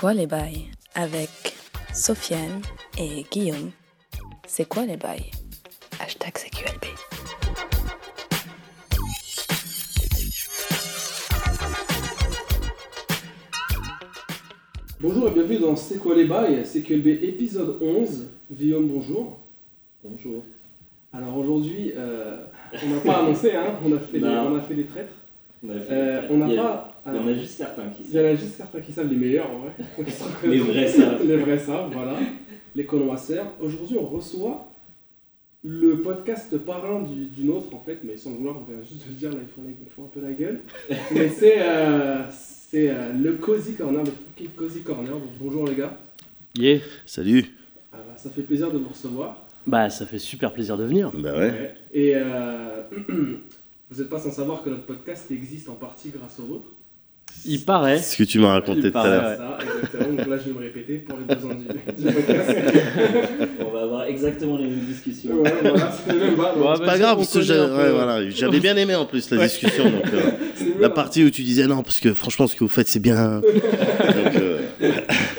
quoi les bails avec Sofiane et Guillaume? C'est quoi les bails? Hashtag CQLB. Bonjour et bienvenue dans C'est quoi les bails? CQLB épisode 11. Guillaume, bonjour. Bonjour. Alors aujourd'hui, euh, on n'a pas annoncé, hein, on, a fait les, on a fait les traîtres. On a, fait Euh, n'a pas. Il y en a juste certains qui il y en a juste certains qui savent les meilleurs en vrai. Les vrais savent. les vrais savent, voilà. Les connoisseurs. Aujourd'hui, on reçoit le podcast parrain du, du nôtre en fait, mais sans le vouloir, on vient juste de le dire, là, ils font, ils font un peu la gueule. mais c'est euh, c'est, euh, le Cozy Corner, le fucking Cozy Corner. Donc bonjour les gars. Yeah. Salut. Ah bah, ça fait plaisir de vous recevoir. Bah, ça fait super plaisir de venir. Bah ouais. Ouais. Et euh, vous n'êtes pas sans savoir que notre podcast existe en partie grâce au vôtre. Il paraît. Ce que tu m'as raconté tout à l'heure. ouais. Ça, exactement. Donc là, je vais me répéter pour les besoins du, du podcast. On va avoir exactement les mêmes discussions. Ouais, voilà, c'est Ouais, bah, pas grave, parce que ouais, voilà, j'avais bien aimé en plus la discussion. Donc, euh, la partie où tu disais non, parce que franchement, ce que vous faites, c'est bien. Donc, euh,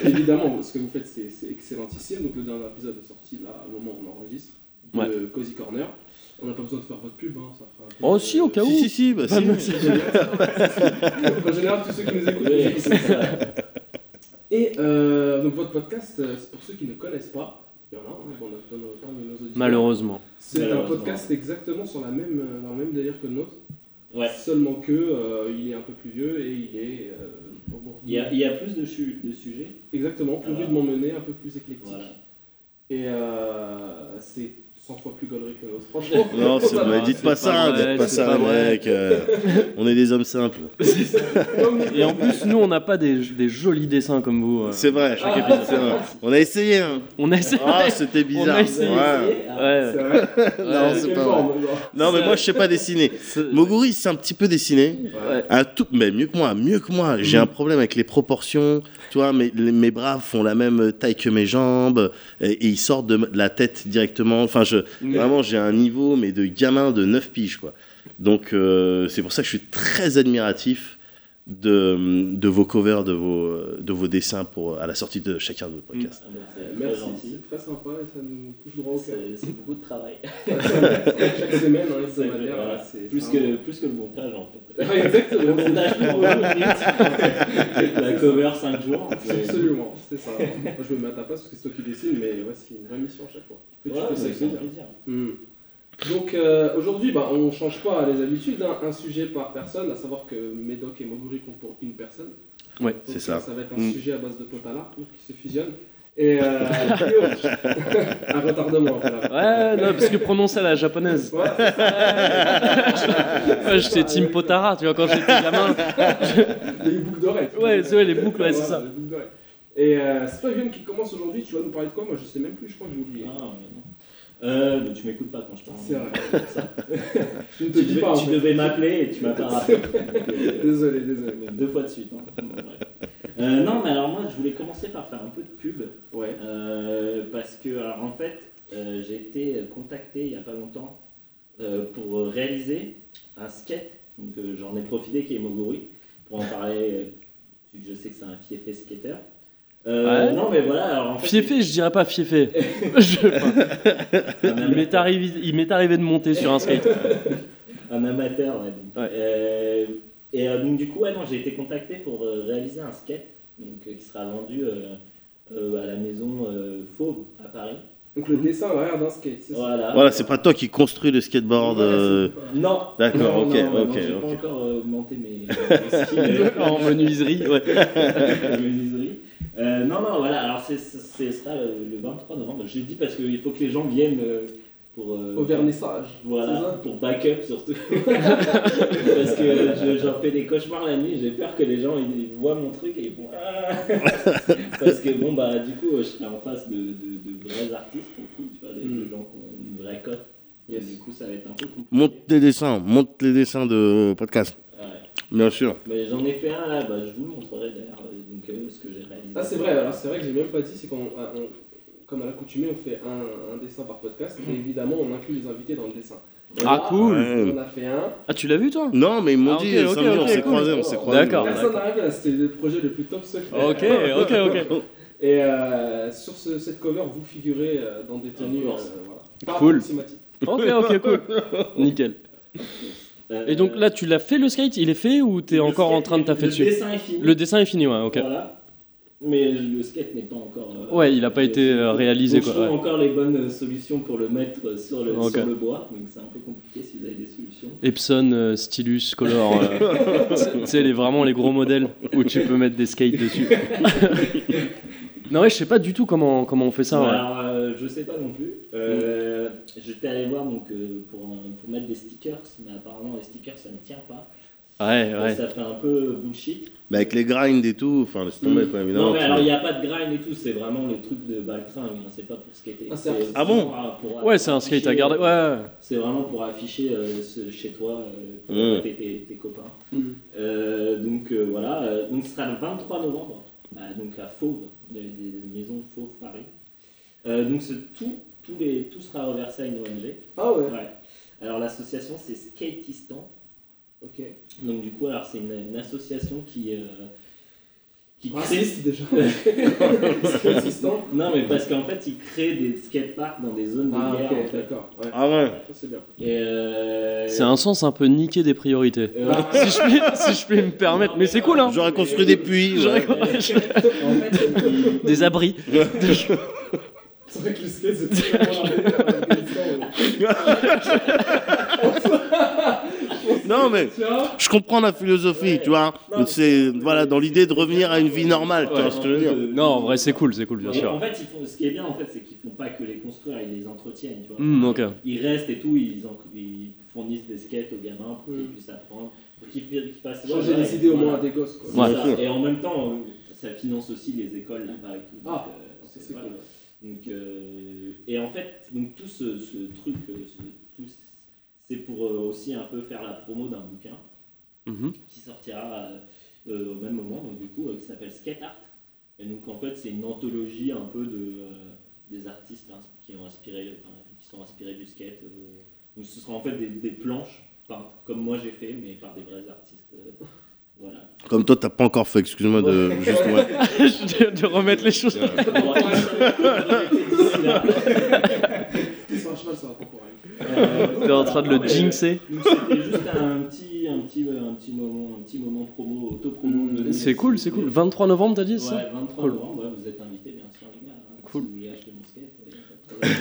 Évidemment, ce que vous faites, c'est c'est excellentissime. Donc le dernier épisode est sorti là, au moment où on enregistre, Ouais. de Cozy Corner. On n'a pas besoin de faire votre pub, hein, ça fera un peu Oh, si, au cas où. si, si, si, bah, si. En général, tous ceux qui nous écoutent, Oui, écoutent. c'est ça. Et euh, donc votre podcast, euh, pour ceux qui ne connaissent pas, il y en a hein, dans, notre- dans nos, parmi nos auditeurs. Malheureusement. C'est un podcast exactement sur la même, euh, dans le même délire que le nôtre. Ouais. Seulement que euh, il est un peu plus vieux et il est euh, Il y, a, il y a plus de, sujets. exactement plus rudement mené, un peu plus éclectique. Voilà. Et euh, c'est 100 fois plus gaulerie que le nôtre. Franchement. Non, c'est vrai, dites pas ça, dites pas ça, mec. euh, on est des hommes simples. Et en plus, nous, on n'a pas des, des jolis dessins comme vous. euh. C'est vrai, Chaque épisode. c'est vrai. On a essayé, hein. On essaie. Ah, c'était On a bizarre. essayé. Ouais. essayé Ah, Ouais. C'est vrai. Non, c'est pas vrai. Non, mais moi, je sais pas dessiner. Moguri, c'est un petit peu dessiné. Ouais. Un tout, mais mieux que moi, mieux que moi. J'ai un problème avec les proportions. Tu vois, mes, bras font la même taille que mes jambes et, et ils sortent de la tête directement. Enfin, je, vraiment, j'ai un niveau, mais de gamin de 9 piges, quoi. Donc, euh, c'est pour ça que je suis très admiratif de, de vos covers, de vos, de vos dessins pour, à la sortie de chacun de vos podcasts. Ah bah, très Merci, gentil. c'est très sympa et ça nous touche droit au cœur. C'est beaucoup de travail. Chaque semaine, hein, C'est- voilà. Plus que, plus que le montage en fait. exactement. Le montage prend 20 minutes. La cover 5 jours. Absolument, c'est ça. Moi, je me mets à ta place parce que c'est toi qui dessines, mais ouais, c'est une vraie mission à chaque fois. Et tu Ouais, fais ça mais avec c'est un plaisir. Donc euh, aujourd'hui, bah, on ne change pas les habitudes, hein. un sujet par personne, à savoir que Médoc et Moguri comptent pour une personne. Ouais, Donc, c'est ça. Ça va être un Hmm. sujet à base de potala donc, qui se fusionnent. Et euh, un retardement un peu là. Ouais, non, parce que prononcer à la japonaise. Ouais. Ouais, J'étais Team Potara, tu vois, quand j'étais gamin. les boucles d'oreilles. Ouais, c'est vrai, les boucles, ouais, c'est ça. les boucles d'oreilles. Et euh, c'est toi, Guillaume, qui commence aujourd'hui. Tu vas nous parler de quoi? Moi, je sais même plus, je crois que j'ai oublié. Ah, mais non. Euh, mais tu m'écoutes pas quand je parle. C'est vrai. Ça. Je ne te Tu, dis devais, pas. en tu fait. devais m'appeler et tu m'as pas rappelé. Euh, Désolé, désolé. Deux fois de suite. hein. Bon. Euh, non, mais alors moi, je voulais commencer par faire un peu de pub. Ouais. euh, parce que, alors en fait, j'ai été contacté il n'y a pas longtemps pour réaliser un skate. Donc j'en ai profité qui est Moguri pour en parler, je sais que c'est un fiefé skater. Euh, Ouais. Non, mais voilà, alors en fait. Fiefé, je dirais pas fiefé. Je- il m'est arrivé, de monter sur un skate. Un amateur, ouais. donc. Ouais. Euh, et euh, donc, du coup, ouais, non, j'ai été contacté pour euh, réaliser un skate donc, euh, qui sera vendu euh, euh, à la maison euh, Fauve à Paris. Donc le dessin à l'arrière d'un skate, c'est ça? Voilà. Voilà, c'est pas toi qui construis le skateboard. Ouais, euh, Non. D'accord, ok, non, non, ok, j'ai pas ok. encore euh, augmenté mes, mes en menuiserie, ouais. Euh, non, non, voilà, alors c'est- c'est- ce sera le, le 23 novembre. Je dis parce qu'il faut que les gens viennent euh, pour. euh, Au vernissage. Voilà, pour backup surtout. Parce que je- j'en fais des cauchemars la nuit, j'ai peur que les gens ils, voient mon truc et ils font Ah Parce que bon, bah du coup, je serai en face de, de- de vrais artistes, pour le coup, tu vois, des, Mm. des gens qui ont une vraie cote. Et Yes. du coup, ça va être un peu compliqué. Monte les dessins, monte les dessins de podcast. Ouais. Bien sûr. Mais j'en ai fait un là, bah, je vous le montrerai d'ailleurs, euh, donc euh, ce que j'ai réalisé. Ah, c'est vrai, alors c'est vrai que j'ai même pas dit, c'est qu'on, on- comme à l'accoutumée, on fait un, un dessin par podcast, et évidemment, on inclut les invités dans le dessin. Ah, cool. Ouais. On a fait un. Ah, tu l'as vu toi? Non, mais ils m'ont Ah, dit, ok, ok, samedi, on s'est cool. croisés, on s'est croisés. D'accord. Personne n'arrive là, c'était le projet le plus top secret. Ok, ok, ok. Et euh, sur ce- cette cover, vous figurez euh, dans des tenues. euh, voilà. Cool. Ok, ok, cool. Nickel. Euh, Et donc là, tu l'as fait le skate? Il est fait ou t'es le encore en train de taffer Le dessus? dessin est fini. Le dessin est fini, ouais, ok. Voilà. Mais le skate n'est pas encore. euh, Ouais, il a pas été, euh, réalisé, quoi, Je trouve ouais. encore les bonnes euh, solutions pour le mettre euh, sur le, sur le bois. Donc c'est un peu compliqué si vous avez des solutions. Epson, euh, Stylus, Color. euh, tu sais, les, vraiment les gros modèles où tu peux mettre des skates dessus. non, ouais, je sais pas du tout comment, comment on fait ça. ouais. Alors, euh, je sais pas non plus. Euh, J'étais allé voir donc, euh, pour, pour mettre des stickers, mais apparemment les stickers ça ne tient pas. Ouais. Ça fait un peu bullshit. Mais avec les grinds et tout, enfin, laisse tomber, quoi, évidemment. non, mais alors il n'y a pas de grind et tout, c'est vraiment les trucs de baltringue, hein, c'est pas pour skater. Ah, c'est- Ah bon pour- pour Ouais, c'est un skate à garder. Ouais. C'est vraiment pour afficher euh, ce- chez toi, euh, pour Mm. tes, tes- tes copains. Mm. Euh, donc euh, voilà, euh, donc ce sera le 23 novembre, à- donc à Fauve, des, des maisons Fauve Paris. Euh, donc tout, tout, les, tout sera reversé à une ONG. Ah ouais. Ouais. Alors l'association c'est Skateistan. Ok. Donc du coup alors c'est une, une association qui euh, qui crée déjà. Assistant. non mais parce qu'en fait ils créent des skateparks dans des zones de Ah guerre ok, en fait. d'accord. Ouais. Ah ouais. C'est bien. Euh, C'est un sens un peu niqué des priorités. euh, si, je puis, si je puis me permettre. Mais c'est cool, hein J'aurais construit des puits. J'aurais- Des abris. C'est vrai que le skate c'est Non, mais je comprends la philosophie, tu vois. C'est voilà, dans l'idée de revenir à une vie normale, tu vois ce que je veux dire. Non, en vrai, c'est cool, c'est cool, bien En sûr. fait, ils font, ce qui est bien, en fait, c'est qu'ils font pas que les construire, ils les entretiennent, tu vois. Hmm. Ils restent et tout, ils, en- ils fournissent des skates aux gamins pour qu'ils puissent apprendre, pour qu'ils fassent Changer les idées au moins à des gosses quoi. Et en même temps, ça finance aussi les écoles là-bas et tout. Ah, euh, c'est- voilà. cool. Donc, euh, et en fait, donc tout ce, ce truc, euh, ce- tout- c'est pour euh, aussi un peu faire la promo d'un bouquin Mhm. qui sortira euh, au même moment, donc du coup, euh, qui s'appelle Skate Art. Et donc en fait, c'est une anthologie un peu de, euh, des artistes qui, ont inspiré, enfin, qui sont inspirés du skate. euh. donc ce sera en fait des, des planches peintes, comme moi j'ai fait, mais par des vrais artistes. euh, voilà. Comme toi, t'as pas encore fait, excuse-moi de juste. ouais. de, de remettre les choses. Ça va pas pour elle. Euh, T'es en train de le jinxer. C'était juste un petit, un, petit, un, petit moment, un petit moment promo, auto-promo. de- C'est cool, c'est cool. 23 novembre, t'as dit Ouais, ça 23 Cool. novembre, ouais, vous êtes invités bien sûr les gars. hein, Cool. Si vous voulez acheter mon skate, pas de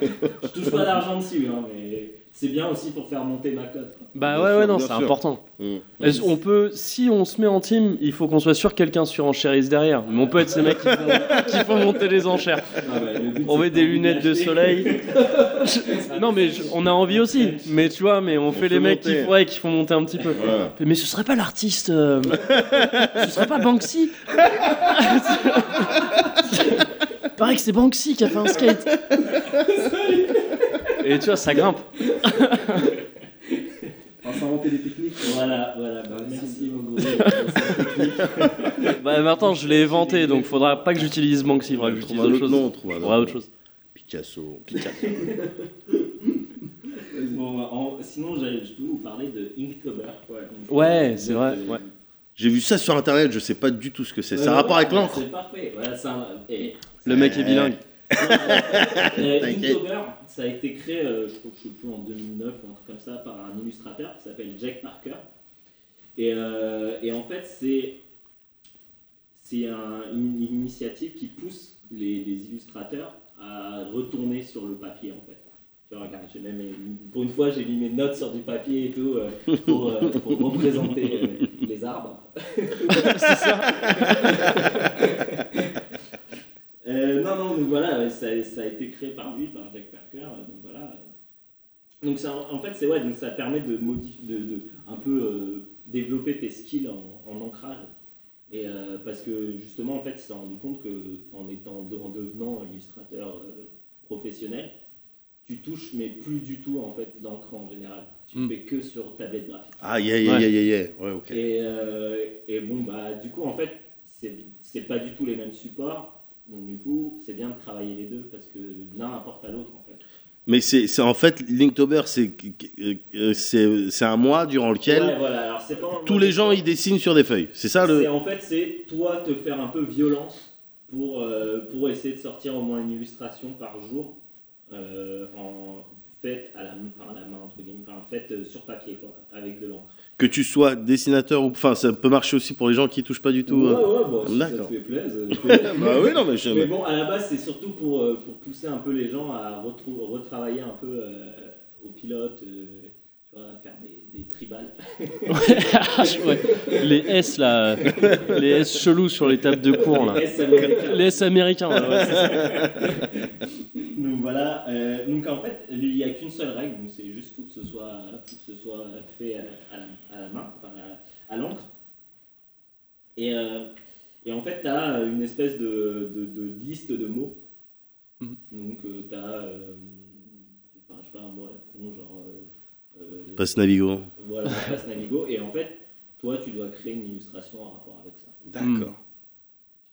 problème. Je touche pas d'argent dessus, hein, mais c'est bien aussi pour faire monter ma cote. Bah Bien ouais, sûr, ouais, non, c'est important. Mm. Est-ce- On peut, si on se met en team, il faut qu'on soit sûr que quelqu'un surenchérisse derrière. Mais on peut être ces mecs qui font, qui font monter les enchères. Ah bah, le but, On met des de lunettes de soleil. Je- Non, mais je- on a envie aussi. Mais tu vois, mais on fait fait les mecs qui, monter. ouais, qui font monter un petit peu. Voilà. Mais ce serait pas l'artiste. euh, Ce serait pas Banksy Pareil que c'est Banksy qui a fait un skate. Et tu vois, ça grimpe. On s'inventer des techniques. Voilà, voilà, bah, merci Moguri. Bah maintenant, je l'ai inventé, donc faudra pas que j'utilise Banksy. Faudra que On j'utilise autre chose. nom, on trouve un Faudra autre chose. Picasso. bon, bah, en- sinon, j'allais- je peux vous parler de Inktober. Ouais, c'est vrai, euh, ouais. J'ai vu ça sur internet, je sais pas du tout ce que c'est. ouais, Ça a ouais, rapport avec l'encre C'est parfait. Voilà, un- Le mec est bilingue. Euh, T'inquiète. Inktober, ça a été créé, euh, je crois que je sais plus en 2009 ou un truc comme ça, par un illustrateur qui s'appelle Jack Parker. Et, euh, et en fait, c'est c'est un- une, une initiative qui pousse les, les illustrateurs à retourner sur le papier en fait. Tu vois, regarde, j'ai même, pour une fois, j'ai mis mes notes sur du papier et tout euh, pour, euh, pour représenter euh, les arbres. c'est ça. Donc voilà, ça, ça a été créé par lui, par Jack Parker, euh, donc voilà. Donc ça, en fait, c'est ouais, donc ça permet de modifier, de, de un peu euh, développer tes skills en, en ancrage. Et euh, parce que justement, en fait, il s'est rendu compte que en étant, en devenant illustrateur euh, professionnel, tu touches mais plus du tout en fait d'encre en général. Tu Mm. fais que sur tablette graphique. Ah, yeah, yeah, Ouais. yeah, yeah, yeah. Ouais, ok. Et, euh, et bon, bah, du coup, en fait, c'est c'est pas du tout les mêmes supports. Donc, du coup, c'est bien de travailler les deux parce que l'un apporte à l'autre, en fait. Mais c'est en fait, Linktober, c'est euh, un mois durant lequel Ouais, voilà, alors tous les gens ils dessinent sur des feuilles. C'est ça le. en fait c'est toi te faire un peu violence pour, euh, pour essayer de sortir au moins une illustration par jour euh, en faite à la, enfin, à la main entre guillemets, enfin faite euh, sur papier quoi, avec de l'encre. Que tu sois dessinateur ou. Enfin, ça peut marcher aussi pour les gens qui touchent pas du tout. ouais, euh. ouais, bon, si ça te fait plaisir. bah oui, non, mais je. Mais bon, à la base, c'est surtout pour, euh, pour pousser un peu les gens à retravailler un peu euh, au pilote, euh, faire des, des tribales. Ouais. Les S là, les S chelous sur les tables de cours là. S. Les S américains. ouais, ça. Donc voilà, euh, donc en fait, il n'y a qu'une seule règle, donc c'est juste faut que ce soit, faut que ce soit fait à la, à la main, enfin à, à l'encre. Et, euh, et en fait, tu as une espèce de, de, de liste de mots. Mhm. Donc tu as, enfin, je sais pas, un mot à la con, genre. Euh, Passe Navigo. Voilà, passe Navigo. Et en fait, toi, tu dois créer une illustration en rapport avec ça. D'accord.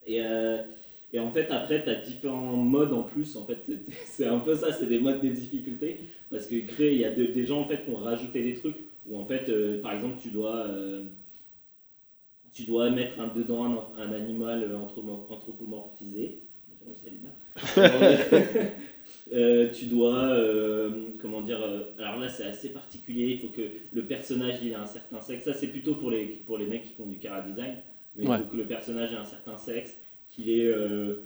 Et, euh, et en fait, après, tu as différents modes en plus. En fait, c'est- un peu ça, c'est des modes de difficulté. Parce que créer, il y a de- des gens en fait, qui ont rajouté des trucs où, en fait, euh, par exemple, tu dois, euh, tu dois mettre un, dedans un, un animal anthropomorphisé. Euh, tu dois, euh, comment dire, euh, alors là c'est assez particulier, il faut que le personnage il ait un certain sexe, ça c'est plutôt pour les, pour les mecs qui font du cara design, mais Ouais. il faut que le personnage ait un certain sexe, qu'il ait,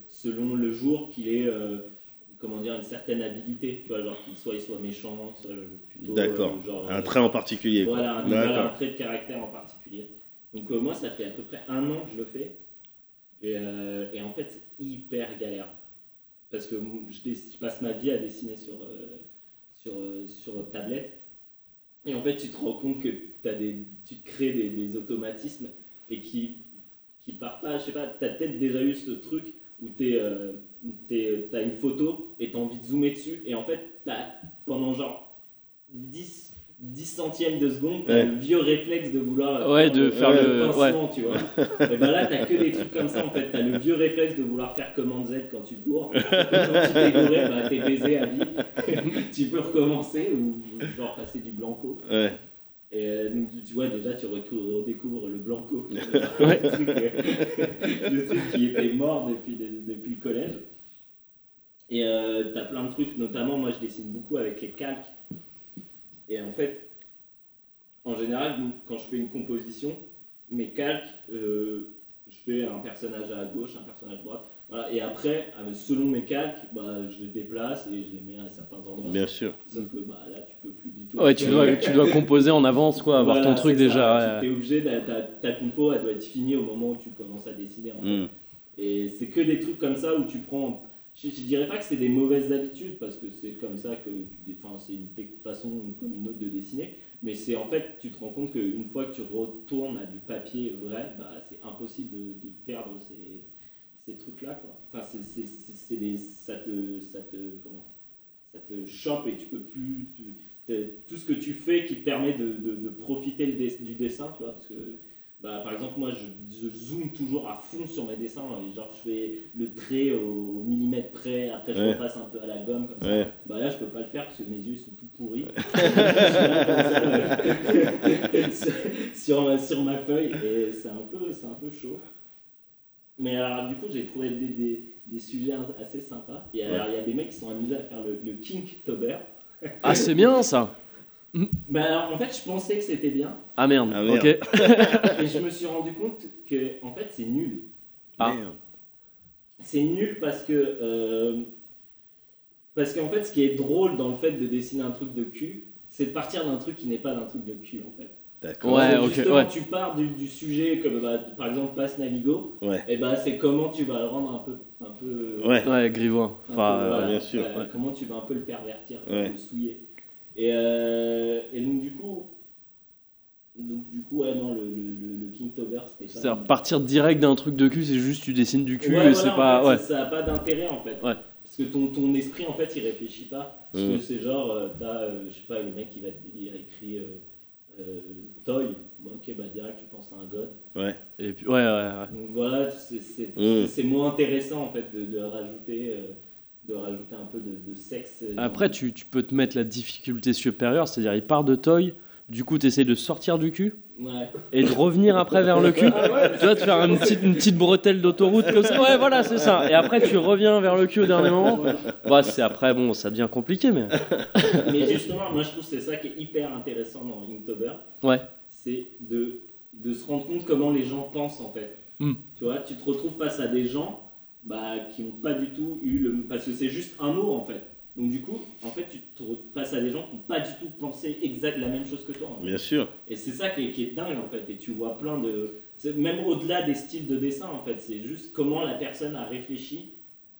selon le jour, qu'il ait, comment dire, une certaine habilité, tu vois, genre qu'il soit, il soit méchant, soit plutôt, D'accord. genre, Un trait en particulier. voilà, un, voilà, un D'accord. trait de caractère en particulier. Donc moi, ça fait à peu près un an que je le fais. Et, et en fait, c'est hyper galère. Parce que je, passe ma vie à dessiner sur, euh, sur, euh, sur tablette. Et en fait, tu te rends compte que as des, tu crées des, automatismes et qui, qui partent pas. Je sais pas, tu as peut-être déjà eu ce truc où tu as une photo et tu as envie de zoomer dessus. Et en fait, as pendant genre 10, 10 centièmes de seconde, tu Ouais. le vieux réflexe de vouloir Ouais, de faire le le- pincement, tu vois. Et ben là, t'as que des trucs comme ça en fait. T'as le vieux réflexe de vouloir faire commande Z quand tu cours. quand tu t'es gouré, bah, t'es baisé à vie. tu peux recommencer ou genre passer du blanco. Ouais. Et euh, donc tu vois, déjà, tu redécouvres le blanco. Ouais. le, truc, euh, le truc qui était mort depuis, depuis le collège. Et euh, t'as plein de trucs, notamment moi je dessine beaucoup avec les calques. Et en fait, en général, quand je fais une composition, mes calques, euh, je fais un personnage à gauche, un personnage à droite. Voilà. Et après, euh, selon mes calques, bah, je les déplace et je les mets à certains endroits. Bien sûr. Sauf que bah, là, tu peux plus du tout. Ouais, tu dois, tu dois composer en avance, quoi, avoir Voilà, ton truc déjà. Tu es obligé, de- ta, ta compo, elle doit être finie au moment où tu commences à dessiner. en fait. Mm. Et c'est que des trucs comme ça où tu prends. Je, je dirais pas que c'est des mauvaises habitudes parce que c'est comme ça que. tu Enfin, c'est une façon comme une autre de dessiner. Mais c'est en fait, tu te rends compte qu'une fois que tu retournes à du papier vrai, bah, c'est impossible de, perdre ces, ces trucs-là. Enfin, c'est, des, ça, te, ça, te, comment, ça te chope et tu peux plus. tout ce que tu fais qui te permet de, de, profiter le du dessin, tu vois, parce que bah, par exemple, moi je, je zoome toujours à fond sur mes dessins, genre je fais le trait au, millimètre près, après je Ouais. repasse un peu à la gomme comme ça. Ouais. Bah là, je peux pas le faire parce que mes yeux sont tout pourris. sur, sur ma, sur ma feuille et c'est un peu, c'est un peu chaud. Mais alors, du coup, j'ai trouvé des, des, des sujets assez sympas. Et alors, il y a des mecs qui sont amusés à faire le, le Kinktober. Ah, c'est bien ça Bah alors, en fait, je pensais que c'était bien. Ah merde, Ah, merde. ok. Et je me suis rendu compte que, en fait, c'est nul. Ah. Merde. C'est nul parce que. euh, parce qu'en fait, ce qui est drôle dans le fait de dessiner un truc de cul, c'est de partir d'un truc qui n'est pas d'un truc de cul, en fait. D'accord. Ouais, ok, justement, ouais. tu pars du, du sujet comme bah, par exemple Passe Navigo, Ouais. et bah c'est comment tu vas le rendre un peu, un peu, Ouais. Ouais, grivois. un Enfin, peu, euh, voilà, bien sûr, euh, ouais. comment tu vas un peu le pervertir, Ouais. le souiller. Et, euh, et donc du coup, donc du coup ouais non le, le, le, le Kinktober c'était pas. C'est-à-dire partir direct d'un truc de cul, c'est juste tu dessines du cul Ouais, et voilà, c'est en pas. fait, Ouais. ça, ça a pas d'intérêt en fait. Ouais. Parce que ton, ton esprit en fait il réfléchit pas. Parce Mm. que c'est genre, euh, t'as, euh, je sais pas, le mec qui va il a écrit euh, euh, Toy, bon, ok bah direct tu penses à un god. Ouais. Et puis, ouais, ouais, ouais. Donc voilà, c'est c'est- Mm. c'est moins intéressant en fait de, de rajouter, euh, de rajouter un peu de, de sexe. euh, Après, tu, tu peux te mettre la difficulté supérieure, c'est-à-dire il part de toy, du coup tu essaies de sortir du cul Ouais. et de revenir après vers le cul. Tu vois, de faire une petite, une petite bretelle d'autoroute comme ça. Ouais, voilà, c'est ça. Et après, tu reviens vers le cul au dernier moment. Ouais, c'est après, bon, ça devient compliqué, mais. Mais justement, moi je trouve que c'est ça qui est hyper intéressant dans Inktober. Ouais. C'est de, de se rendre compte comment les gens pensent en fait. Hmm. Tu vois, tu te retrouves face à des gens bah, qui n'ont pas du tout eu le. Parce que c'est juste un mot en fait. Donc du coup, en fait, tu te retrouves face à des gens qui n'ont pas du tout pensé exact la même chose que toi. en fait. Bien sûr. Et c'est ça qui est, qui est dingue en fait. Et tu vois plein de. c'est Même au-delà des styles de dessin en fait, c'est juste comment la personne a réfléchi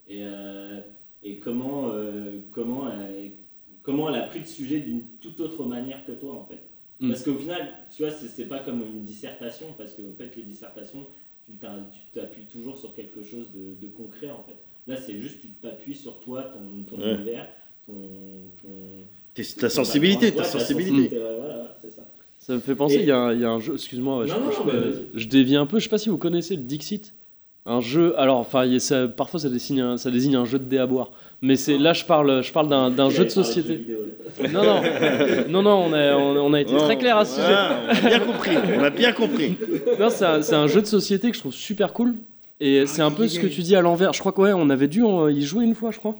et, euh, et comment, euh, comment, elle, comment elle a pris le sujet d'une toute autre manière que toi en fait. Mm. Parce qu'au final, tu vois, c'est pas comme une dissertation, parce que en fait, les dissertations, tu t'appuies toujours sur quelque chose de, de concret en fait. Là, c'est juste tu t'appuies sur toi, ton, ton Ouais. univers, ton, Ta sensibilité, Ouais, ta sensibilité. ouais, voilà, c'est ça. Ça me fait penser, Et- il y, a un- il y a un jeu, excuse-moi, je, je- dévie un peu, je sais pas si vous connaissez le Dixit. Un jeu, alors enfin, ça- parfois ça désigne, un, ça désigne un jeu de dé à boire. Mais c'est là, je parle, je parle d'un d'un jeu de société. Non, non, non, non, on a, on, on a été très clair à ce sujet. Ah, on a bien compris. On a bien compris. Non, c'est un, c'est un jeu de société que je trouve super cool. Et c'est un peu ce que tu dis à l'envers. Je crois qu'on on avait dû en- y jouer une fois, je crois.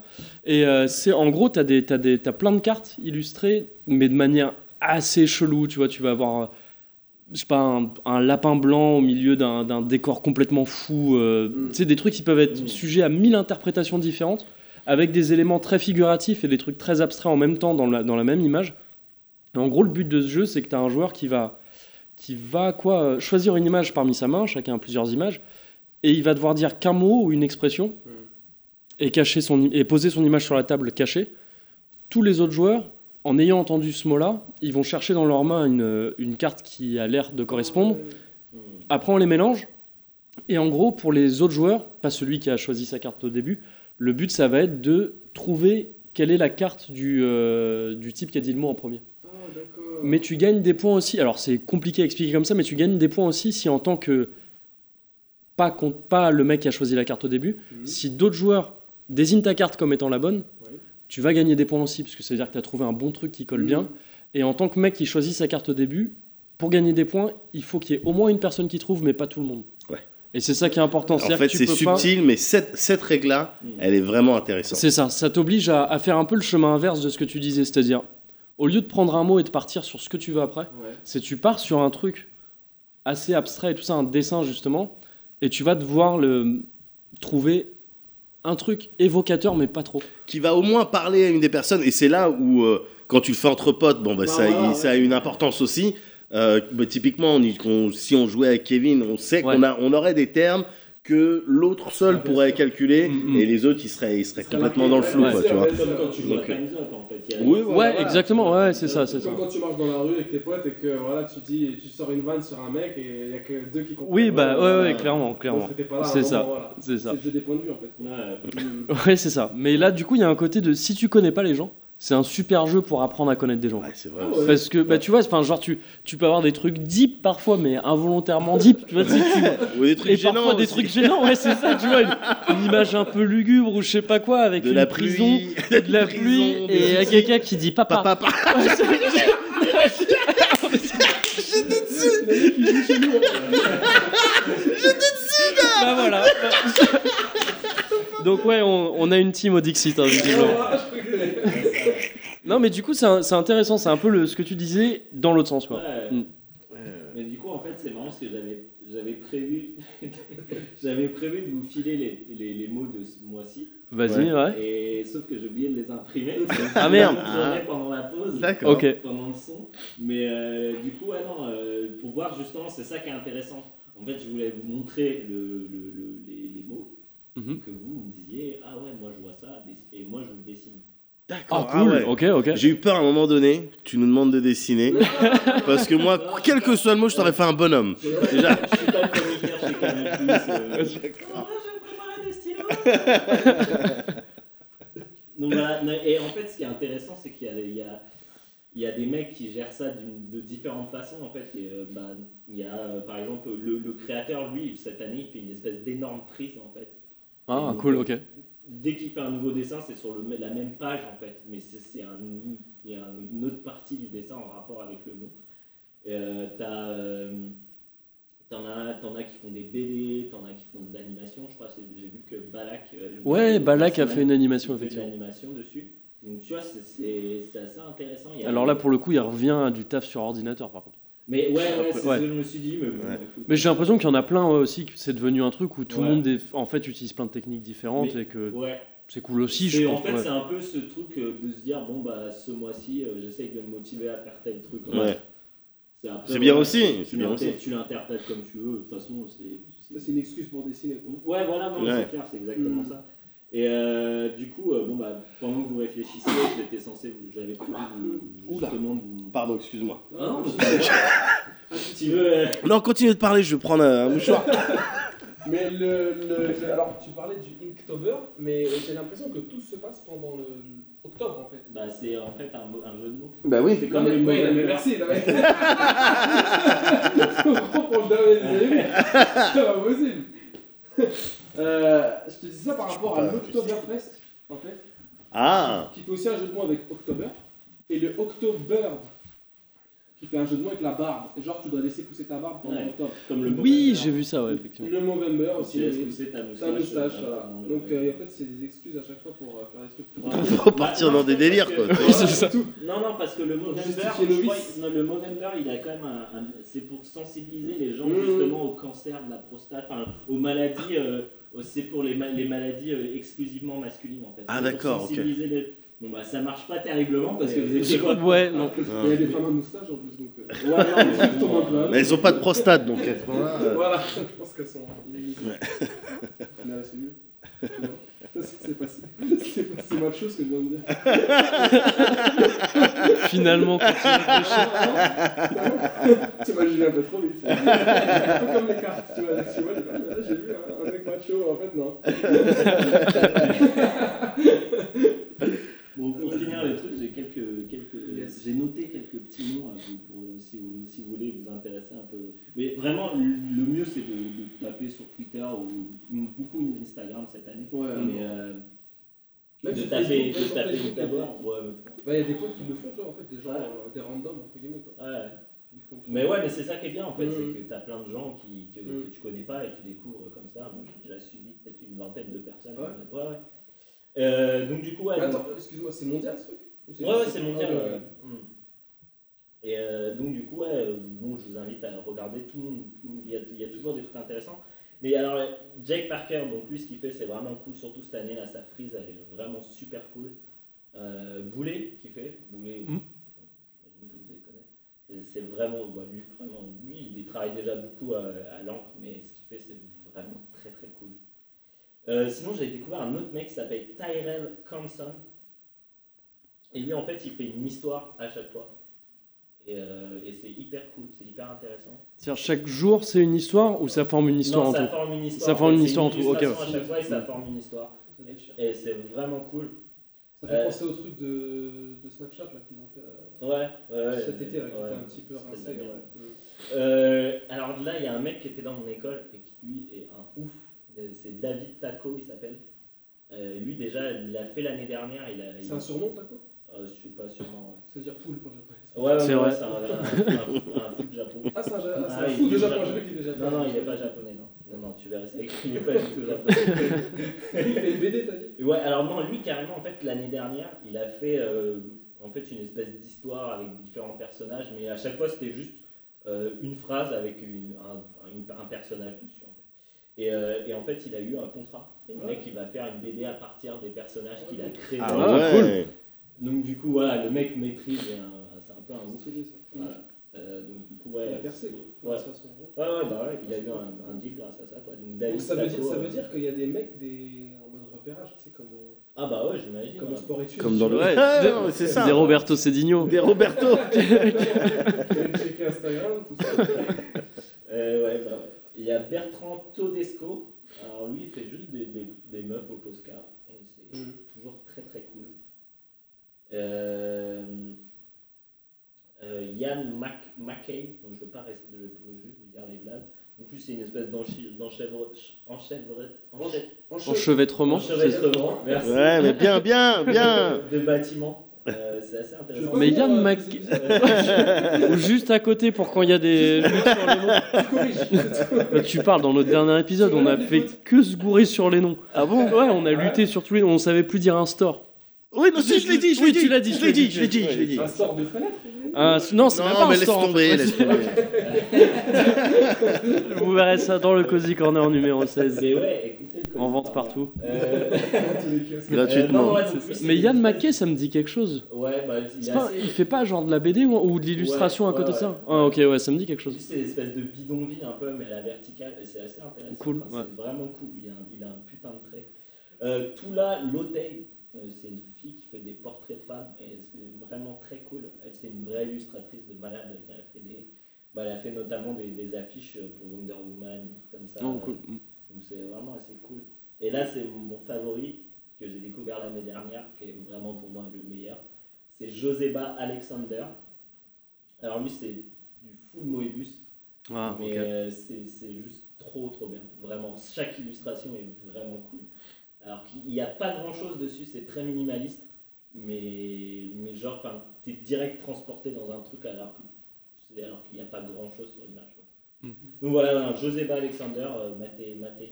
Et euh, c'est en gros, tu as, des, t'as des, t'as plein de cartes illustrées, mais de manière assez chelou. Tu vois, tu vas avoir, je sais pas, un, un lapin blanc au milieu d'un d'un décor complètement fou. euh, Mm. Tu sais, des trucs qui peuvent être Mm. sujets à mille interprétations différentes, avec des éléments très figuratifs et des trucs très abstraits en même temps dans la, dans la même image. Et en gros, le but de ce jeu, c'est que tu as un joueur qui va, qui va quoi, euh, choisir une image parmi sa main, chacun a plusieurs images, et il va devoir dire qu'un mot ou une expression et, cacher son, et poser son image sur la table cachée. Tous les autres joueurs, en ayant entendu ce mot-là, ils vont chercher dans leur main une, une carte qui a l'air de correspondre. Après, on les mélange. Et en gros, pour les autres joueurs, pas celui qui a choisi sa carte au début, le but, ça va être de trouver quelle est la carte du, euh, du type qui a dit le mot en premier. Ah. Mais tu gagnes des points aussi. Alors c'est compliqué à expliquer comme ça, mais tu gagnes des points aussi si en tant que pas pas le mec qui a choisi la carte au début, Mhm. si d'autres joueurs désignent ta carte comme étant la bonne, Ouais. tu vas gagner des points aussi parce que ça veut dire que tu as trouvé un bon truc qui colle Mhm. bien. Et en tant que mec qui choisit sa carte au début, pour gagner des points, il faut qu'il y ait au moins une personne qui trouve, mais pas tout le monde. Ouais. Et c'est ça qui est important. En fait, c'est pas- subtil, mais cette, cette règle-là, Mm. elle est vraiment intéressante. C'est ça, ça t'oblige à, à faire un peu le chemin inverse de ce que tu disais, c'est-à-dire au lieu de prendre un mot et de partir sur ce que tu veux après, Ouais. c'est tu pars sur un truc assez abstrait et tout ça, un dessin justement, et tu vas devoir le trouver un truc évocateur mais pas trop. Qui va au moins parler à une des personnes, et c'est là où, euh, quand tu le fais entre potes, bon, bah, Bah, ça, voilà, ça a une importance aussi. Euh, bah, typiquement, on on- si on jouait avec Kevin, on sait Ouais. qu'on a, on aurait des termes que l'autre seul Ah, pourrait sûr. calculer, Mm, mm. et les autres, ils seraient, ils seraient Ça complètement marqué, dans le ouais, flou, ouais, quoi, c'est tu vois. Comme quand tu joues à Donc, euh, Time's Up en fait. A- Oui, Ouais, voilà. exactement, ouais, c'est ça, c'est ça. Comme quand tu marches dans la rue avec tes potes et que voilà, tu dis, tu sors une vanne sur un mec et il y a que deux qui comprennent. Oui, bah Voilà, ouais, ouais, ça- clairement, clairement. à C'est ça, voilà. c'est ça. C'est le jeu des points de vue en fait. Ouais. Mm. Ouais, c'est ça. Mais là, du coup, il y a un côté de si tu connais pas les gens, c'est un super jeu pour apprendre à connaître des gens. Ouais, c'est vrai. Ouais. Parce que, bah, tu vois, enfin, genre, tu, tu peux avoir des trucs deep parfois, mais involontairement deep. Tu vois, tu Ou des trucs et gênants parfois des trucs gênants, ouais, c'est ça, tu vois, une, une image un peu lugubre ou je sais pas quoi, avec de une la prison, pluie, de la prison, pluie, et il y a outils. quelqu'un qui dit papa. Papa, papa. Ouais, c'est- Bah voilà. Donc ouais, on, on a une team au Dixit, hein, visiblement. Non, mais du coup, c'est intéressant, c'est un peu le, ce que tu disais dans l'autre sens, quoi. Ouais. Mm. Mais du coup, en fait, c'est marrant parce que j'avais, j'avais prévu, j'avais prévu de vous filer les, les, les mots de ce mois-ci, Vas-y, ouais. et sauf que j'ai oublié de les imprimer. Ah, merde. Je vous montrerai pendant la pause. D'accord. Pendant le son. Mais euh, du coup, ouais, non, euh, pour voir justement, c'est ça qui est intéressant. En fait, je voulais vous montrer le, le- le- les, les mots Mhm. que vous me disiez, ah ouais, moi je vois ça, et moi je vous le dessine. D'accord. Ah, cool, ouais. ok, ok. J'ai eu peur à un moment donné, tu nous demandes de dessiner. parce que moi, quel que soit le mot, je t'aurais fait un bonhomme. Déjà. Je suis pas chroniqueur chez Canal+. Euh... Moi, je préparais des stylos. Donc voilà, et en fait, ce qui est intéressant, c'est qu'il y a, y, y des mecs qui gèrent ça d'une- de différentes façons. En fait, Et, euh, bah, il y a euh, par exemple le, le créateur, lui, cette année, il fait une espèce d'énorme frise en fait. Ah, Donc, cool, ok. Dès qu'il fait un nouveau dessin, c'est sur le, la même page en fait, mais c'est un, il y a une autre partie du dessin en rapport avec le mot. Euh, t'as, euh, T'en as, t'en as qui font des BD, t'en as qui font de l'animation. Je crois que j'ai vu que Balak. euh, Ouais, Balak a fait une animation, il fait de effectivement. l'animation dessus. Donc tu vois, c'est, assez intéressant. Il y a- Alors là, pour le coup, il revient à du taf sur ordinateur, par contre. Mais ouais, ouais, c'est Ouais. ce que je me suis dit. Mais bon, écoute. Mais j'ai l'impression qu'il y en a plein ouais, aussi, que c'est devenu un truc où tout Ouais. le monde, est- en fait, utilise plein de techniques différentes Mais- et que Ouais. c'est cool aussi, C'est- je en pense. fait, ouais. c'est un peu ce truc euh, de se dire bon, bah ce mois-ci, euh, j'essaye de me motiver à faire tel truc. Ouais. C'est, bien aussi, Tu tu l'interprètes comme tu veux. De toute façon, c'est. une excuse pour dessiner. Ouais, voilà, c'est clair, c'est exactement Mm. ça. Et euh, du coup, euh, bon, bah, pendant que vous réfléchissiez, j'étais censé, vous- j'avais prévu vous, Oula. justement de vous. Pardon, excuse-moi. Ah non, si tu veux. euh, Non, continue de parler, je vais prendre un, mouchoir. Mais le, le- alors tu parlais du Inktober, mais j'ai l'impression que tout se passe pendant le octobre en fait. Bah, c'est en fait un, mot- un jeu de mots. bah oui. C'est comme mais, les mots. mais merci. Non, mais... Je comprends pour le dernier. C'est pas possible. Euh, je te dis ça par rapport à pas l'Oktoberfest en fait, Ah qui fait aussi un jeu de mots avec October, et le Octobird qui fait un jeu de mots avec la barbe. Et genre tu dois laisser pousser ta barbe pendant Ouais. octobre. Comme le Oui, j'ai vu ça, ouais, effectivement. Le Movember Tu aussi. laisses oui. pousser ta moustache. Ta moustache, euh, voilà. le- Donc euh, en fait, c'est des excuses à chaque fois pour euh, faire des trucs. Ouais. Faut partir dans des parce délires, que- quoi. Oui, c'est ça. Tout. Non, non, parce que le Movember, justifier je nos crois- non, le Movember, il a quand même un, un- c'est pour sensibiliser les gens Mmh. justement au cancer de la prostate, enfin, aux maladies. euh, c'est pour les, ma- les maladies euh, exclusivement masculines en fait. Ah, d'accord, ok. sensibiliser les- Bon bah ça marche pas terriblement parce que vous étiez Je- quoi Ouais, non. Il y a des femmes à moustache en plus, donc. euh, Ouais, non, mais bon, elles ont pas de prostate, donc à ce moment-là. euh, Voilà, je pense qu'elles sont illimitées. C'est. Tu pas pas si macho ce que je viens de dire. Finalement, quand tu y réfléchis. T'imagines un peu trop vite. Un peu comme les cartes, tu vois. Tu là, j'ai vu un mec macho, en fait, non. Bon, pour finir les trucs, j'ai quelques, quelques, Yes. j'ai noté quelques petits noms à vous pour, euh, si, vous, si vous voulez vous intéresser un peu. Mais vraiment, le mieux c'est de, de taper sur Twitter ou beaucoup Instagram cette année. Ouais, mais euh, Même de taper, de taper d'abord. Ouais, Bah, il y a des potes qui le font, tu vois, en fait, des gens, Ouais. euh, des randoms, entre guillemets, quoi. ouais. Mais ouais, mais c'est ça qui est bien en fait, Mm. c'est que tu as plein de gens qui, que, Mm. que tu connais pas et tu découvres comme ça. Moi j'ai déjà suivi peut-être une vingtaine de personnes. Ouais. ouais. ouais. Euh, donc du coup, ouais. Donc- Attends, excuse-moi, c'est mondial ce truc Ouais, ouais, c'est mondial. Ouais, ouais. Mm. Et euh, donc, du coup, ouais, euh, bon, je vous invite à regarder tout le monde. Il y, a, il y a toujours des trucs intéressants. Mais alors, euh, Jake Parker, donc lui, ce qu'il fait, c'est vraiment cool. Surtout cette année, là, sa frise, elle est vraiment super cool. Euh, Boulet, qui fait. Boulet, Mm. C'est vraiment, bah, lui, vraiment, lui, il travaille déjà beaucoup à, à l'encre, mais ce qu'il fait, c'est vraiment très très cool. Euh, sinon, j'ai découvert un autre mec qui s'appelle Tyrell Conson. Et lui, en fait, il fait une histoire à chaque fois. Et, euh, et c'est hyper cool, c'est hyper intéressant. C'est-à-dire, chaque jour, c'est une histoire ou ça forme une histoire non, en ça tout? forme une histoire. Ça forme en fait, une histoire en tout, ok, à chaque fois et ça forme une histoire. Et c'est vraiment cool. Ça fait Euh, penser au truc de, de Snapchat là qu'ils ont fait euh, Ouais, ouais, ouais. cet été là, qui ouais, était un petit peu rincé. Ouais. Euh, alors là, il y a un mec qui était dans mon école et qui lui est un ouf. Euh, C'est David Taco, il s'appelle. Euh, lui déjà, il l'a fait l'année dernière. Il a, il- C'est un surnom, Taco? Euh, je suis pas sûrement. Ça veut dire poule pour le japonais. Ouais, ouais, C'est ouais, vrai. c'est un, un, un, un fou de Japon. Ah, c'est un, ah, c'est Ah, fou de Japon, japonais. j'ai vu qu'il était japonais. Non, non, il est pas japonais, non. Non, non, tu verrais ça, il est pas du tout japonais. Il fait une BD, t'as dit? Ouais, alors non, lui carrément, en fait, l'année dernière, il a fait euh, en fait une espèce d'histoire avec différents personnages, mais à chaque fois c'était juste euh, une phrase avec une, un, une- un personnage. Et, euh, et en fait, il a eu un contrat. Le Ouais. mec, il va faire une BD à partir des personnages qu'il a créés. Ah Ah, ouais. Donc du coup, voilà, le mec maîtrise, c'est un peu un stylé ça. Voilà. Euh, donc du coup, ouais. Il a percé. Ouais. Ouais, ouais, bah ouais, il a eu un, un deal grâce à ça, quoi. Donc, David Donc ça veut, dire, ça veut euh, dire qu'il y a des mecs des... en mode repérage, tu sais, comme Ah bah ouais, j'imagine. comme ouais. sport études. Comme dans le. Ouais, Ah, mais c'est ça. Des Roberto Cedinho. Des Roberto. Instagram, tout ça. Euh, ouais, bah ouais. Il y a Bertrand Todesco. Alors lui, il fait juste des, des, des meufs au Posca. Et c'est Mm. toujours très très cool. Euh, euh, Yann Mac, donc je ne vais pas rester, je vais juste vous dire les blagues. En plus, c'est une espèce enchevre- Enchevêtrement. enchevêtrement, merci, Ouais, mais bien, bien, bien. de bâtiments. Euh, c'est assez intéressant. Mais Yann euh, Mac- Ou juste à côté pour quand il y a des luttes sur les noms. Bah, tu parles dans notre dernier épisode, on a fait que se gourer sur les noms. Ah bon Ouais, on a lutté sur tous les noms, on savait plus dire un store. Oui, non, si, je l'ai dit, je l'ai Oui, dit. tu l'as dit, je l'ai dit, je l'ai dit, je l'ai dit. Un sort de fenêtre Un- non, c'est même pas mais un laisse store. en tomber, fait. laisse tomber. Vous verrez ça dans le Cozy Corner numéro 16. Mais ouais, écoutez En vente partout. Euh. Gratuitement. euh, Mais Yann Mackay, ça me dit quelque chose. Ouais, bah, il, C'est est pas- assez- il fait pas genre de la BD ou, ou de l'illustration à côté ouais, de ça ouais. Ah, ok, ouais, ça me dit quelque chose. c'est une espèce de bidonville un peu, mais à la verticale, et c'est assez intéressant. Cool, Enfin, ouais. C'est vraiment cool, il a, un, il a un putain de trait. Euh, tout là, Lotei, euh, c'est une fille qui fait des portraits de femmes, et c'est vraiment très cool. Elle, c'est une vraie illustratrice de malade. Elle a fait, des, bah, elle a fait notamment des, des affiches pour Wonder Woman, des trucs comme ça. Oh, cool. Donc c'est vraiment assez cool. Et là, c'est mon favori que j'ai découvert l'année dernière, qui est vraiment pour moi le meilleur. C'est Joseba Alexander. Alors lui, c'est du full Moebius, Ah, mais euh, c'est juste trop trop bien. Vraiment, chaque illustration est vraiment cool. Alors qu'il n'y a pas grand chose dessus, c'est très minimaliste, mais, mais genre, t'es direct transporté dans un truc alors c'est- alors qu'il n'y a pas grand chose sur l'image. Mm. Donc voilà, voilà, Joseba Alexander, euh, Maté, Maté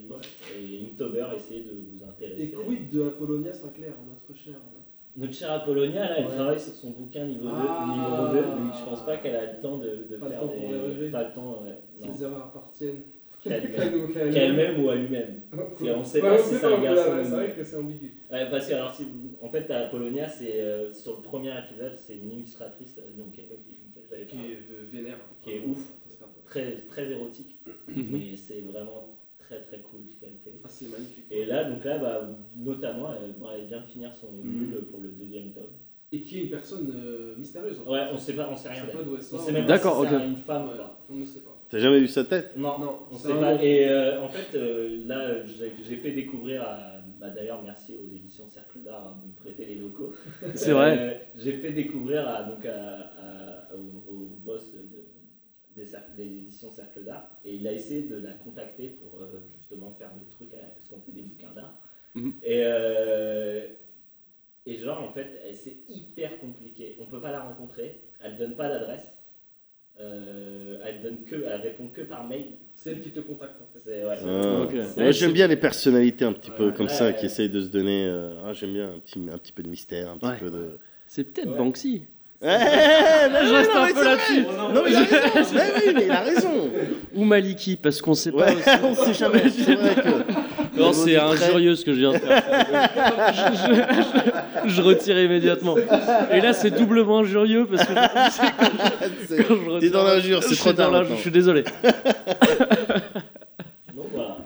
et Inktober, essayez de vous intéresser. Et quid de Apollonia Sinclair, notre cher Notre chère Apollonia, là, elle Ouais. travaille sur son bouquin niveau 2, Ah. niveau 2 donc je pense pas qu'elle a le temps de, de Pas le faire temps pour les des... Pas le temps, ouais. Non. Ces erreurs appartiennent Qu'à elle-même. ou à lui-même. Cool. on sait Ouais, pas si sait c'est un garçon ou C'est vrai que c'est ambigu. Ouais, parce que, alors, si, en fait, à Apollonia, c'est euh, sur le premier épisode, c'est une illustratrice euh, donc, euh, qui, est euh, vénère. Qui est ouf. Très, très érotique, Mhm. mais c'est vraiment très très cool ce qu'elle fait. Ah, c'est magnifique. Et là, donc là, bah, notamment, elle, vient de finir son Mhm. nul pour le deuxième tome. Et qui est une personne euh, mystérieuse. en Ouais, fait. on sait pas, on sait On rien sait d'où elle On sait même D'accord, pas si c'est ok. une femme ou Ouais, pas. on ne sait pas. T'as jamais vu sa tête? Non, Non, on sait pas. nom. Et euh, en fait, euh, là, j'ai fait découvrir à. bah, D'ailleurs, merci aux éditions Cercle d'Art hein, de me prêter les locaux. C'est vrai. Euh, j'ai fait découvrir à, donc à, à- au, au boss de- des, éditions Cercle d'Art et il a essayé de la contacter pour euh, justement faire des trucs, à- parce qu'on fait des bouquins d'art. Mhm. Et, euh, et genre, en fait, elle- c'est hyper compliqué. On peut pas la rencontrer, elle donne pas d'adresse. Euh, elle donne que, elle répond que par mail. C'est elle qui te contacte en fait. C'est ouais. Ah. Ouais, J'aime bien les personnalités un petit peu Ouais, comme ouais, ça ouais. qui essayent de se donner. euh, ah, J'aime bien un petit, un petit peu de mystère, un petit Ouais. peu de. C'est peut-être Ouais. Banksy. Ouais, non, Je reste non, un mais peu là-dessus. vrai. Non, mais raison. Mais oui, mais il a raison. Ou Maliki, parce qu'on sait Ouais, pas aussi. on sait jamais. C'est vrai que. Non, c'est injurieux ce que je viens de faire. je, je- je retire immédiatement. Et là, c'est doublement injurieux parce que c'est- quand je retire- T'es dans l'injure, c'est je suis trop tard. Je suis désolé. Donc voilà.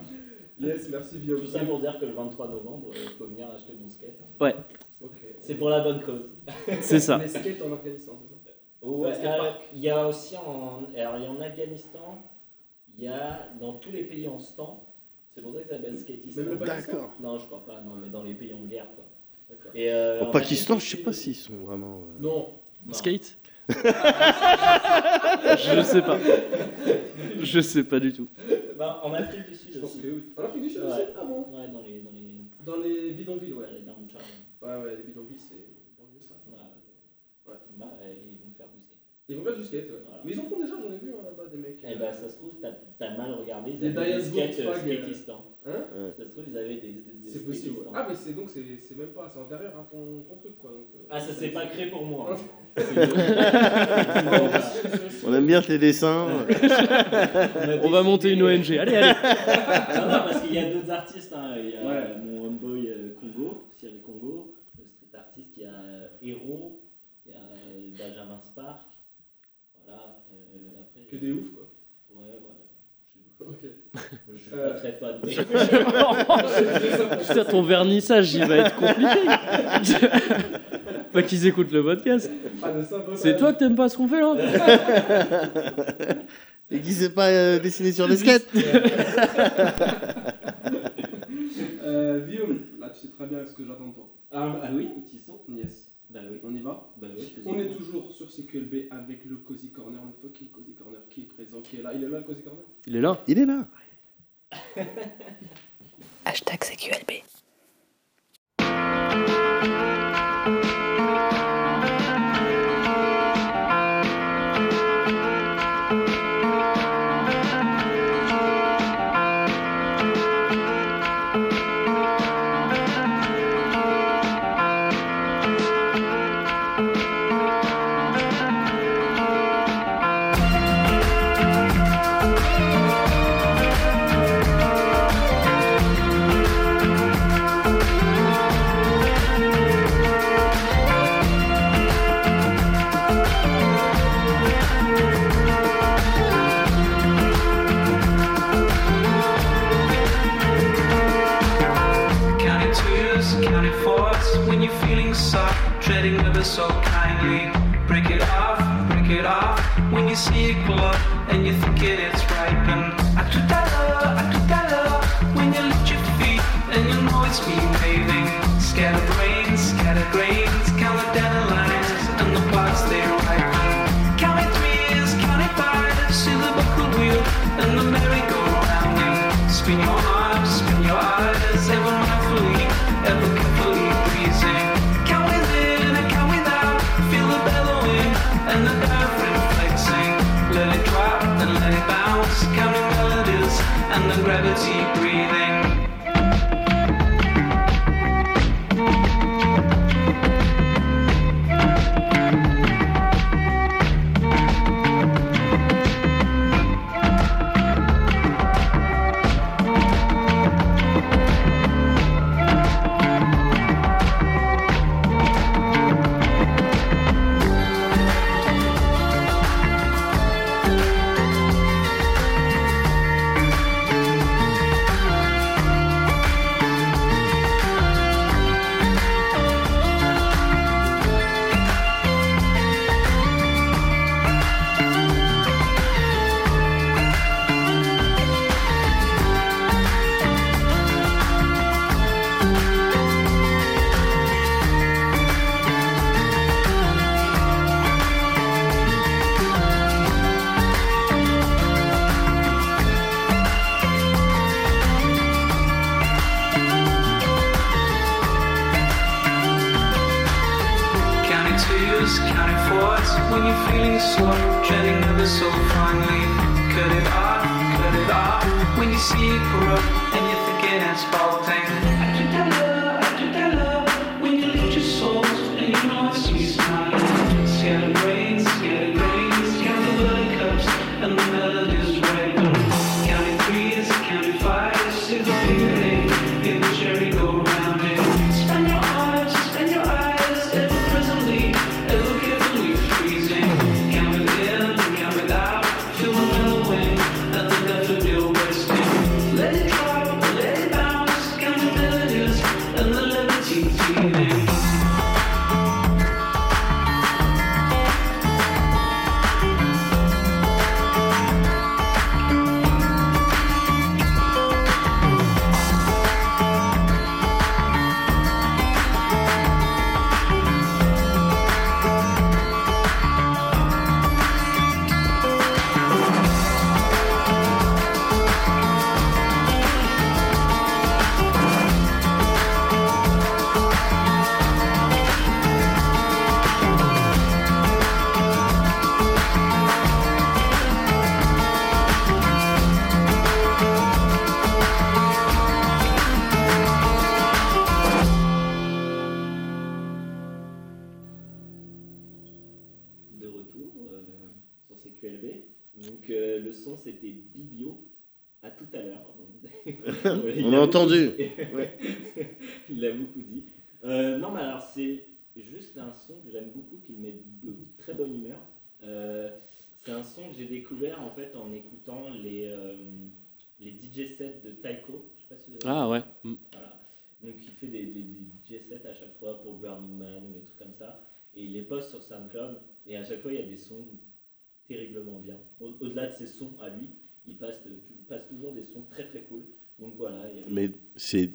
Yes, merci Guillaume. Tout ça pour dire que le 23 novembre, il faut venir acheter mon skate. Ouais. C'est pour la bonne cause. c'est ça. Les skates en Afghanistan, c'est ça Ouais, que euh, il y a aussi en, alors, il y a en Afghanistan, il y a dans tous les pays en stand. C'est pour ça que ça s'appelle skatistan. Même le Pakistan D'accord. Non, je crois pas, non, mais dans les pays en guerre. Quoi. Et, euh, Au en Pakistan, je sais pas s'ils sont vraiment. euh, Non. Non. Skate Je sais pas. Je sais pas du tout. Non, en Afrique du Sud Je pense aussi. que oui. En Afrique du Sud Ouais. aussi Ah bon Ouais, dans les, dans les, Dans les bidonvilles, ouais. dans les downtown. Ouais, ouais, les bidonvilles, c'est banlieue ça. Ouais. Ouais. Bah, euh, ils vont faire du skate. Ils vont faire du skate, ouais. Voilà. Mais ils en font déjà, j'en ai vu hein, là-bas des mecs. Eh ben, ça se trouve, t'as as mal regardé. Ils Des avaient des skates euh, Volkswagen. skatistan. Hein Ça se trouve, ils avaient des, des, des C'est possible. skatistan. Ah, mais c'est donc c'est c'est même pas, c'est antérieur à ton, ton truc quoi. Donc, euh, Ah, ça s'est pas créé pour moi. hein. On aime bien tes dessins. On va monter une ONG. Allez, allez. Non, non, parce qu'il y a d'autres artistes. hein. Il y a Ouais. euh, mon homeboy euh, Congo, Cyril Congo, le street artiste. Il y a euh, Hero, il y a euh, Benjamin Spark. Voilà. Euh, Que des ouf quoi. Ouais, voilà. Ok. Je, suis Euh. pas très fan. Mais... Putain, ton vernissage, il va être compliqué. pas qu'ils écoutent le podcast. Ah, de ça, pas C'est toi que t'aimes pas ce qu'on fait là Et qui sait pas euh, dessiner sur des skates Euh, Guillaume, là tu sais très bien ce que j'attends de toi. ah, ah oui, petit son. Yes. Bah oui, on y va bah On est toujours sur CQLB avec le Cozy Corner, le fucking Cozy Corner qui est présent, qui est là. Il est là le Cozy Corner? Il est là. Il est là. Hashtag CQLB. you see it glow and you think it is right, and after that. reality entendu.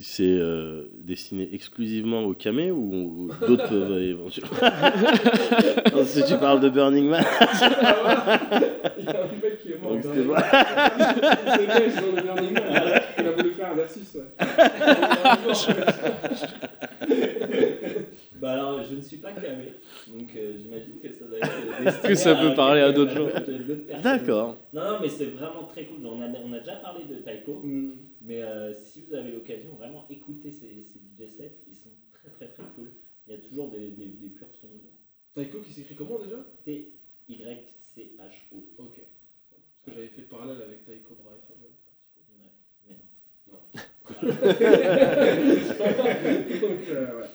C'est euh, destiné exclusivement au camé ou, ou d'autres peuvent éventuellement Si tu parles de Burning Man, Il y a un mec qui est mort. C'est le gars, dans le Burning Man. Il a voulu faire un versus, ouais. Bah alors, je ne suis pas camé, donc euh, j'imagine que ça doit être destiné Que ça peut à parler à d'autres personnes. d'accord. Non, non, mais c'est vraiment très cool. On a, on a déjà parlé de Taiko, Hmm. Mais euh, si vous avez l'occasion, vraiment écoutez ces, ces DJ sets, ils sont très très très cool. Il y a toujours des, des, des purs sons dedans. Taiko qui s'écrit comment déjà? T-Y-C-H-O. Ok. Parce que j'avais fait le parallèle avec Taiko Brahe. Enfin, voilà. Donc, euh, ouais.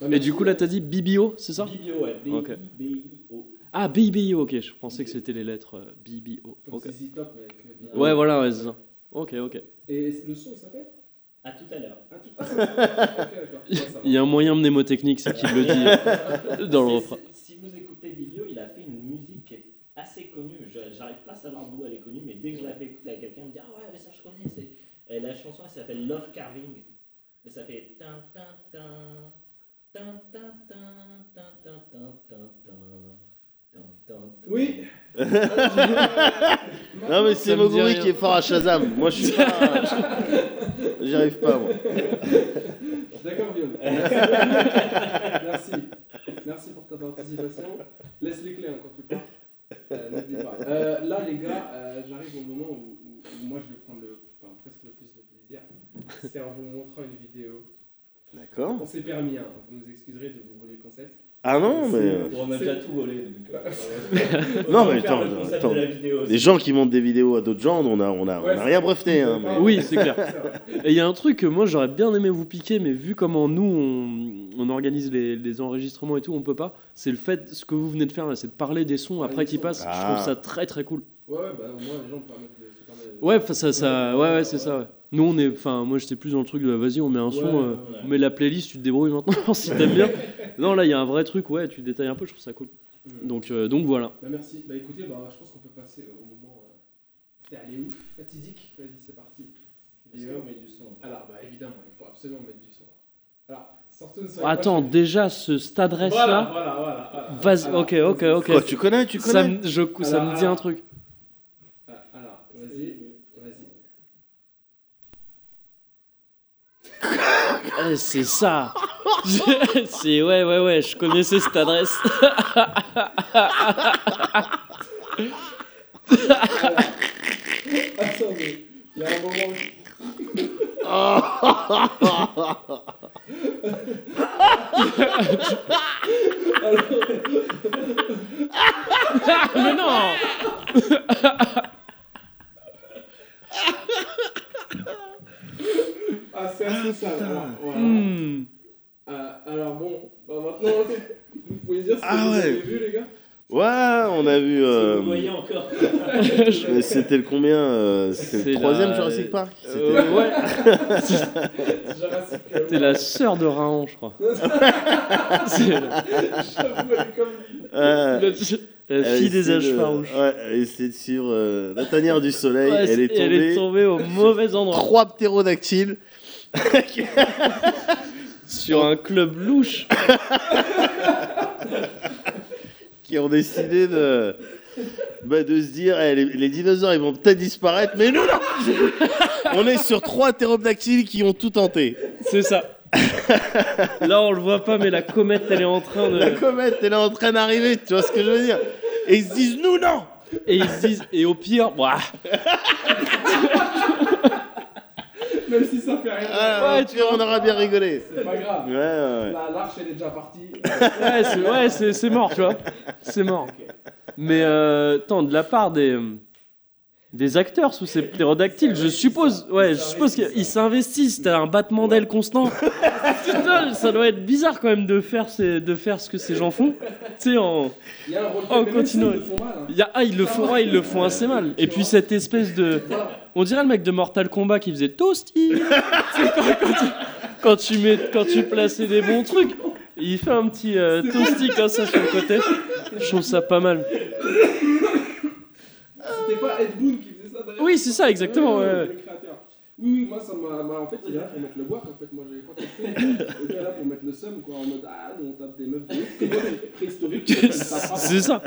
Et merci. du coup, là, t'as dit BBO, c'est ça? BBO, ouais. B-I-B-I-O. Ah, BBO, ok. Je pensais que c'était les lettres euh, BBO. Comme Ok. ZZ Top, mais avec le- Ouais, Ouais, voilà, ouais, c'est ça. Ok, ok. Et le son, il s'appelle À tout à l'heure. Il y a un moyen mnémotechnique, c'est qu'il le dit dans le. Si, vous écoutez Bivio, il a fait une musique assez connue. J'arrive pas à savoir d'où elle est connue, mais dès que je l'ai fais écouter à quelqu'un, il me dit Ah ouais, mais ça je connais. Et la chanson, elle s'appelle Love Carving. Et ça fait tin tin tin. Oui, Non mais c'est Moguri qui est fort à Shazam. Moi je suis pas. J'y arrive pas moi. D'accord, Guillaume. Merci. Merci pour ta participation. Laisse les clés hein, quand tu pars. Euh, N'oublie pas. Euh, là, les gars, euh, j'arrive au moment où, où- où moi je vais prendre le, enfin, presque le plus de plaisir. C'est en vous montrant une vidéo. D'accord. On s'est permis, hein, vous nous excuserez de vous voler le concept. Ah non mais. euh, Bon, on a déjà tout volé. Donc, euh, Non, mais attends, le concept attends. de la vidéo aussi. Les gens qui montent des vidéos à d'autres gens, on a, on a, on Ouais, a rien breveté. Hein, mais- Oui, c'est clair. Et il y a un truc que moi j'aurais bien aimé vous piquer, mais vu comment nous on, on organise les, les enregistrements et tout, on peut pas. C'est le fait, ce que vous venez de faire là, c'est de parler des sons après qu'ils passent. Je Ah. trouve ça très très cool. Ouais, ouais, bah au moins les gens permettent de- Ouais, ça, ça, ouais, ouais, c'est ça. Ouais. Nous on est, enfin, moi j'étais plus dans le truc de vas-y, on met un Ouais, son, euh, ouais, on met la playlist, tu te débrouilles maintenant si t'aimes bien. Non, là il y a un vrai truc, ouais, tu détailles un peu, je trouve ça cool. Mm. Donc, euh, donc voilà. Bah merci. Bah écoutez, bah, je pense qu'on peut passer au moment. Euh... T'es allé ouf, fatidique? Vas-y, c'est parti. Est-ce qu'on met du son Alors, bah évidemment, il faut absolument mettre du son. Alors, une Attends, déjà ce, cette adresse Voilà, là. voilà, voilà. voilà. Vas-y, Alors, ok, ok, ok. Quoi, tu connais, tu Ça connais me, je, ça Alors, me dit un truc. Ah, Alors, vas-y, vas-y. Eh, c'est ça. c'est ouais, ouais, ouais. Je connaissais cette adresse. Attendez, il y a un moment. Mais non. Ah, c'est assez sale. Alors, voilà. Hmm. Ah, alors bon, bah maintenant, vous pouvez dire ce que Ah vous ouais. avez vu, les gars Ouais, on a vu. Si euh, vous voyez encore. C'était le combien euh, C'était C'est le troisième la- Jurassic Park? C'était- Euh, ouais. Jurassic T'es la sœur de Raon, je crois. J'avoue, elle est comme. La, la Elle fille des âges de- farouches. Ouais, elle essaie de suivre euh, la tanière du soleil. Ouais, elle, est tombée, elle est tombée au mauvais endroit. Trois ptérodactyles. Sur un club louche. qui ont décidé de, bah, de se dire eh, les, les dinosaures ils vont peut-être disparaître, mais nous non On est sur trois ptérodactyles qui ont tout tenté. C'est ça. Là, on le voit pas, mais la comète, elle est en train La de. comète elle est en train d'arriver, tu vois ce que je veux dire Et ils se disent nous non Et ils se disent, et au pire, ouah, Même si ça fait rien. ah, Ouais, tu vois, on aura bien rigolé. C'est pas grave. Ouais. La l'arche, elle est déjà partie. ouais, c'est ouais, c'est- c'est mort, tu vois. C'est mort. Mais euh, attends, de la part des des acteurs sous ces ptérodactyles, je suppose, ouais, je suppose qu'ils s'investissent. T'as un battement d'aile constant. Putain, ça doit être bizarre quand même de faire ces- de faire ce que ces gens font. Tu sais, en Il y a un rôle mais même continuez. s'ils le font mal, hein. Il y a- ah, ils le font, ah, ils le font assez mal. Et puis cette espèce de, on dirait le mec de Mortal Kombat qui faisait toasty. Quand, quand tu, quand tu mets, quand tu plaçais des bons trucs, il fait un petit euh, toasty comme ça sur le côté. Je trouve ça pas mal. C'était pas Ed Boon qui faisait ça d'ailleurs Oui, c'est ça, exactement, ouais, ouais. Le créateur. Oui, oui, moi ça m'a. bah, en fait, il est là pour mettre le guac, en fait. Moi j'avais pas compris. Le gars est là pour mettre le seum, quoi. En mode, ah, nous on tape des meufs de préhistoriques, C'est ça.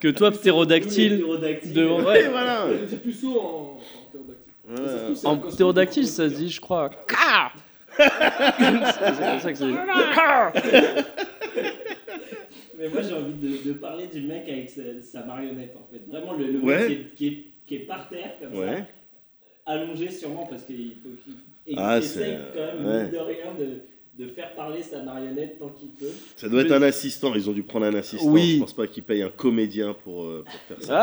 Que toi, ptérodactyle. Ptérodactyle. De... Ouais, Ouais. voilà. Je dis puceau en, en ptérodactyle. C'est En ptérodactyle, ça se dit, je crois. C'est comme ça que ça se dit. Ka Mais moi j'ai envie de, de parler du mec avec sa, sa marionnette en fait. Vraiment le, le Ouais. mec qui est, qui, est, qui est par terre comme ça, allongé sûrement parce qu'il faut qu'il Ah, il essaye quand même ouais. de rien de, de faire parler sa marionnette tant qu'il peut. Ça doit être un assistant. Ils ont dû prendre un assistant. Oui. Je pense pas qu'ils payent un comédien pour, euh, pour faire ça.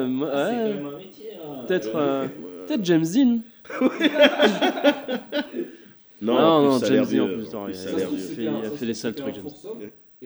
Ah, moi- C'est quand même un métier. hein. Peut-être Euh, euh, peut-être James Dean. Non, Non, James Dean, en plus, non, En plus, il a fait- il a ça se fait les sales trucs, James.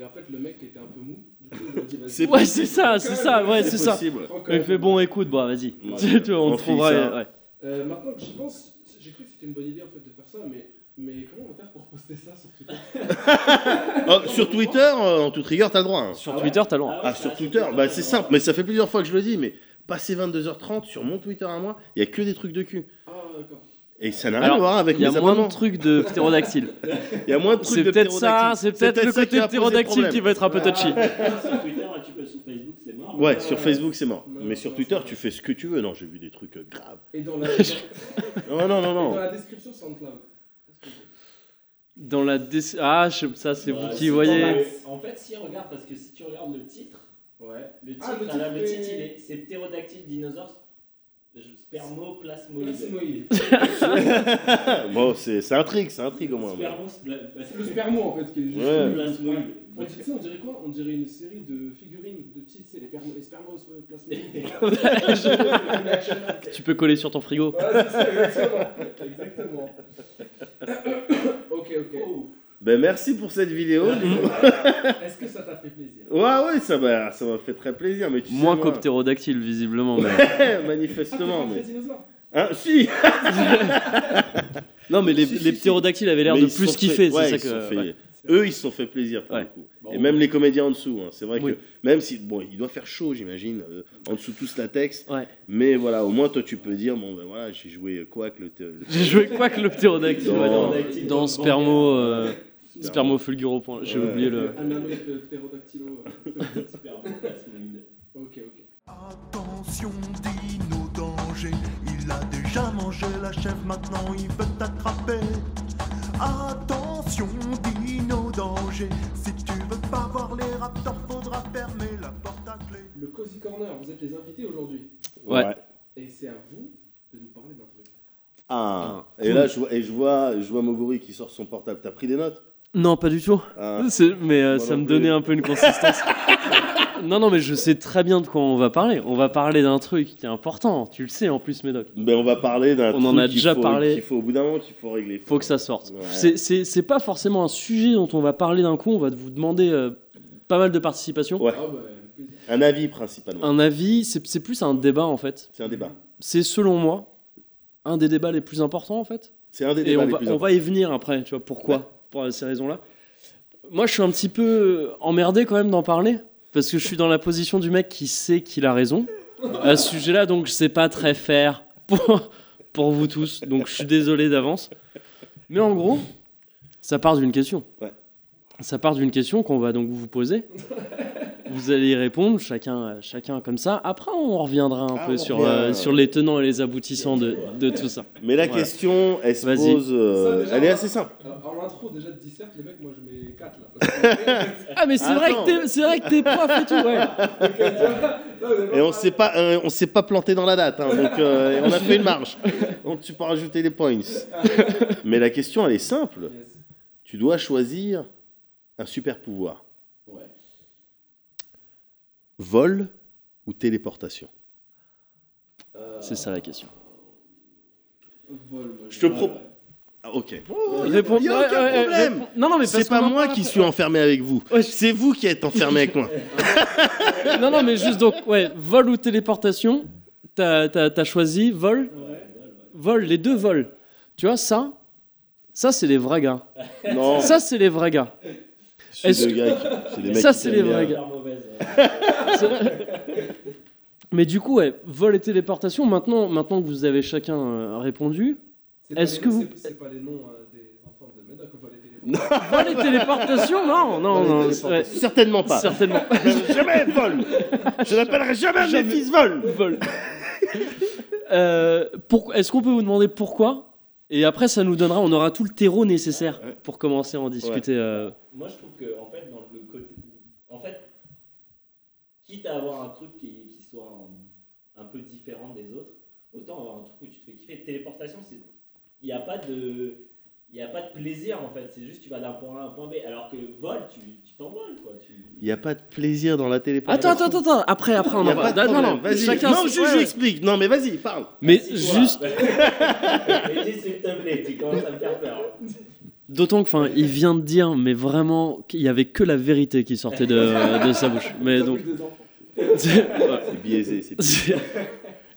Et en fait, le mec était un peu mou. Du coup, il a dit, vas-y. C'est Ouais, c'est ça, c'est ça, ouais, c'est ça. possible. Il fait bon, écoute, bah vas-y. Ouais. Tu vois, on On trouvera. ça. ouais. Euh, maintenant que j'y pense, j'ai cru que c'était une bonne idée en fait de faire ça, mais, mais comment on va faire pour poster ça sur Twitter Oh, sur Twitter, euh, en toute rigueur, t'as le droit. hein. Sur Ah ouais Twitter, t'as le droit. ouais, Ah, sur Twitter, bah c'est simple, mais ça fait plusieurs fois que je le dis, mais passer 22h30 sur mon Twitter à moi, il y a que des trucs de cul. Ah, d'accord. Et ça n'a rien Alors, à voir avec Il y a moins de trucs de ptérodactyle. Il y a moins de trucs C'est de peut-être ça, c'est peut-être le côté ptérodactyle qui va être un peu touchy. sur Twitter, tu peux sur Facebook, c'est mort. Ouais, sur. Facebook c'est mort. Mais sur Twitter, c'est tu fais ce que tu veux. Non, j'ai vu des trucs euh, graves. Et dans la, Non, non, non, et dans non. la description SoundCloud. Dans la Ah, je- ça, c'est vous qui c'est voyez. En fait, si regarde, parce que si tu regardes le titre, Ouais. le titre, Ah, le alors, le titre il est, c'est ptérodactyle dinosaure spermoplasmoïde. Plasmoïde. Bon, c'est c'est un trick, c'est un trick au moins. C'est le spermo en fait qui est juste. Ouais. Plasmoïde. Tu sais, on dirait quoi? On dirait une série de figurines de petits, tu sais, les, les spermos euh, plasmoïdes. Tu peux coller sur ton frigo. Ouais, c'est ça, exactement. Exactement. ok, ok. Oh. Ben merci pour cette vidéo. Est-ce que ça t'a fait plaisir? Ouais, ouais, ça m'a ça m'a fait très plaisir. Mais tu sais, Moins moi- ptérodactyle, visiblement. mais- Ah, Manifestement. pas mais... Hein, si Non, mais les, Si, si, les si. ptérodactyles avaient l'air de plus kiffer. fait- ouais, c'est ils ça se que. sont fait- ouais. Eux, ils se sont fait plaisir pour Ouais. le coup. Bon, Et même les comédiens en dessous. hein. C'est vrai Oui. que même si, bon, il doit faire chaud, j'imagine, euh, en dessous tous la texte. Ouais. Mais voilà, au moins toi, tu peux dire, bon, ben voilà, j'ai joué quoi que le. le- J'ai joué quoi que le ptérodactyle Dans- dans, dans dans Spermo. euh, Spermo. Spermo fulguro. point. J'ai Ouais. oublié le. Euh, pterodactylo. Spermoplasmoïde. Ok, ok. Attention, dino danger. Il a déjà mangé la chèvre, maintenant il veut t'attraper. Attention, dino danger. Si tu veux pas voir les raptors, faudra fermer la porte à clé. Le Cozy Corner, vous êtes les invités aujourd'hui. Ouais. Et c'est à vous de nous parler d'un truc. Ah. Et là, je vois, et je vois, je vois Moguri qui sort son portable. T'as pris des notes? Non, pas du tout. Ah. Mais euh, ça me donnait un peu une consistance. non, non, mais je sais très bien de quoi on va parler. On va parler d'un truc qui est important. Tu le sais en plus, Médoc. Ben, on va parler d'un On en truc a déjà faut- parlé. qu'il faut au bout d'un moment qu'il faut régler. Faut que ça sorte. Ouais. C'est- pas forcément un sujet dont on va parler d'un coup. On va vous demander euh, pas mal de participation. Ouais. Un avis principalement. Un avis, c'est plus un débat en fait. C'est un débat. C'est selon moi un des débats les plus importants en fait. C'est un des Et débats on les va, plus on va y venir après, tu vois, pourquoi? Pour ces raisons-là. Moi, je suis un petit peu emmerdé quand même d'en parler, parce que je suis dans la position du mec qui sait qu'il a raison à ce sujet-là, donc je sais pas très faire pour, pour vous tous, donc je suis désolé d'avance. Mais en gros, ça part d'une question. Ouais. Ça part d'une question qu'on va donc vous poser. Vous allez y répondre, chacun, chacun comme ça. Après, on reviendra un Ah, peu sur, revient. euh, sur les tenants et les aboutissants de, de tout ça. Mais la Voilà. question, elle se pose. euh, Ça, déjà, elle est assez simple. En intro, déjà de dissert, les mecs, moi je mets 4 là. Ah mais c'est vrai que t'es- c'est vrai que t'es prof et tout ouais. Non, mais Et on s'est pas, euh, on s'est pas planté dans la date, hein, donc euh, on a fait une marge. Donc tu peux rajouter des points. Mais la question, elle est simple. yes. Tu dois choisir un super pouvoir. Ouais. Vol ou téléportation? Euh, C'est ça la question. vol, Je te propose. Ah, ok. Réponds- Il a aucun ouais, ouais, problème. Non non mais C'est pas moi qui suis enfermé avec vous. Ouais. C'est vous qui êtes enfermé avec moi. Non non mais juste donc ouais vol ou téléportation. T'as t'as- t'as choisi vol. Ouais. Vol les deux vols. Tu vois ça. Ça c'est les vrais gars. Non. Ça c'est les vrais gars. C'est Est-ce des gars qui- c'est des mecs Ça, qui c'est t'aiment les vrais bien. gars. Mais du coup, ouais, vol et téléportation, maintenant, maintenant que vous avez chacun euh, répondu, C'est Est-ce que vous- c'est- C'est pas les noms euh, des enfants de Médoc, on va les téléphoner. vol et téléportation, non, non, non, ouais, Certainement pas. certainement. jamais vol. Je n'appellerai jamais, mes fils vol. vol. Euh, pour- Est-ce qu'on peut vous demander pourquoi Et après, ça nous donnera, on aura tout le terreau nécessaire Ouais. pour commencer à en discuter. euh. Moi, je trouve que, en fait, dans le côté. En fait, quitte à avoir un truc qui, qui soit un, un peu différent des autres, autant avoir un truc où tu te fais kiffer. Téléportation, c'est. Il n'y a pas de. Il n'y a pas de plaisir en fait, c'est juste tu vas d'un point A à un point B. Alors que vol, tu tu t'envoles quoi. Tu... Il n'y a pas de plaisir dans la téléportation. attends, attends, attends, après, après, on en va. Non, non. Vas-y. chacun. non, je, je ouais. explique. Non, mais vas-y, parle. Mais juste, Mais dis s'il te plaît, tu commences à me faire peur. d'autant que, enfin, il vient de dire, mais vraiment, qu'il y avait que la vérité qui sortait de, de sa bouche. Mais donc. C'est biaisé. C'est biaisé.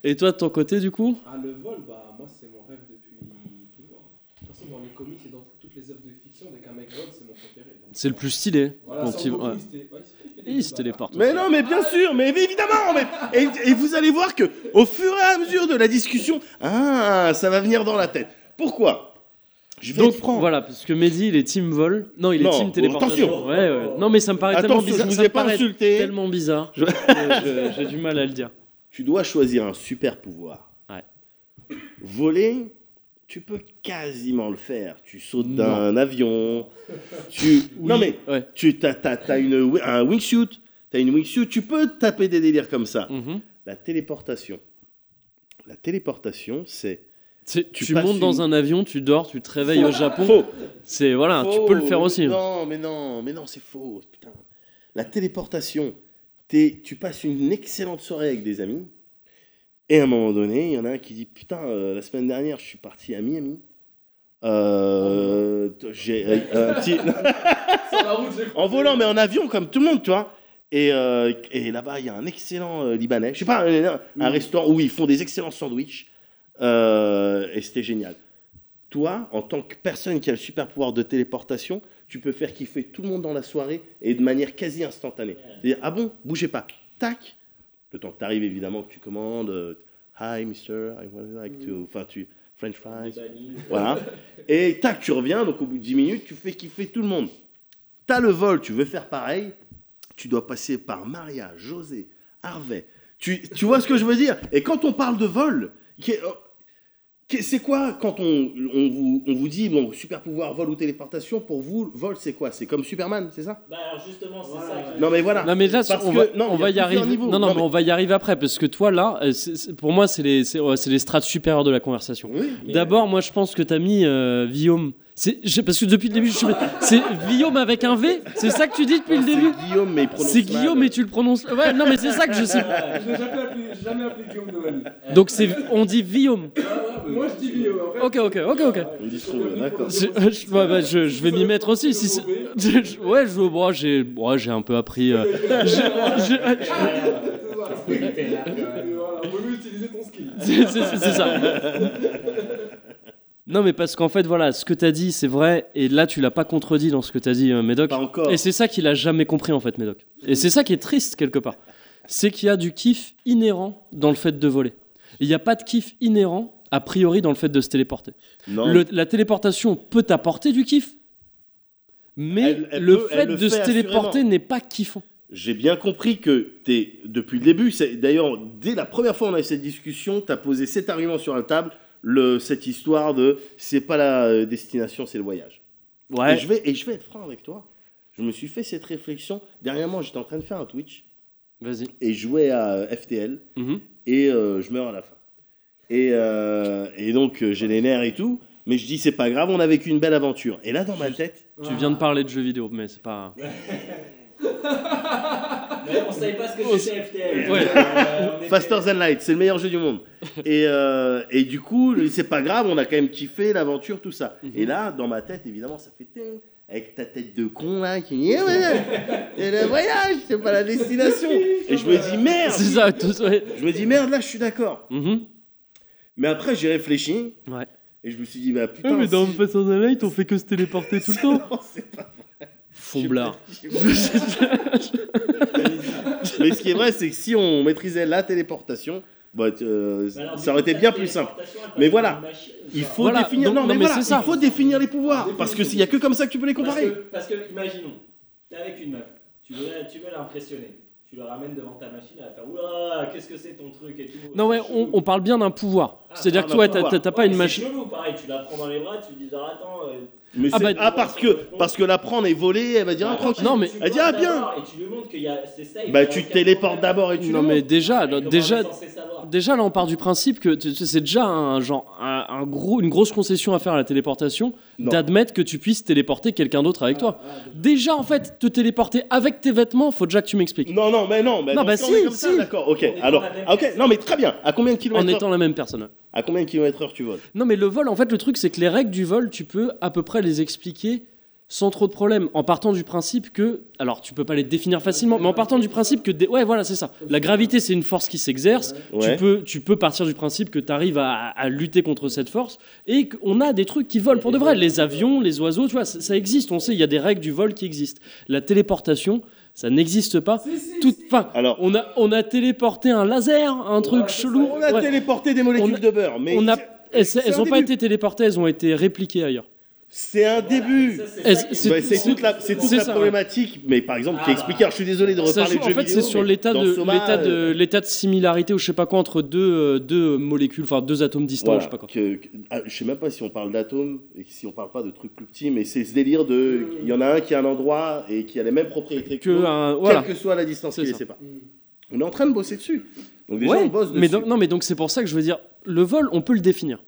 Et toi, de ton côté, du coup? Ah, le vol, bah, moi, c'est mon rêve depuis toujours. De toute façon, dans les comics et dans toutes les œuvres de c'est mon préféré. Donc, C'est le plus stylé. Voilà, quand sans il- Goku, ouais. des. Mais non, mais bien sûr, mais évidemment. Mais, et, et vous allez voir que au fur et à mesure de la discussion, ah, ça va venir dans la tête. Pourquoi? Je vais Donc être franc. voilà, parce que Mehdi, il est team vol. Non, il est Non, team téléportation. attention. Ouais, ouais. Non, mais ça me paraît tellement Attention, bizarre. je vous ça ai me pas paraît insulté. tellement bizarre. Je- que je- J'ai du mal à le dire. Tu dois choisir un super pouvoir. Ouais. Voler, tu peux quasiment le faire. Tu sautes d'un avion. Tu... Non mais Ouais. tu as, t'as- t'as une, un wingsuit. T'as une wingsuit. Tu peux taper des délires comme ça. Mhm. La téléportation. La téléportation, c'est Tu Tu, montes dans un avion, tu dors, tu te réveilles au Japon. C'est voilà, tu peux le faire aussi. Non, mais non, mais non, c'est faux. Putain. La téléportation, t'es- tu passes une excellente soirée avec des amis. Et à un moment donné, il y en a un qui dit Putain, euh, la semaine dernière, je suis parti à Miami. Euh, j'ai euh, un petit- Sur la route, j'ai en volant, mais en avion, comme tout le monde, tu vois. Et, euh, et là-bas, il y a un excellent euh, Libanais. Je sais pas, un, un restaurant où ils font des excellents sandwichs. Euh, et c'était génial. Toi, en tant que personne qui a le super pouvoir de téléportation, tu peux faire kiffer tout le monde dans la soirée et de manière quasi instantanée. C'est-à-dire, ah bon, bougez pas. Tac. Le temps que tu arrives, évidemment, que tu commandes. euh, Hi, mister, I would like to. Enfin, tu. French fries. Voilà. Et tac, tu reviens, donc au bout de 10 minutes, tu fais kiffer tout le monde. T'as le vol, tu veux faire pareil, tu dois passer par Maria, José, Harvey. Tu, tu vois ce que je veux dire? Et quand on parle de vol, qu'est- c'est quoi quand on, on, vous, on vous dit, bon, super pouvoir, vol ou téléportation, pour vous, vol, c'est quoi? C'est comme Superman, c'est ça? Bah alors justement, c'est Voilà, ça. Non, mais voilà. Non mais là, Parce on que- va, non, on va y arriver. Non, non, Non, mais mais- on va y arriver après parce que toi là, euh, c'est- c'est- pour moi, c'est les, c'est ouais, c'est les strates supérieures de la conversation. Oui. D'abord, moi, je pense que t'as mis euh, Guillaume. C'est parce que depuis le début, je suis- c'est Guillaume avec un V. C'est ça que tu dis depuis le début. C'est Guillaume, mais il prononce C'est. Guillaume et tu le prononces. Ouais, non, mais c'est ça que je sais. Je n'ai jamais appelé, j'ai jamais appelé Guillaume de ma vie. Donc c'est, on dit Guillaume. Moi, je dis Guillaume. Ok, ok, ok, ok. On dit d'accord. Je, ouais, bah, je- je vais m'y mettre aussi. Si ouais, je, bon, j'ai, bon, j'ai un peu appris. euh, je- je- Et voilà, vaut mieux utiliser ton skill. c'est ça. Non, mais parce qu'en fait, voilà, ce que t'as dit, c'est vrai, et là, tu l'as pas contredit dans ce que t'as dit, euh, Médoc. Pas encore. Et c'est ça qu'il a jamais compris, en fait, Médoc. Et c'est ça qui est triste, quelque part. C'est qu'il y a du kiff inhérent dans le fait de voler. Il n'y a pas de kiff inhérent, a priori, dans le fait de se téléporter. Non. Le- la téléportation peut t'apporter du kiff, mais Elle- elle le peut- fait elle le de se téléporter assurément. n'est pas kiffant. J'ai bien compris que t'es depuis le début. c'est- D'ailleurs, dès la première fois on a eu cette discussion, tu as posé cet argument sur la table, le, cette histoire de c'est pas la euh, destination, c'est le voyage. Et, je vais, et je vais être franc avec toi. Je me suis fait cette réflexion. Dernièrement, j'étais en train de faire un Twitch Vas-y. et jouais à euh, FTL Mhm. et euh, je meurs à la fin. Et, euh, et donc, j'ai les nerfs et tout. Mais je dis, c'est pas grave, on a vécu une belle aventure. Et là, dans ma tête, Tu viens de parler de jeux vidéo, mais c'est pas. Mais on savait pas ce que c'était FTL. Ouais. Euh, était- Faster Than Light, c'est le meilleur jeu du monde. Et, euh, et du coup, c'est pas grave, on a quand même kiffé l'aventure, tout ça. Mhm. Et là, dans ma tête, évidemment, ça fait ting, avec ta tête de con là, qui dit, Eh ouais, c'est le voyage, c'est pas la destination. Et je me dis, merde, C'est ça, tout ouais. je me dis, merde, là, je suis d'accord. Mhm. Mais après, j'ai réfléchi. Ouais. Et je me suis dit, bah putain. Ah, mais dans si- Faster Than Light, on fait que se téléporter tout le temps. Non, c'est pas- Fomblard. mais ce qui est vrai, c'est que si on maîtrisait la téléportation, bah, euh, du ça aurait été bien plus simple. Mais voilà. Il faut Voilà, définir. donc- non, non, mais mais voilà, ça. il faut définir les pouvoirs. Définir. Parce qu'il y a que comme ça que tu peux les Parce comparer. que, parce que, imaginons, t'es avec une meuf, tu veux, tu veux l'impressionner, tu le ramènes devant ta machine, elle va faire Oula, qu'est-ce que c'est ton truc et tout. Non, ouais, on parle bien d'un pouvoir. Ah, C'est-à-dire ah, que toi, t'as- pouvoir. t'as pas Ouais, une machine. C'est chelou, pareil, tu la prends dans les bras, tu dis genre attends. euh, Mais Ah, c'est- bah, ah, parce que parce que la prendre est volée, elle va dire ah, attends, tranquille. Non, mais- tu Elle dit, ah, bien. d'abord Et tu lui montres qu'il y a c'est safe. Bah il y a tu aucun téléportes d'abord et tu Non, le mais déjà, comment déjà, on est censé savoir déjà là, on part du principe que tu- tu- c'est déjà un genre un, un gros, une grosse concession à faire à la téléportation, Non. d'admettre que tu puisses téléporter quelqu'un d'autre avec toi. Ah, déjà. En fait, te téléporter avec tes vêtements, faut déjà que tu m'expliques. Non, non, mais non. Mais Non, dans bah ce cas, si, on est comme ça, si. D'accord, ok. étant Alors, la même ah, ok, personne. non, mais très bien. À combien de En kilomètres étant la même personne. À combien de kilomètres heure tu voles? Non, mais le vol, en fait, le truc, c'est que les règles du vol, tu peux à peu près les expliquer sans trop de problème, en partant du principe que, alors tu peux pas les définir facilement, mais en partant du principe que, des- ouais, voilà, c'est ça. La gravité, c'est une force qui s'exerce. Tu peux, tu peux partir du principe que tu arrives à, à lutter contre cette force et qu'on a des trucs qui volent pour de vrai. Les avions, les oiseaux, tu vois, ça, ça existe. On sait, il y a des règles du vol qui existent. La téléportation, ça n'existe pas. Si, si, Tout, si. Alors, on a, on a téléporté un laser, un truc chelou. on a Ouais. téléporté des molécules On a- de beurre, mais On a- elles, c'est elles un ont pas été téléportées, elles ont été répliquées ailleurs. C'est un début. C'est est- Bah, C'est toute la, c'est toute c'est la ça, ouais. problématique, mais par exemple, qui Ah, explique. bah. Alors, je suis désolé de reparler de en fait, c'est sur l'état de, l'état de, euh, l'état de similarité ou je sais pas quoi entre deux, euh, deux molécules, enfin deux atomes distants, voilà, je sais pas quoi. que- que- ah, je sais même pas si on parle d'atomes et si on parle pas de trucs plus petits, mais c'est ce délire de. Il y en a un qui a un endroit et qui a les mêmes propriétés que, Que l'autre, un, voilà. quelle que soit la distance C'est qui les ça. sépare. Mm. On est en train de bosser dessus. Donc déjà, Ouais, on bosse dessus. mais donc- non, mais donc c'est pour ça que je veux dire, le vol, on peut le définir.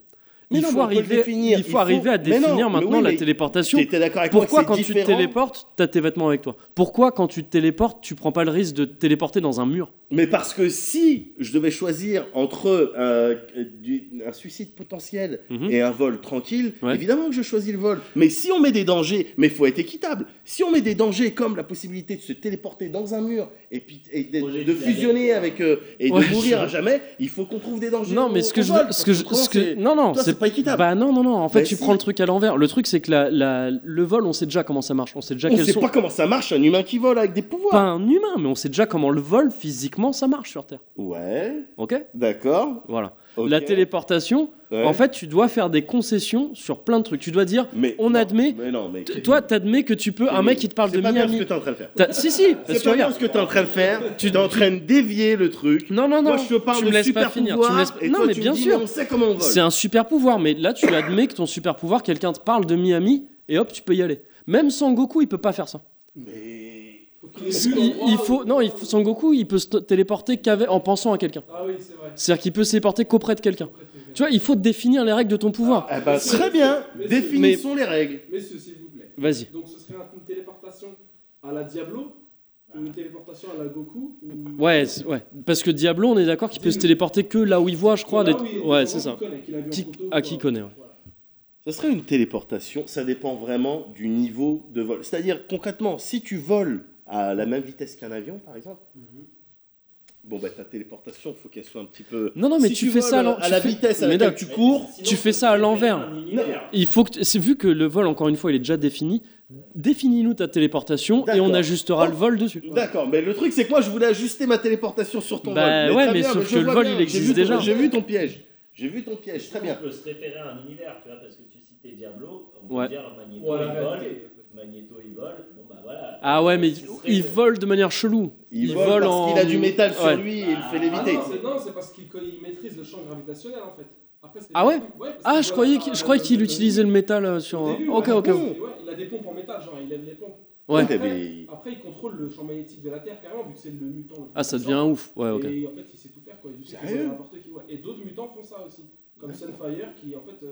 Mais il non, faut arriver, définir. il faut Il faut- arriver à mais non, définir mais maintenant oui, la téléportation. Avec Pourquoi quand c'est tu te téléportes, t'as tes vêtements avec toi? Pourquoi quand tu te téléportes, tu prends pas le risque de te téléporter dans un mur? Mais parce que si je devais choisir entre euh, du- un suicide potentiel Mhm. et un vol tranquille, Ouais. évidemment que je choisis le vol. Mais si on met des dangers, mais il faut être équitable. Si on met des dangers comme la possibilité de se téléporter dans un mur et puis et de, Projet de de fusionner avec euh, et Ouais, de mourir à jamais, il faut qu'on trouve des dangers. Non, mais ce que je, ce que je, autrement, ce que, c'est- non, non, toi, c'est pas équitable. Bah non, non, non. En fait, tu si. prends le truc à l'envers. Le truc, c'est que la, la- le vol, on sait déjà comment ça marche. On sait déjà on sait sont. pas comment ça marche un humain qui vole avec des pouvoirs. Pas un humain, mais on sait déjà comment le vol physiquement ça marche sur Terre. Ouais, Ok? D'accord. Voilà. La téléportation, Ouais. en fait, tu dois faire des concessions sur plein de trucs. Tu dois dire, mais on non, admet- Mais non, mais toi, t'admets que tu peux. Un mec qui te parle de c'est pas bien ce Miami. que t'es en train de faire. Si, si, C'est pas bien ce que tu es en train de faire. Tu es en train de dévier le truc. Non, non, non. Moi, je te parle tu de me laisses super pas finir. Tu pouvoir, me laisses... et Non, toi, mais tu me bien dis, sûr. on sait comment on vole. C'est un super pouvoir, mais là, tu admets que ton super pouvoir, quelqu'un te parle de Miami et hop, tu peux y aller. Même Sangoku, il peut pas faire ça. Mais Il, faut, non, il faut, Sangoku, il peut se téléporter en pensant à quelqu'un. Ah oui, c'est vrai. C'est-à-dire qu'il peut se téléporter qu'auprès de quelqu'un. Tu vois, il faut définir les règles de ton pouvoir. eh ben, très bien. Définissons les règles. Messieurs, s'il vous plaît. Vas-y. Donc ce serait une téléportation à la Diablo ou une téléportation à la Goku ou... Ouais, ouais. Parce que Diablo, on est d'accord qu'il peut se téléporter que là où il voit, je crois. Des- Ouais, c'est ça. connaît, a Qui- photo, ah, quoi. qui connaît, ouais. Voilà. Ce serait une téléportation. Ça dépend vraiment du niveau de vol. C'est-à-dire, concrètement, si tu voles à la même vitesse qu'un avion, par exemple, bon, bah, ta téléportation, il faut qu'elle soit un petit peu. Non, non, mais Si tu fais ça à la fais- vitesse à Mais laquelle non, tu cours. Sinon, tu fais ça à l'envers. Il faut que, c'est vu que le vol, encore une fois, il est déjà défini. Définis-nous ta téléportation et on D'accord. ajustera Oh. le vol dessus. D'accord, mais le truc c'est que moi je voulais ajuster ma téléportation sur ton Bah vol. ouais, très mais bien, sauf que le vol, bien. il J'ai existe déjà. J'ai vu ton piège. J'ai vu ton piège, très bien. On peut se référer à un univers, tu vois, parce que tu citais Diablo, on peut Ouais. dire Magneto Ou à Magneto il vole, bon bah voilà. Ah ouais, mais il vole de manière chelou. Il, Il vole, vole parce en- qu'il a du métal sur Ouais. lui et il le fait Ah, Ah léviter. non, c'est, non, c'est parce qu'il maîtrise le champ gravitationnel en fait. Après, c'est Ah ouais Ah, je croyais qu'il, je la- croyais qu'il la- utilisait le métal euh, sur. Au début, Ok, ok. ouais, il a des pompes en métal, genre il lève les pompes. Ouais. Après, mais- après, il contrôle le champ magnétique de la Terre carrément, vu que c'est le mutant. le plus Ah, ça devient ouf. Ouais, ok. Et en fait, il sait tout faire quoi. Il sait Sérieux faire n'importe qui. ouais. Et d'autres mutants font ça aussi. Comme Sunfire qui en fait.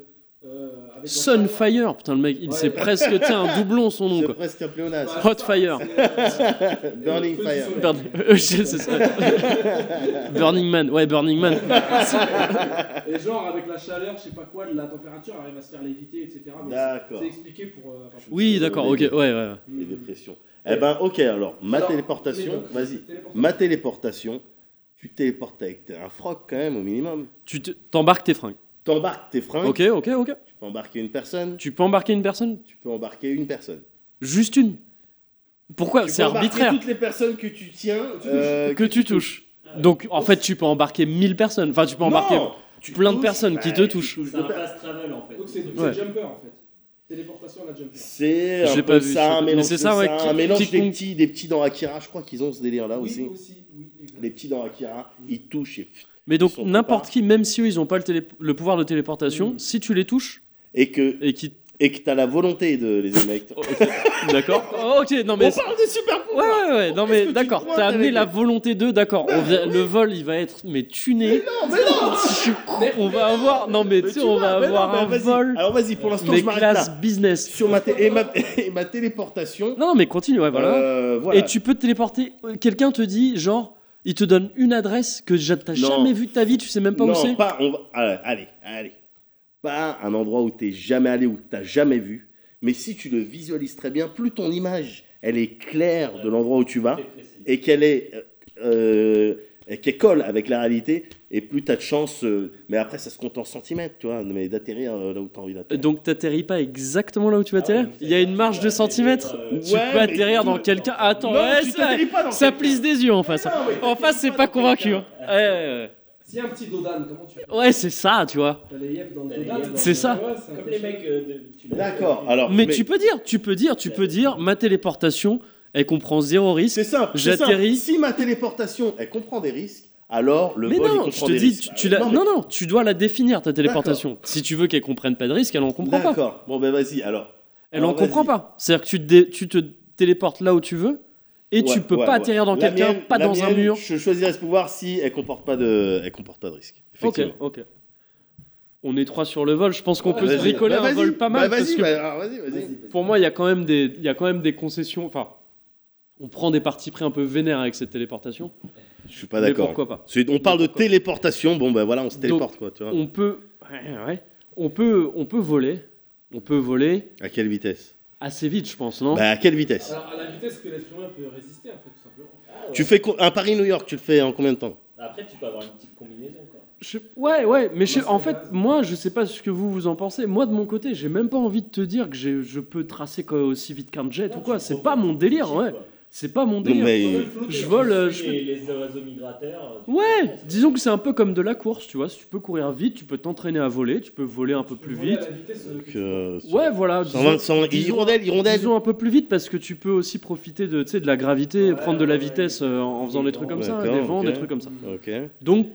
Euh, euh, avec Sunfire, putain, le mec, il Ouais. c'est presque, tiens, un doublon son nom, C'est quoi. presque un pléonasme. Hot Fire. euh, Burning Fire. Burn-. Burning Man, ouais, Burning Man. Et genre, avec la chaleur, je sais pas quoi, de la température, arrive à se faire léviter, etc. D'accord. C'est expliqué pour. euh, enfin, pour- Oui, d'accord, ok, ouais, ouais. Les dépressions. Eh ben, ok, alors, ma Alors, téléportation, vas-y. Ma téléportation, tu te téléportes avec un froc quand même, au minimum. Tu te- t'embarques tes fringues. T'embarques tes fringues, Ok, ok, ok. tu peux embarquer une personne, Tu peux embarquer une personne? Tu peux embarquer une personne. Juste une Pourquoi Tu C'est peux embarquer arbitraire toutes les personnes que tu tiens, euh, que tu touches. Donc en fait, tu peux embarquer 1000 personnes. Enfin, tu peux embarquer. Non, tu plein de personnes qui bah, te tu touchent. touches C'est un fast travel en fait. Donc c'est Ouais. jumper en fait. Téléportation à la jumper. C'est Je un pas vu, ça, un Mais mélange, de ça, ouais, ça, qui- un mélange des petits, des petits dans Akira. Je crois qu'ils ont ce délire là oui, aussi. aussi, oui, exact. Les petits dans Akira, ils touchent et, Mais donc n'importe qui, même si eux ils ont pas le, télé- le pouvoir de téléportation, Mm. si tu les touches et que et qui et que t'as la volonté de les émettre. D'accord. Oh, ok, non mais On parle de super Ouais, ouais, ouais, non mais d'accord, t'as amené la volonté d'eux, d'accord. Le vol, il va être mais tuné. Non, mais non On va avoir, non mais tu Mais sais, tu on va mais non, avoir mais un vol, Alors vas-y, pour l'instant, mais je m'arrête classe là. business. Sur ma, et ma, et ma téléportation. Non, non mais continue, ouais, voilà. euh, voilà. Et tu peux te téléporter. Quelqu'un te dit, genre, il te donne une adresse que ja- t'as Non. jamais vue de ta vie, tu sais même pas non, où c'est. pas. On va, allez, allez, allez. Pas un endroit où t'es jamais allé, où t'as jamais vu. Mais si tu le visualises très bien, plus ton image, elle est claire de l'endroit où tu vas et qu'elle est, euh, euh, et qu'elle colle avec la réalité, et plus t'as de chance. euh, mais après, ça se compte en centimètres, tu vois, mais d'atterrir euh, là où t'as envie d'atterrir. Donc t'atterris pas exactement là où tu vas Ah atterrir ouais, Il y a une marge de centimètres euh, Tu Ouais, peux atterrir tu- dans quelqu'un. Attends, Non, ouais, tu ça, t'atterris pas dans ça quelqu'un. plisse des yeux en face. Non, En face, c'est pas convaincu. hein. Ouais, ouais, S'il y a un petit Dodan, comment tu fais ouais. C'est ça, tu vois. T'as les yep dans le T'as les Dodan yep dans C'est ça. Ouais, c'est un Comme peu les mecs euh, tu D'accord. Alors, Mais, tu peux dire, tu peux dire, tu peux dire, ma téléportation, elle comprend zéro risque. C'est simple. J'atterris. Si ma téléportation, elle comprend des risques, alors le Mais vol il non, je comprend te des dis, risques. tu, tu la- Non, mais- non, non, tu dois la définir ta téléportation. Si tu veux qu'elle comprenne pas de risque, elle en comprend pas. D'accord. Bon ben vas-y. Alors. Elle Alors, en comprend pas. C'est-à-dire que tu te, dé- tu te téléportes là où tu veux et tu Ouais, peux ouais, pas ouais. atterrir dans quelqu'un, pas dans un mur. Je choisirais ce pouvoir si elle comporte pas de, elle comporte pas de risque. Ok, ok. On est trois sur le vol. Je pense qu'on Ouais, peut se bricoler Bah, un vol pas mal. Bah, parce vas-y, que bah, alors, vas-y, vas-y. Vas-y, vas-y. pour moi, il y a quand même des, il y a quand même des concessions. Enfin, on prend des parties pris un peu vénères avec cette téléportation. Je suis pas d'accord. pourquoi pas? On parle de téléportation. Bon ben voilà, on se téléporte quoi, tu vois. On peut, ouais, ouais. on peut, on peut voler. On peut voler À quelle vitesse? Assez vite, je pense, non? Bah à quelle vitesse? Alors, à la vitesse que l'être humain peut résister, en fait, tout simplement. Ah, ouais. Tu fais un Paris-New York, tu le fais en combien de temps? Après, tu peux avoir une petite combinaison quoi. Je- Ouais, ouais, mais je- en fait, moi, je sais pas ce que vous vous en pensez. Moi, de mon côté, j'ai même pas envie de te dire que je peux tracer quoi, aussi vite qu'un jet ou quoi. C'est pas mon délire, ouais. C'est pas mon délire. mais Je vole, euh, Je les, les oiseaux migrateurs. tu Ouais, disons que c'est un peu comme de la course, tu vois. Si tu peux courir vite, tu peux t'entraîner à voler, tu peux voler un peu plus vite. euh, euh, Ouais, voilà. 120, 100, disons- hirondelle, hirondelle. disons un peu plus vite parce que tu peux aussi profiter de, tu sais, de la gravité, Ouais, prendre de la vitesse euh, en faisant des trucs comme ça, des vents, des trucs comme ça. Ok. Donc,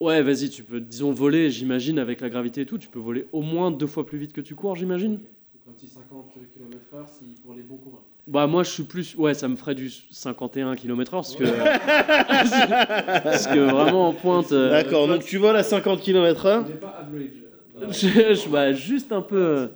ouais, vas-y, tu peux, disons, voler, j'imagine, avec la gravité et tout, tu peux voler au moins deux fois plus vite que tu cours, j'imagine. Donc, un petit 50 km/h si, pour les bons coureurs. Bah, moi, je suis plus. Ouais, ça me ferait du 51 km/h parce que. parce que vraiment en pointe. euh, D'accord, donc tu voles à 50 km/h. Je, je- bah, juste un peu.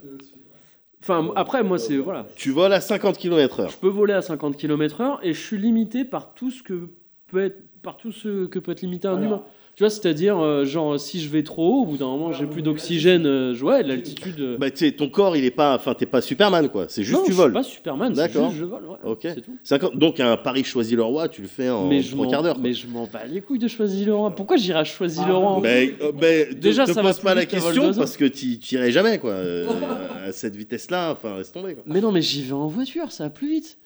Enfin, après, moi, c'est. Voilà. Tu voles à 50 km/h. Je peux voler à 50 km/h et je suis limité par tout ce que peut être. Par tout ce que peut être limité un Alors. humain. Tu vois, c'est-à-dire, euh, genre, si je vais trop haut, au bout d'un moment, j'ai plus d'oxygène. euh, ouais, l'altitude. euh, Bah tu sais, ton corps il est pas, enfin t'es pas Superman quoi. C'est juste non, tu je voles. suis pas Superman, c'est D'accord. juste je vole. ouais, Ok. C'est tout. 50 Donc un Paris choisit le roi, tu le fais en mais je trois m'en- quarts d'heure. quoi. Mais je m'en bats les couilles de choisir Laurent. Pourquoi j'irais à choisir Ah, Laurent Ben, euh, ben, Déjà, te, te ça va pose plus pas la vite qu'un question parce que tu irais jamais quoi. euh, à cette vitesse-là, enfin laisse tomber quoi. Mais non, mais j'y vais en voiture, ça va plus vite.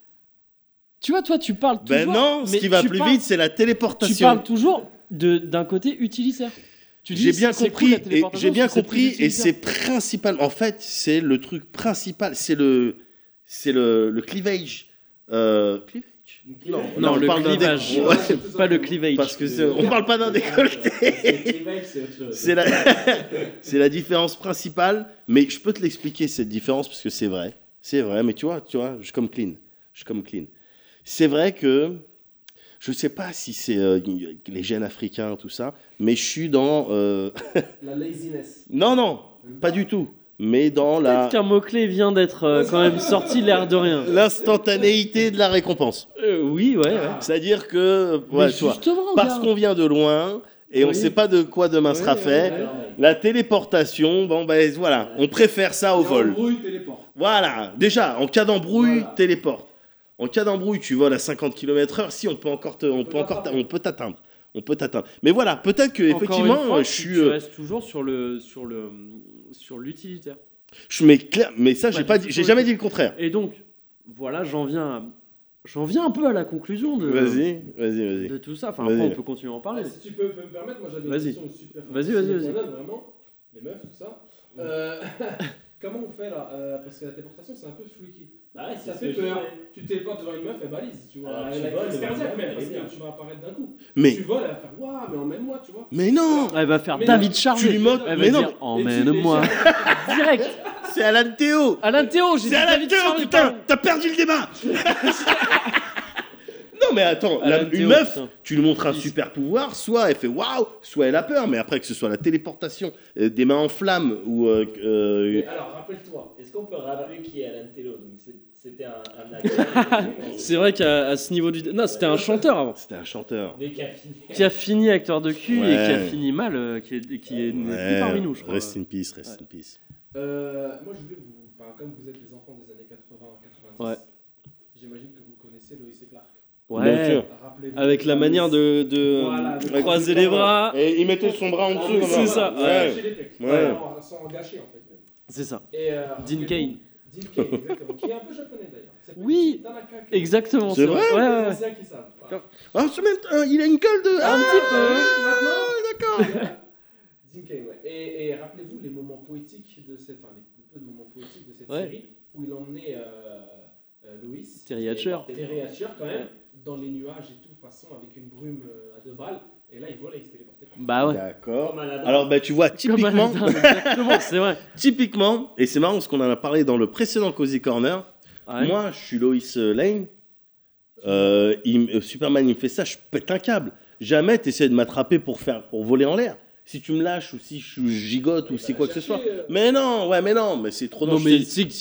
Tu vois, toi, tu parles toujours. Ben non, ce mais qui va tu plus parles- vite c'est la Tu téléportation. parles toujours d'un côté utilitaire. J'ai bien compris, et j'ai bien compris, et c'est principal. En fait, c'est le truc principal, c'est le, c'est le, le cleavage. Euh, cleavage? Non, Non, on le parle d'un clivage. ouais, Pas le clivage. parce que c'est- on parle pas d'un décolleté. C'est autre chose. C'est la, c'est la différence principale, mais je peux te l'expliquer cette différence parce que c'est vrai, c'est vrai. Mais tu vois, tu vois, je suis comme clean, je suis comme clean. C'est vrai que je sais pas si c'est euh, les gènes africains tout ça, mais je suis dans euh, La laziness. non non, pas du tout, mais dans la Peut-être qu'un mot-clé vient d'être euh, quand même sorti l'air de rien. l'instantanéité de la récompense. Euh, oui, ouais, ouais. C'est-à-dire que ouais, vois, justement, parce qu'on vient de loin et on Oui. sait pas de quoi demain sera fait. La téléportation, bon ben voilà, on préfère ça au vol. brouille, téléporte. Voilà, déjà, en cas d'embrouille, Voilà. téléporte. En cas d'embrouille, tu voles à 50 km/h, si on peut encore te- on peut peut encore t'atteindre. on peut t'atteindre. On peut t'atteindre. Mais voilà, peut-être que Encore effectivement, une fois, je tu- suis Tu euh, restes toujours sur le sur le sur l'utilitaire. je mais clair, mais ça j'ai Pas j'ai jamais dit le contraire. Et donc, voilà, j'en viens, à- j'en viens un peu à la conclusion de, Vas-y, vas-y, vas-y. de tout ça. Enfin, après, on peut continuer à en parler. Ah, si tu peux, me permettre, moi j'avais une Vas-y. question super Vas-y, vas-y, vas-y. vraiment, les meufs, tout ça. Euh, comment on fait là Euh, Parce que la téléportation c'est un peu freaky. Bah ouais, c'est Ça fait peur. Tu téléportes devant une meuf, elle balise, tu vois. Alors, elle tu a crise cardiaque même, parce que tu vas apparaître d'un coup. Mais, Tu voles, elle va faire Waouh, mais emmène-moi, tu vois. mais non Elle va faire Mais David non, Charvet. tu lui montres- Elle mais va non, dire emmène-moi direct. C'est Alan Théo Alain Théo, j'ai dit C'est Alan David Théo, putain. T'as perdu le débat mais attends, la- Alan une Théo, meuf, putain. tu lui montres un super pouvoir, soit elle fait waouh, soit elle a peur, mais après que ce soit la téléportation, euh, des mains en flammes ou... euh, euh, Mais alors, rappelle-toi. Est-ce qu'on peut rappeler qui est Alan Tello C'était un, un acteur. C'est vrai qu'à ce niveau du. Non, c'était un chanteur avant. C'était un chanteur. Mais qui a fini. Qui a fini acteur de cul et qui a fini mal, euh, qui est, qui est plus parmi nous, je crois. Rest in peace, rest Ouais. in peace. Euh, moi, je voulais vous. Enfin, comme vous êtes des enfants des années 80-90, Ouais. j'imagine que vous connaissez Lois et Clark. Ouais. Avec la manière de, de Voilà, de croiser les bras. Et il mettait son bras en dessous. Ah, c'est ça. Ouais. Ouais. Sans, gâcher, en fait. C'est ça. Et, euh, Dean Kane. Dean Kane, exactement. qui est un peu japonais d'ailleurs. Oui. Exactement. C'est vrai Ouais, Les ouais. anciens qui savent. Voilà. Ah, euh, il a une gueule de. Un Ah, petit peu. Maintenant, Dean Kane, ouais. Et, et rappelez-vous les moments poétiques de cette, enfin les le peu de moments poétiques de cette Ouais. série où il emmenait euh, euh, Lois, Terry Hatcher. Terry Hatcher quand même, dans les nuages et tout, façon avec une brume euh, à deux balles. Et là, il vole et il se téléportait. Bah ouais. D'accord. Alors, bah, tu vois, typiquement, c'est vrai. typiquement, et c'est marrant parce qu'on en a parlé dans le précédent Cozy Corner. Ouais. Moi, je suis Lois euh, Lane. Euh, il Superman, il me fait ça, je pète un câble. Jamais t'essaies de m'attraper pour faire, pour voler en l'air. Si tu me lâches ou si je gigote ou si quoi que ce soit. euh, Mais non, ouais, mais non, mais c'est trop Non,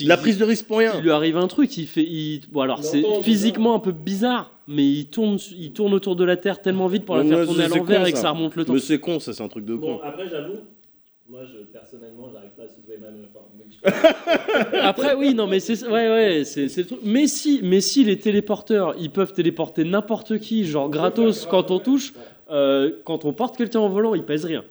La prise de risque pour rien. Il lui arrive un truc, il fait. Il... Bon, alors c'est physiquement un peu bizarre, mais il tourne, il tourne autour de la Terre tellement vite pour la faire tourner à l'envers con, et que ça. remonte le temps. Mais c'est con, ça, c'est un truc de Bon, con. après, j'avoue, moi, je, personnellement, j'arrive pas à soulever ma hein. Peux- Après, oui, non, mais c'est ouais, ouais, c'est c'est le truc. Mais si, mais si les téléporteurs, ils peuvent téléporter n'importe qui, genre gratos quand on touche, euh, quand on porte quelqu'un en volant, il pèse rien.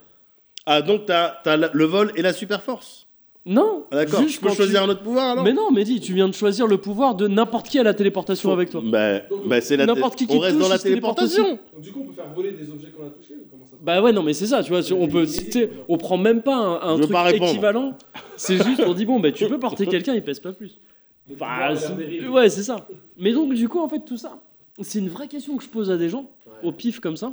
Ah, donc t'as as le vol et la super force. Non. Ah, D'accord. juste Je peux choisir tu- un autre pouvoir alors? Mais non, mais dis, tu viens de choisir le pouvoir de n'importe qui à la téléportation avec toi. Bah, bah, c'est la N'importe qui qui On reste dans la téléportation. Donc, du coup, on peut faire voler des objets qu'on a touchés ou comment ça se passe Bah ouais, non, mais c'est ça, tu vois, on peut, on prend même pas un, truc pas répondre. équivalent. C'est juste, on dit bon, bah tu peux porter quelqu'un, il pèse pas plus. Bah, ouais, c'est ça. Mais donc, du coup, en fait, tout ça, c'est une vraie question que je pose à des gens, Ouais. au pif comme ça.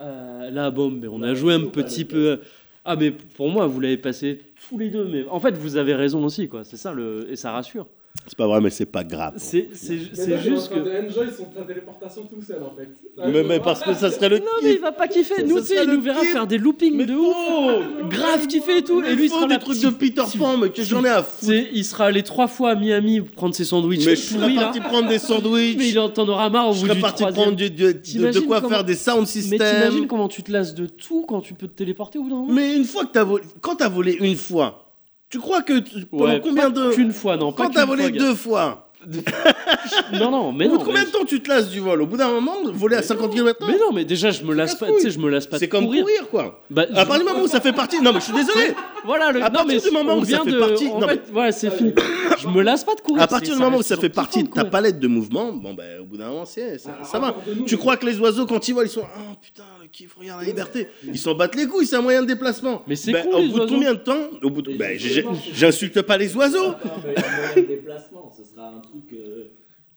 Euh, là, bon, mais on a joué un petit peu. Ah, mais pour moi, vous l'avez passé tous les deux. Mais en fait, vous avez raison aussi, quoi. C'est ça, le... et ça rassure. C'est pas vrai, mais c'est pas grave. C'est Mais juste que. de enjoy son ta téléportation tout seul en fait. Mais, mais parce que ça serait le Non, mais il va pas kiffer. Nous, tu sais, il nous verra kiff. faire des loopings Mais de ouf. Grave kiffer et tout. Mais Et lui, il sera des trucs de Peter Pan, mais que j'en ai à foutre. Il sera allé trois fois à Miami prendre ses sandwichs. Mais je serais parti prendre des sandwichs. Mais il en t'en aura marre au Je bout serais du parti troisième. prendre du- du- de, quoi faire des sound Mais systems. t'imagines comment tu te lasses de tout quand tu peux te téléporter d'un moment? Mais une fois que t'as volé, quand t'as volé une fois, tu crois que tu- pendant Ouais, combien de Qu'une fois, non. Quand t'as volé fois, deux fois, Non, non, mais au bout non. de combien mais... de temps tu te lasses du vol? Au bout d'un moment, voler à 50 km mais non, mais déjà, je me lasse pas. Tu sais, je me lasse pas C'est comme courir. courir, quoi. Bah, À partir du moment où ça fait partie. Non, mais je suis désolé. Voilà, le... À non, partir mais du moment où ça fait de... partie- En non, fait, voilà, c'est fini. Je me lasse pas de courir. À partir du moment où ça fait partie de ta palette de mouvements, bon, ben, au bout d'un moment, c'est- ça, Ah, ça va. Tu mais- crois que les oiseaux, quand ils volent, ils sont. Oh putain, kiff, regarde la liberté. Ils s'en battent les couilles, c'est un moyen de déplacement. Mais c'est Ben, cool, Au les bout de oiseaux. combien de temps au bout de... Ben, J'insulte pas les oiseaux. Non, mais un moyen de déplacement, ce sera un truc. euh,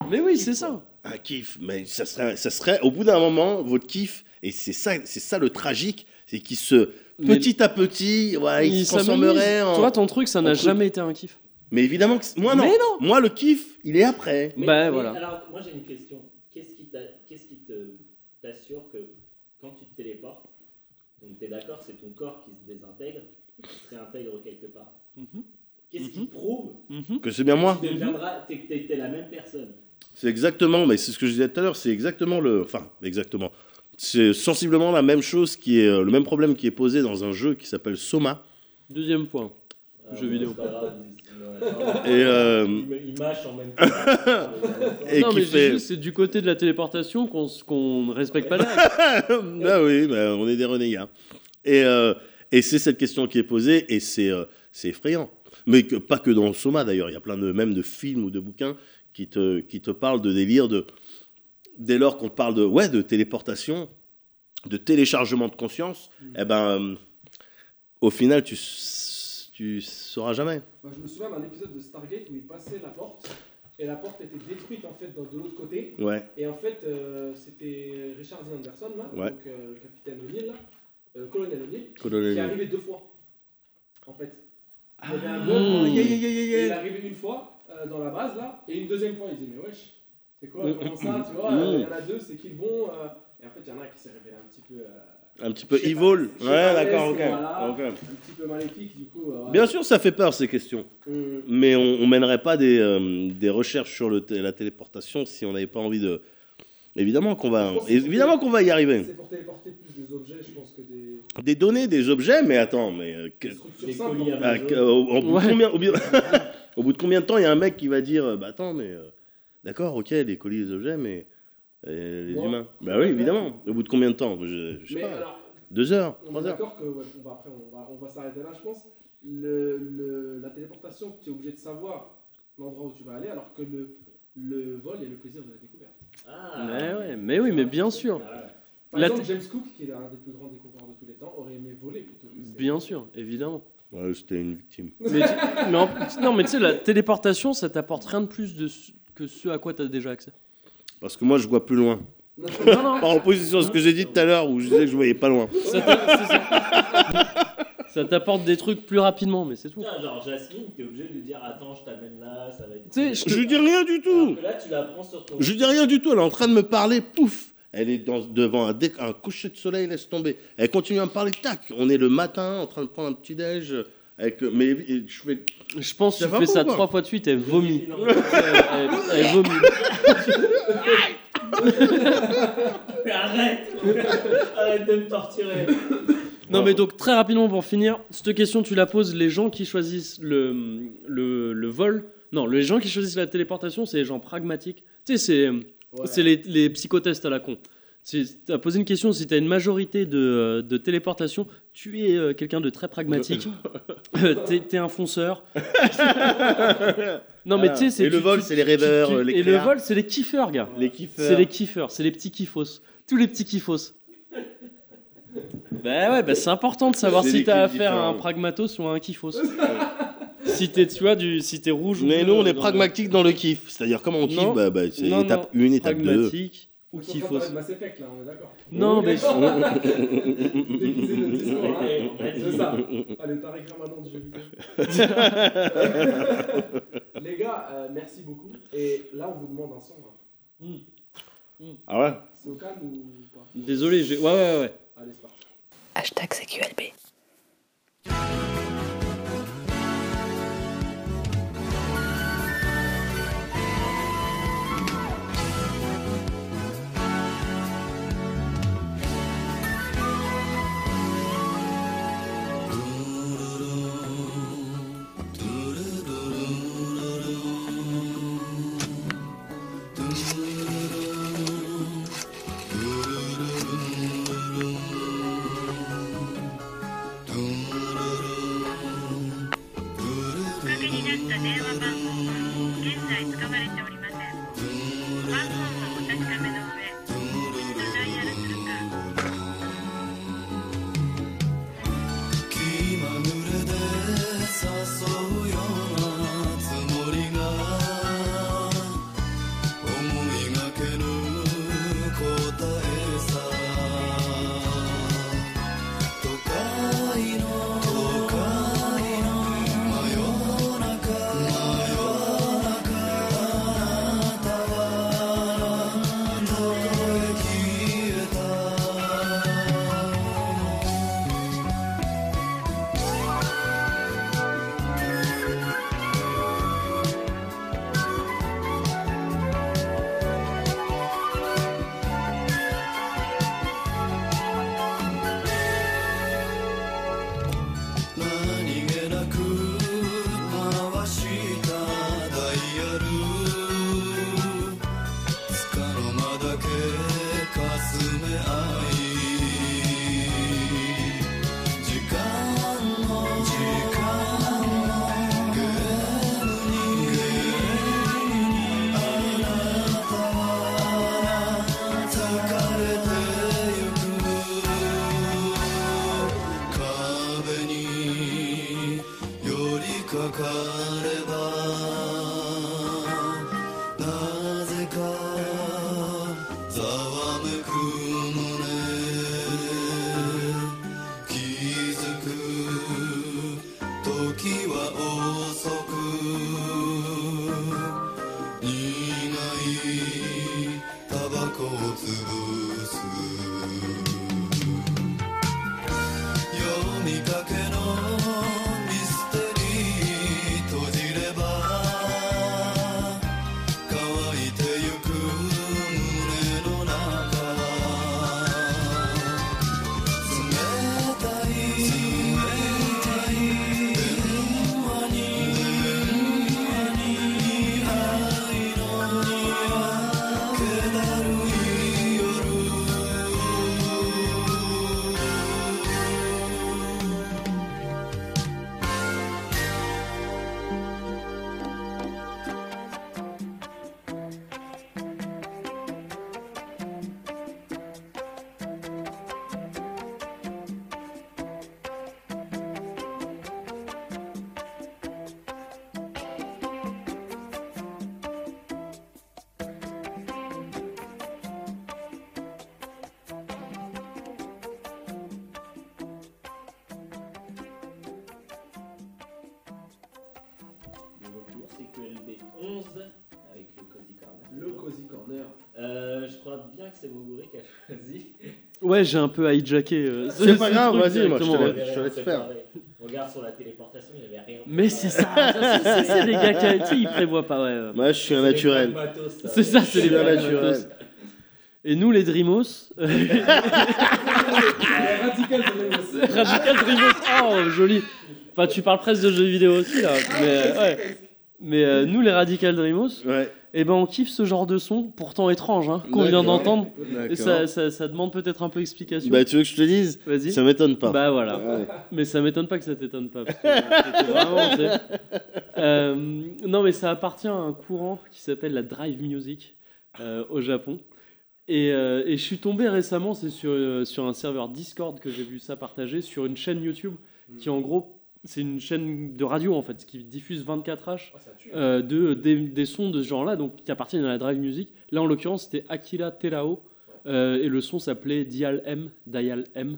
Mais oui, c'est ça. Un kiff, mais ça serait, ça serait au bout d'un moment, votre kiff, et c'est ça, c'est ça le tragique, c'est qu'il se. Mais- Petit à petit, voilà, il, Il se transformerait en. Toi, ton truc, ça n'a truc. jamais été un kiff. Mais évidemment que. c'est- Moi, non. Mais non. Moi, le kiff, il est après. Mais, Bah, mais voilà. Alors, moi j'ai une question. Qu'est-ce qui t'a- qu'est-ce qui te t'assure que quand tu te téléportes, donc tu es d'accord, c'est ton corps qui se désintègre, qui se réintègre quelque part. Mhm. Qu'est-ce qui Mhm. prouve Que c'est bien moi. que tu deviendras, t'es, t'es- t'es la même personne? C'est exactement, mais c'est ce que je disais tout à l'heure, c'est exactement le. Enfin, exactement. C'est sensiblement la même chose qui est. euh, le même problème qui est posé dans un jeu qui s'appelle Soma. Deuxième point. Ah, Jeu vidéo. grave, Et, euh, ils mâchent en même temps. Et non, qui mais fait- c'est du côté de la téléportation qu'on ne respecte pas règles. bah oui, bah, on est des renégats. Et, euh, et c'est cette question qui est posée, et c'est euh, c'est effrayant. Mais que, pas que dans Soma d'ailleurs, il y a plein de même de films ou de bouquins qui te, qui te parle de délire de. Dès lors qu'on te parle de, ouais, de téléportation, de téléchargement de conscience, eh ben, euh, au final, tu, tu sauras jamais. Moi, je me souviens d'un épisode de Stargate où il passait la porte et la porte était détruite en fait de, de l'autre côté. Ouais. Et en fait, euh, c'était Richard Anderson, là, Ouais. donc euh, le capitaine O'Neill, là, euh, colonel O'Neill, qui est Colonel. arrivé deux fois. En fait. Il y avait un Ah, bug, yeah, yeah, yeah, il yeah. est arrivé une fois dans la base là, et une deuxième fois, il dit Mais wesh, c'est quoi, Mm, comment mm, ça, tu vois, mm. il y en a deux, c'est qui le bon Et en fait, il y en a un qui s'est révélé un petit peu. Un petit peu evil. Ouais, d'accord, ok. voilà. ok. un petit peu maléfique, du coup. euh, Bien sûr, ça fait peur ces questions. mm. Mais on, on mènerait pas des, euh, des recherches sur le la téléportation si on n'avait pas envie de. Évidemment qu'on va, évidemment qu'on va y arriver. C'est pour téléporter plus des objets, je pense que des, Des données, des objets, mais attends, mais euh, que- des colis à que- au, au bout de Ouais. combien, au, bout- au bout de combien de temps il y a un mec qui va dire, bah attends, mais euh, d'accord, ok, les colis, les objets, mais les Moi, humains. Bah oui, évidemment. Au bout de combien de temps Je, je sais Mais pas. alors, Deux heures, on est trois heures. d'accord que, ouais, on va, après, on va, on va s'arrêter là, je pense. Le, le- la téléportation, tu es obligé de savoir l'endroit où tu vas aller, alors que le, le vol, il y a le plaisir de la découverte. Ah. Mais, ouais, mais oui, mais bien sûr. Ah. Par La exemple, James Cook, qui est l'un des plus grands découvreurs de tous les temps, aurait aimé voler plutôt que Bien sûr, évidemment. Ouais, c'était une victime. Mais tu- mais en- non, mais tu sais, la téléportation, ça t'apporte rien de plus de que ce à quoi tu as déjà accès. Parce que moi, je vois plus loin. Non, Non, non. Par opposition à ce que j'ai dit tout à l'heure, où je disais que je voyais pas loin. Ça t'apporte des trucs plus rapidement, mais c'est tout. Putain, genre Jasmine, t'es obligé de lui dire Attends, je t'amène là, ça va être. Tu sais, je te- Je dis rien du tout. Alors que là, tu la prends sur ton. Je dis rien du tout. Elle est en train de me parler. Pouf. Elle est dans, devant un, dé- un coucher de soleil. Laisse tomber. Elle continue à me parler. Tac. On est le matin en train de prendre un petit déj. Avec, mais et je fais. Je pense que tu fais ça trois fois de suite, elle vomit. Elle, elle- elle vomit. mais arrête Arrête de me torturer Non, mais donc très rapidement pour finir, cette question tu la poses les gens qui choisissent le, le, le vol. Non, les gens qui choisissent la téléportation, c'est les gens pragmatiques. Tu sais, c'est Ouais. c'est les, les psychotests à la con. Tu as posé une question, si tu as une majorité de, de téléportation, tu es euh, quelqu'un de très pragmatique. Euh, T'es es un fonceur. non, mais tu sais, c'est. Et le tu- vol, tu- c'est les rêveurs, tu- les Et le créas. vol, c'est les kiffeurs, gars. Les kiffeurs. C'est les kiffeurs, c'est les petits kiffos. Tous les petits kiffos. bah ouais, bah c'est important de savoir C'est si des t'as affaire à un différents. pragmatos ou à un kiffos. si t'es, tu vois, du, si t'es rouge ou Mais bleu nous, on est dans le- pragmatique dans le kiff. C'est-à-dire, comment on kiffe Non. bah, bah, C'est Non, étape non, 1, étape 2. pragmatique ou parler de Mass Effect, là, on est d'accord. Non, mais-. Déguiser discours, hein. C'est ça. Allez, Tariq Ramadan du jeu vidéo. Les gars, euh, merci beaucoup. Et là, on vous demande un son. hein. Ah ouais C'est au calme ou pas? Désolé, j'ai. Ouais, ouais, ouais. Allez, c'est parti. Hashtag CQLB. C'est Moguri qui a choisi. Ouais, j'ai un peu hijacké. euh, ce- C'est pas ce grave, vas-y, moi, je te laisse. faire. Regarde sur la téléportation, il n'y avait rien. Mais c'est ça, ça, c'est- les gars qui tu sais, ils prévoient pas. Ouais. Moi, je suis un naturel. C'est ça, c'est les Je suis un vrais naturel. matos. Et nous, les Dreamos, Radical Dreamos. Radical Dreamos, oh joli. Enfin, tu parles presque de jeux vidéo aussi là. Mais, euh, ouais. Mais euh, nous, les Radical Dreamos, Ouais, eh ben, on kiffe ce genre de son, pourtant étrange, hein, qu'on vient d'entendre. Et ça, ça, ça demande peut-être un peu explication. Bah, tu veux que je te dise? Vas-y. Ça m'étonne pas. Bah voilà. Ouais. Mais ça m'étonne pas que ça t'étonne pas. parce que vraiment. Euh, non, mais ça appartient à un courant qui s'appelle la drive music euh, au Japon. Et, euh, et je suis tombé récemment, c'est sur, euh, sur un serveur Discord que j'ai vu ça partager sur une chaîne YouTube qui en gros c'est une chaîne de radio en fait qui diffuse 24H Oh, ça tue. euh, de, des, des sons de ce genre-là, donc qui appartiennent à la drive music. Là, en l'occurrence, c'était Akira Terao, euh, et le son s'appelait Dial M, Dial M,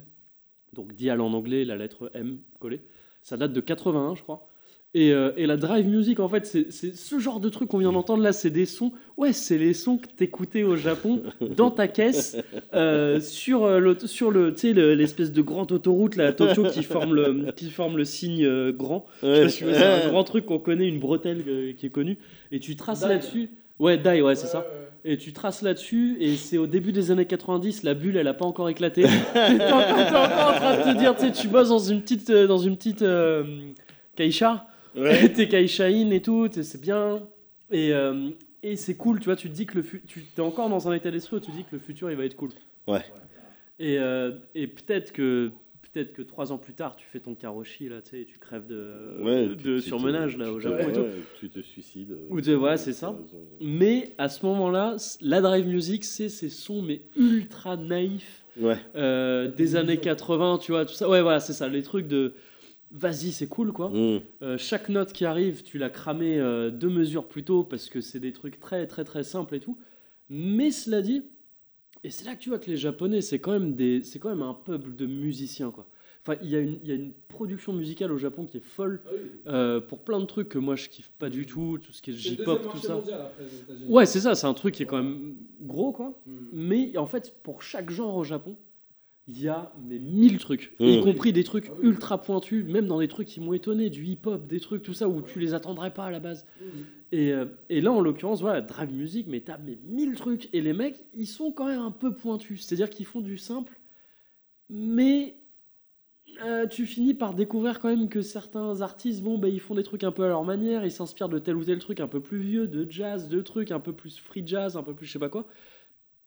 donc Dial en anglais, la lettre M collée. Ça date de 81, je crois. Et, euh, et la drive music, en fait, c'est ce genre de truc qu'on vient d'entendre là, c'est des sons. Ouais, c'est les sons que t'écoutais au Japon dans ta caisse euh, sur, euh, le, sur le, tu sais, l'espèce de grande autoroute là, à Tokyo qui forme le, qui forme le signe euh, grand. Je sais pas si tu vois, C'est un grand truc qu'on connaît, une bretelle euh, qui est connue. Et tu traces là-dessus. Ouais, Dai, ouais, c'est ça. Ouais, ouais. Et tu traces là-dessus, et c'est au début des années 90, la bulle, elle a pas encore éclaté. t'es encore, encore en train de te dire, tu sais, tu bosses dans une petite, euh, dans une petite euh, Kaisha, Ouais. t'es Kaishain et tout, c'est bien. Et, euh, et c'est cool, tu vois, tu te dis que le tu es encore dans un état d'esprit où tu te dis que le futur, il va être cool. Ouais. Et, euh, et peut-être que peut-être que trois ans plus tard, tu fais ton karoshi, là, tu sais, tu crèves de, Ouais, de surmenage, là, au Japon et tout. ouais, Tu te suicides. euh, Ou de- ouais, c'est ça. Mais à ce moment-là, la drive music, c'est ces sons mais ultra naïfs Ouais. euh, des années 80, tu vois, tout ça. Ouais, voilà, c'est ça, les trucs de vas-y, c'est cool quoi. Mmh. Euh, chaque note qui arrive, tu l'as cramé euh, deux mesures plus tôt parce que c'est des trucs très très très simples et tout. Mais cela dit, et c'est là que tu vois que les Japonais, c'est quand même des, c'est quand même un peuple de musiciens quoi. Enfin, il y, a une- il y a une production musicale au Japon qui est folle Ah euh, pour plein de trucs que moi je kiffe pas du tout, tout ce qui est J-pop, tout ça. mondial après les États-Unis. Ouais, c'est ça, c'est un truc qui est quand même gros, quoi. Mm. Mais en fait, pour chaque genre au Japon, il y a mais mille trucs, y compris des trucs ultra pointus, même dans des trucs qui m'ont étonné, du hip-hop, des trucs, tout ça, où tu les attendrais pas à la base. Mm. Et, euh, et là, en l'occurrence, voilà, drive music, mais t'as mais mille trucs. Et les mecs, ils sont quand même un peu pointus. C'est-à-dire qu'ils font du simple, mais euh, tu finis par découvrir quand même que certains artistes, bon, bah, ils font des trucs un peu à leur manière, ils s'inspirent de tel ou tel truc un peu plus vieux, de jazz, de trucs un peu plus free jazz, un peu plus je sais pas quoi.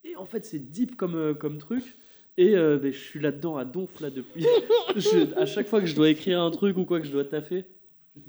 Et en fait, c'est deep comme, euh, comme truc. Et euh, bah, je suis là-dedans à donf là depuis. Je- à chaque fois que je dois écrire un truc ou quoi que je dois taffer,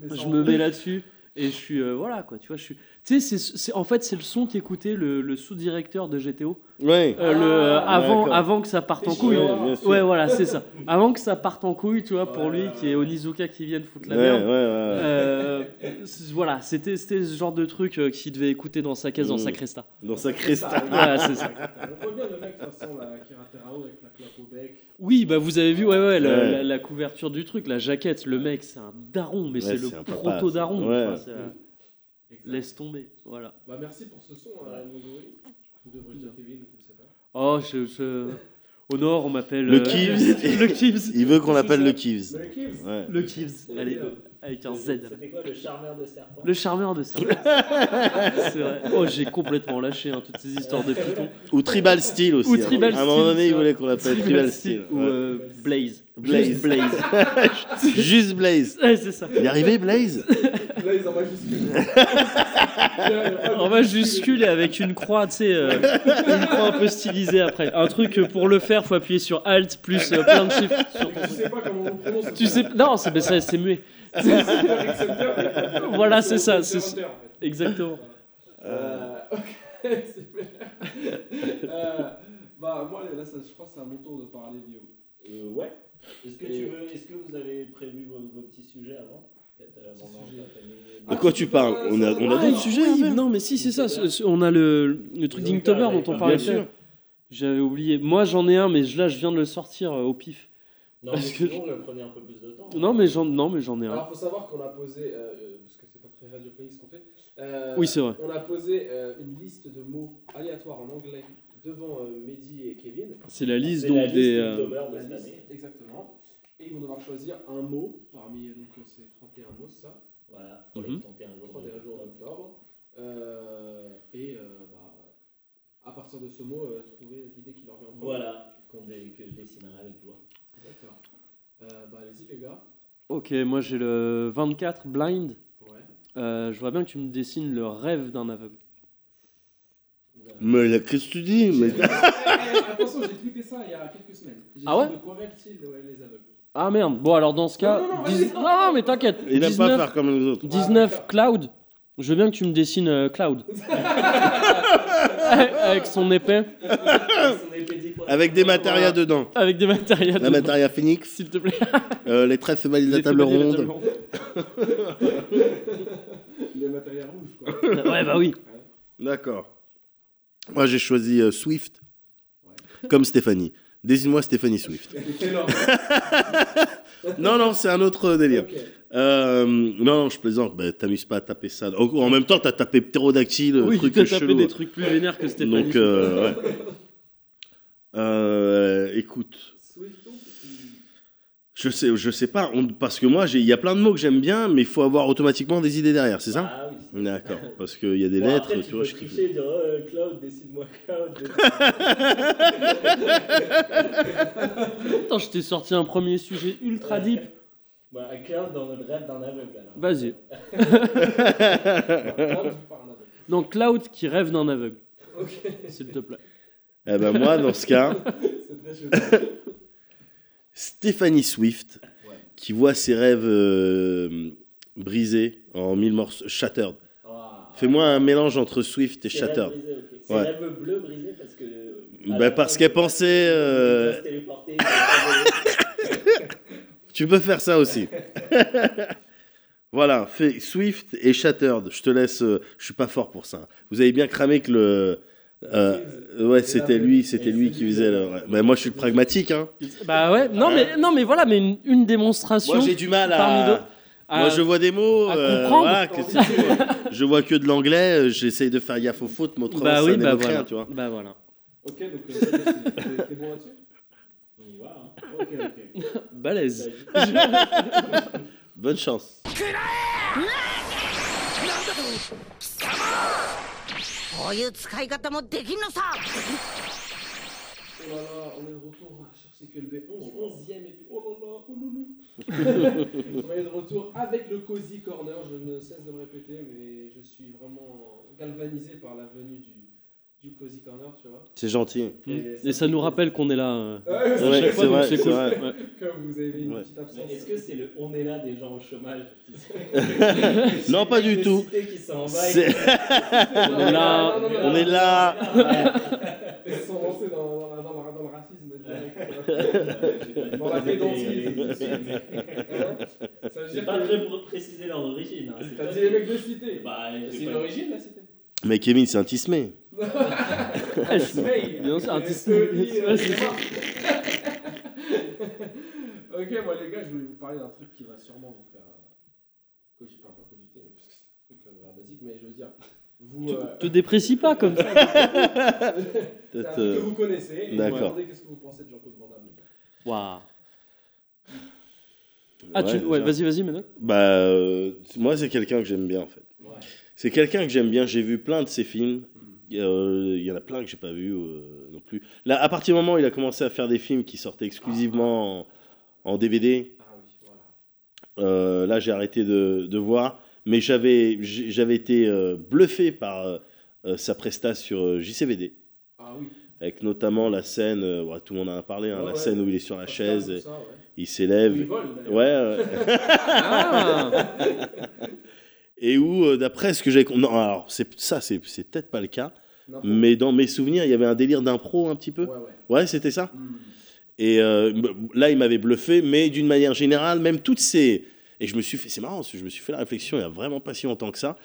je me mets là-dessus. Et je suis, euh, voilà quoi, tu vois, je suis. Tu sais, c'est- c'est- en fait, c'est le son qu'écoutait le, le sous-directeur de GTO. Ouais. Euh, le, euh, Ah, avant, d'accord. avant que ça parte en couille. Ouais, voilà, c'est ça. Avant que ça parte en couille, tu vois, pour Ouais, lui, ouais, qui est. Onizuka qui vienne foutre la Ouais, merde. ouais, ouais, ouais. Euh, c'est- voilà, c'était c'était ce genre de truc euh, qu'il devait écouter dans sa caisse, dans Mm. sa Cresta. Dans sa cresta. Voilà, c'est ça. On voit bien le mec, de toute façon, là, Akira Terao avec la clope au bec. Oui, bah vous avez vu, ouais, ouais, la, Ouais. la- la couverture du truc, la jaquette, le mec, c'est un daron, mais Ouais, c'est le proto-daron. ça. Ouais. enfin, c'est, euh, Exact. laisse tomber, voilà. Bah, merci pour ce son, Ouais. Euh. Ou devrais-je dire Kevin, je sais pas. Oh, je, je- Au nord, on m'appelle. Le euh, Kivs. le Kivs. Il veut qu'on l'appelle le Kivs. Mais Kevs Ouais. Le Kivs. Allez, bien. avec un Z. C'était quoi le charmeur de serpent Le charmeur de ça. c'est vrai. Oh, j'ai complètement lâché hein, toutes ces histoires de Python. Ou Tribal Steel aussi. Ou hein. Tribal À un moment Steel, donné, il voulait qu'on l'appelle Tribal Steel. Ou Ouais. euh, Blaze. Blaze. Juste Blaze. Juste Blaze. Ouais, c'est ça. Il est arrivé, Blaze? Là, ils en majuscule. En majuscule et avec une croix, tu sais, euh, une croix un peu stylisée après. Un truc, euh, pour le faire, faut appuyer sur Alt plus euh, plein de chiffres. sur ton Tu sais pas comment on prononce. Tu sais, non, c'est mais ça, c'est muet. Voilà, c'est ça, c'est- Exactement. Euh, ok, super. Euh, bah, moi, là, ça, je crois que c'est à mon tour de parler, Guillaume. Euh, ouais. Est-ce que tu veux, est-ce que vous avez prévu vos, vos petits sujets avant? Euh, De quoi tu parles? On a, on a Ah, d'autres oui, sujets faire Non, mais si, c'est ça. ce- ce- On a le, le truc d'Inktober dont on parlait. Bien sûr. J'avais oublié. Moi, j'en ai un, mais je- là, je viens de le sortir euh, au pif. Non, mais Parce que sinon, euh, prenez un peu plus de temps. Non, mais j'en, non, mais j'en ai un. Alors, faut savoir qu'on a posé, euh, euh, parce que c'est pas très radiophonique ce qu'on fait. euh, Oui, c'est vrai. On a posé euh, une liste de mots aléatoires en anglais devant euh, Mehdi et Kevin. C'est la liste C'est donc la liste des. euh, de cette année. Exactement. Et ils vont devoir choisir un mot parmi donc euh, ces 31 mots, c'est ça? Voilà, pour les 31 jours. 31 jours d'octobre. Euh, et euh, bah, à partir de ce mot, euh, trouver l'idée qui leur vient en premier. Voilà, qu'on dé- que je dessinerai avec joie. D'accord. Euh, bah, allez-y, les gars. Ok, moi j'ai le 24 blind. Ouais. Euh, je vois bien que tu me dessines le rêve d'un aveugle. Mais là, qu'est-ce que tu dis mais... Eh, eh, attention, j'ai tweeté ça il y a quelques semaines. J'ai Ah ouais De quoi rêvent-ils ouais, les aveugles? Ah merde. Bon, alors dans ce cas. Non, non, non, dix- vas-y. non, non, mais t'inquiète. Il n'aime pas 19, faire comme les autres. 19 Cloud. Je veux bien que tu me dessines euh, Cloud. Avec son épée. Avec des matérias dedans. Avec des matériels. La dedans, matérias Phoenix, S'il te plaît. euh, les trèfles valides à table Les table ronde. ronde. Les matériels rouges, quoi. Ouais, bah oui. D'accord. Moi, j'ai choisi euh, Swift, comme Stéphanie. Désigne-moi Stéphanie Swift. Non, non, c'est un autre délire. Ok. Euh, non, non, je plaisante. Bah, T'amuses pas à taper ça. En, en même temps, t'as tapé ptérodactyle, Oui, truc t'as tapé chelou. des trucs plus vénères que Stéphanie. Donc, euh, ouais. Euh, écoute, je sais, je sais pas, on- parce que moi, j'ai- il y a plein de mots que j'aime bien, mais il faut avoir automatiquement des idées derrière, c'est ça Ah oui. c'est- D'accord, parce qu'il y a des Bon, lettres, après, tu vois, peux je kiffe. tricher et dire oh, Cloud, dessine-moi Cloud. Attends, je t'ai sorti un premier sujet ultra deep. Bah, un Cloud dans le rêve d'un aveugle alors. Vas-y. Cloud par un aveugle. Donc Cloud qui rêve d'un aveugle. S'il te plaît. Eh ben moi, dans ce cas, C'est très chelou. Stéphanie Swift, Ouais. qui voit ses rêves euh, brisés en mille morceaux, shattered. Ah. Fais-moi un mélange entre Swift et shattered. brisé, ok. C'est Ouais. rêve bleu brisé parce que. Bah, parce qu'elle pensait, euh. Tu peux faire ça aussi. voilà, fais Swift et Shattered. Je te laisse. euh, je suis pas fort pour ça. Vous avez bien cramé que le. Euh, ouais, c'était lui, c'était lui qui faisait le. Mais moi, je suis le pragmatique. Hein. Bah ouais, non mais, non, mais voilà, mais une, une démonstration. Moi, j'ai du mal à. Moi, je vois des mots. à euh, comprendre. voilà, que ouais. je vois que de l'anglais. euh, J'essaye de faire gaffe aux fautes, mais autrement, Bah ça oui, bah voilà. rien, tu vois. Bah voilà. Ok, donc euh, t'es t'es bon là-dessus? On y va, hein. Ok, ok. Balèze. Bonne chance. こういう使い方もできんのさ Oh là là, on est de retour sur CQLB 11, 11e épisode. Oh là là, oh loulou. on est de retour avec le Cozy Corner. Je ne cesse de le répéter, mais je suis vraiment galvanisé par la venue du, du Cozy Corner, tu vois. C'est gentil. Et Et ça nous rappelle qu'on est là. euh, Ouais, c'est vrai, c'est c'est cool. vrai. Ouais. Comme vous avez une Ouais. petite absence. Est-ce que c'est le on est là des gens au chômage Non, pas du tout. cités qui s'en C'est- On est là, On est là. Ils se sont lancés dans, dans, dans, dans le racisme direct. Dans la. Hein? Ça veut J'ai pas que- très pr- précisé leur origine. Hein. c'est T'as dit les mecs de cité. Bah, C'est une origine la cité? Mais Kevin, c'est un tismé. Non, c'est un. Ouais, c'est ça. Ok, moi les gars, je voulais vous parler d'un truc qui va sûrement vous faire. euh, cogiter, pas cogiter, parce que c'est un truc euh, voilà, basique, mais je veux dire. Vous. euh, Te déprécie pas comme ça. c'est un Peut-être, truc euh, que vous connaissez. Et d'accord. vous me demandez qu'est-ce que vous pensez de Jean-Claude Van Damme. Waouh. Ah, tu... ouais, ouais, déjà. vas-y, vas-y, maintenant. Bah, euh, moi, c'est quelqu'un que j'aime bien, en fait. C'est quelqu'un que j'aime bien. J'ai vu plein de ses films. Euh, Il y en a plein que j'ai pas vu euh, non plus. Là, à partir du moment où il a commencé à faire des films qui sortaient exclusivement en, en DVD, Ah euh, là, j'ai arrêté de, de voir. Mais j'avais j'avais été bluffé par sa presta sur JCVD. Ah oui. Avec notamment la scène, euh, ouais, tout le monde en a parlé, hein, Ouais, la ouais. scène où il est sur la chaise, ça, il s'élève. il vole, ouais. Ah Et où, euh, d'après ce que j'ai. Non, alors, c'est- ça, c'est peut-être pas le cas. Non, Mais dans mes souvenirs, il y avait un délire d'impro un petit peu. Ouais, ouais. Ouais, c'était ça. Hmm. Et euh, b- là, il m'avait bluffé, mais d'une manière générale, même toutes ces. Et je me suis fait. C'est marrant, je me suis fait la réflexion il y a vraiment pas si longtemps que ça.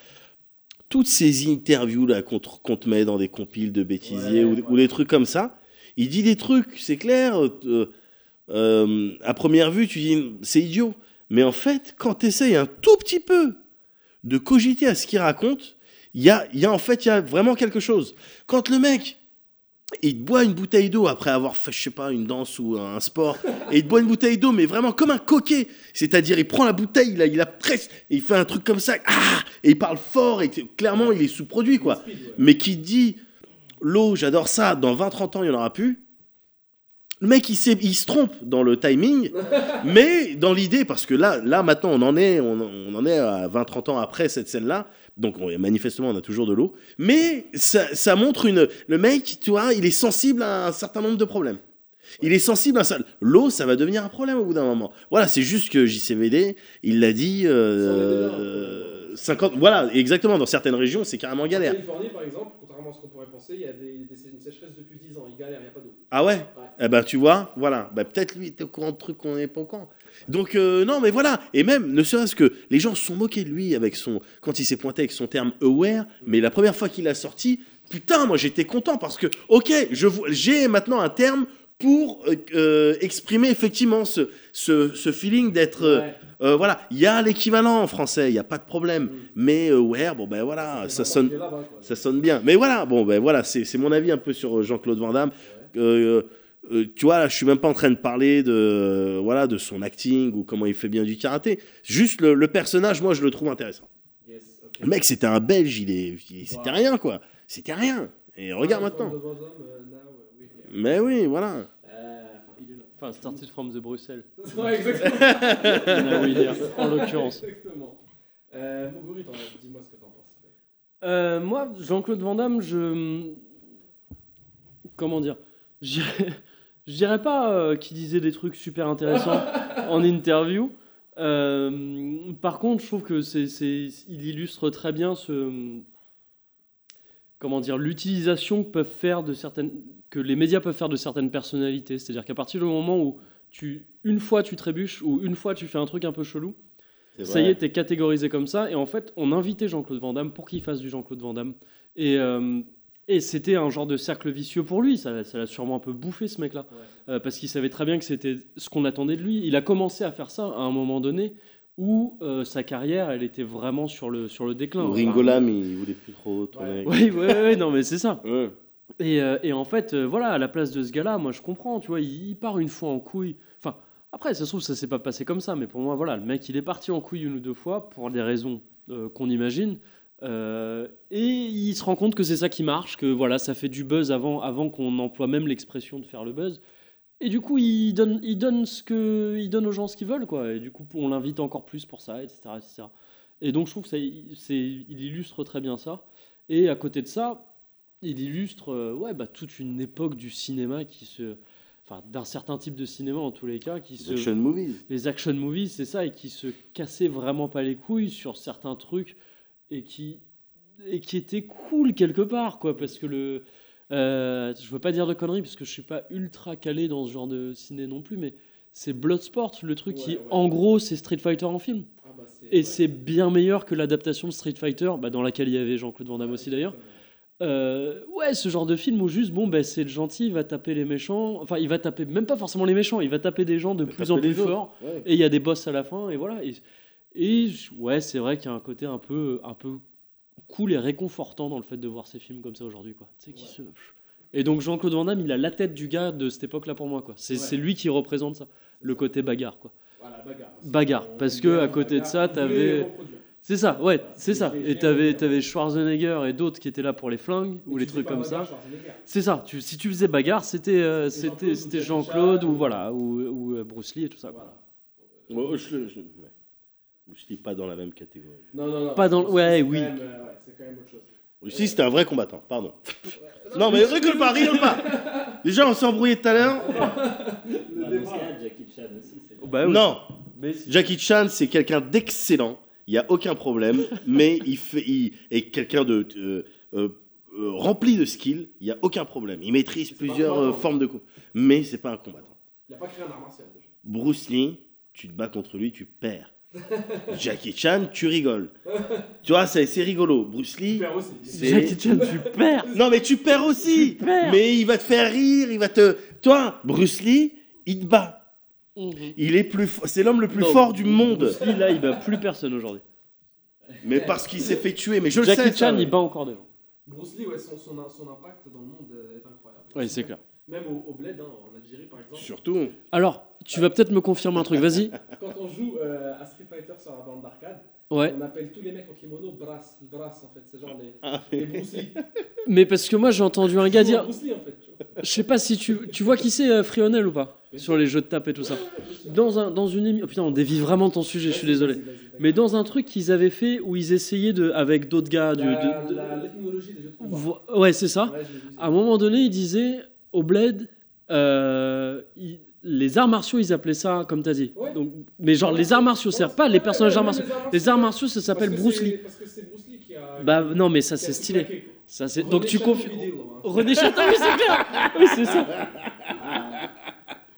Toutes ces interviews là qu'on te, met dans des compiles de bêtisiers Ouais, ou, des trucs comme ça, il dit des trucs, c'est clair. euh, euh, à première vue, tu dis c'est idiot. Mais en fait, quand tu essayes un tout petit peu de cogiter à ce qu'il raconte, il y a, y a en fait il y a vraiment quelque chose. Quand le mec, il te boit une bouteille d'eau après avoir fait, je sais pas, une danse ou un sport, et il te boit une bouteille d'eau, mais vraiment comme un coquet. C'est-à-dire, il prend la bouteille, il la, il la presse, et il fait un truc comme ça, ah, et il parle fort, et clairement, il est sous-produit, quoi. Mais qui dit, l'eau, j'adore ça, dans 20-30 ans, il n'y en aura plus. Le mec, il, se trompe dans le timing, mais dans l'idée, parce que là, là maintenant, on en est, on, on en est à 20-30 ans après cette scène-là, donc on- manifestement, on a toujours de l'eau, mais ça, ça montre une... Le mec, tu vois, il est sensible à un certain nombre de problèmes. Il est sensible à ça. L'eau, ça va devenir un problème au bout d'un moment. Voilà, c'est juste que JCVD, il l'a dit, euh, Ça en est déjà, 50... Voilà, exactement, dans certaines régions, c'est carrément En galère. Californie, par exemple, contrairement à ce qu'on pourrait penser, il y a des, des- une sécheresse depuis 10 ans. Ils galèrent, il n'y a pas d'eau. Ah ouais Ouais. Eh ben tu vois, voilà. Bah, peut-être lui, il était au courant de trucs qu'on n'est pas au courant. Donc euh, non, mais voilà. Et même, ne serait-ce que les gens se sont moqués de lui avec son quand il s'est pointé avec son terme aware. Mais la première fois qu'il l'a sorti, putain, moi j'étais content parce que ok, j'ai maintenant un terme pour euh, euh, exprimer effectivement ce, ce, ce feeling d'être euh, Ouais. Euh, voilà. Il y a l'équivalent en français, il y a pas de problème. Mm. Mais euh, aware, bon ben voilà, ça sonne ça sonne bien. Mais voilà, bon, ben voilà, c'est mon avis un peu sur euh, Jean-Claude Van Damme. Euh, euh, tu vois, là, je suis même pas en train de parler de, voilà, de son acting ou comment il fait bien du karaté. Juste le, le personnage, moi, je le trouve intéressant. Yes, ok. Le mec, c'était un Belge, il est, c'était rien, quoi. C'était rien. Et regarde Ah, maintenant. Now. Mais oui, voilà. Euh, il est là. Enfin, started from the Bruxelles. Ouais, exactement. En l'occurrence. Exactement. Euh, dis-moi ce que t'en penses. Euh, moi, Jean-Claude Van Damme, je. Comment dire Je dirais- je dirais pas euh, qu'il disait des trucs super intéressants en interview. Euh, par contre, je trouve que c'est, c'est- il illustre très bien ce. Comment dire L'utilisation que peuvent faire de certaines. Que les médias peuvent faire de certaines personnalités. C'est-à-dire qu'à partir du moment où tu. une fois tu trébuches ou une fois tu fais un truc un peu chelou, ça y est, t'es catégorisé comme ça. Et en fait, on invitait Jean-Claude Van Damme pour qu'il fasse du Jean-Claude Van Damme. Et, euh, et c'était un genre de cercle vicieux pour lui. Ça ça l'a sûrement un peu bouffé, ce mec-là. Ouais. Euh, parce qu'il savait très bien que c'était ce qu'on attendait de lui. Il a commencé à faire ça à un moment donné où euh, sa carrière, elle était vraiment sur le, sur le déclin. Ou Ringo Lam, il voulait plus trop tourner. avec- Oui, oui, oui, non, mais c'est ça. Ouais. Et, euh, et en fait, euh, voilà, à la place de ce gars-là, moi je comprends, tu vois, il, part une fois en couille. Enfin, après, ça se trouve, ça s'est pas passé comme ça, mais pour moi, voilà, le mec, il est parti en couille une ou deux fois pour des raisons euh, qu'on imagine. Et il se rend compte que c'est ça qui marche, que voilà, ça fait du buzz avant, avant qu'on emploie même l'expression de faire le buzz. Et du coup, il donne, ce que, il donne aux gens ce qu'ils veulent, quoi. Et du coup, on l'invite encore plus pour ça, etc. etc. Et donc, je trouve que ça, il illustre très bien ça. Et à côté de ça, il illustre euh, ouais, bah, toute une époque du cinéma qui se. Enfin, d'un certain type de cinéma en tous les cas, qui se. Action movies. Les action movies, c'est ça, et qui se cassaient vraiment pas les couilles sur certains trucs et qui, et qui étaient cool quelque part, quoi, parce que le. euh, je veux pas dire de conneries parce que je suis pas ultra calé dans ce genre de ciné non plus, mais c'est Bloodsport, le truc qui, Ouais, en gros, c'est Street Fighter en film. Ah bah, Et ouais. c'est bien meilleur que l'adaptation de Street Fighter, bah, dans laquelle il y avait Jean-Claude Van Damme aussi d'ailleurs. Euh, ouais, ce genre de film où juste, bon, bah, c'est le gentil, il va taper les méchants. Enfin, il va taper, même pas forcément les méchants, il va taper des gens de plus en plus forts. Ouais. Et il y a des boss à la fin, et voilà. Et, ouais, c'est vrai qu'il y a un côté un peu, un peu cool et réconfortant dans le fait de voir ces films comme ça aujourd'hui, quoi. Tu sais, qui se- Et donc Jean-Claude Van Damme, il a la tête du gars de cette époque-là pour moi, quoi. C'est Ouais. lui qui représente ça, le côté bagarre, quoi. Voilà, bagarre. Bagarre, parce que à côté de ça, t'avais-. C'est ça, ouais, c'est ça. Et t'avais avais Schwarzenegger et d'autres qui étaient là pour les flingues ou les trucs comme ça. Schwarzenegger. C'est ça. Tu, si tu faisais bagarre, c'était euh, C'était c'était Jean-Claude ou c'était Jackie Jean-Claude Chan ou ou- voilà ou, ou, euh, Bruce Lee et tout ça. quoi. Voilà. Oh, je, le- je, ouais. Je suis pas dans la même catégorie. Non, non, non. Pas dans ouais, quand oui. même, euh, ouais, c'est quand même autre chose. Aussi, c'était un vrai combattant, pardon. Non, mais rigole pas, rigole pas. Déjà, on s'est embrouillé tout à l'heure. Jackie Chan aussi. Bah. Non, Jackie Chan, c'est quelqu'un d'excellent. Il n'y a aucun problème. mais il fait, il est quelqu'un de euh, euh, rempli de skills. Il n'y a aucun problème. Il maîtrise plusieurs euh, formes de coups. Mais c'est pas un combattant. Il a pas créé un art martial déjà. Bruce Lee, tu te bats contre lui, tu perds. Jackie Chan, tu rigoles. tu vois, c'est c'est rigolo. Bruce Lee. C'est- Jackie Chan, tu perds. Non, mais tu perds aussi. Tu perds. Mais il va te faire rire, il va te. Toi, Bruce Lee, il te bat. Il est plus, c'est l'homme le plus Non, fort du monde. Bruce Lee, là, il bat plus personne aujourd'hui. Mais parce qu'il s'est fait tuer. Mais je le Jackie sais. ça, Chan, ouais. il bat encore des gens. Bruce Lee, ouais, son, son, son impact dans le monde est incroyable. Oui, c'est clair. Même au, au Bled, hein, en Algérie par exemple. Surtout. Alors, tu vas peut-être me confirmer un truc. Vas-y. Quand on joue euh, à Street Fighter sur la bande d'arcade, Ouais. on appelle tous les mecs en kimono Brass. Brass en fait, c'est genre les, Ah. les Bruce Lee. Mais parce que moi, j'ai entendu un gars dire. Bruce Lee en fait. tu vois. Je sais pas si tu, tu vois qui c'est euh, Frionel ou pas? Sur les jeux de tape et tout ça. Dans un dans une oh, putain, on dévie vraiment ton sujet. Je suis désolé. Mais dans un truc qu'ils avaient fait où ils essayaient de avec d'autres gars du, La- de- de- la- des jeux de combat. Ouais c'est ça. À un moment donné, ils disaient au bled, euh, ils- les arts martiaux, ils appelaient ça comme t'as dit. Ouais. Donc, mais genre les arts martiaux, c'est pas les personnages arts martiaux. Les arts martiaux, ça s'appelle Bruce c'est- Lee. Parce que c'est Bruce Lee qui a. Bah non, mais ça c'est stylé. Ça c'est donc tu confies. hein. René Château, oui c'est clair. Oui c'est ça.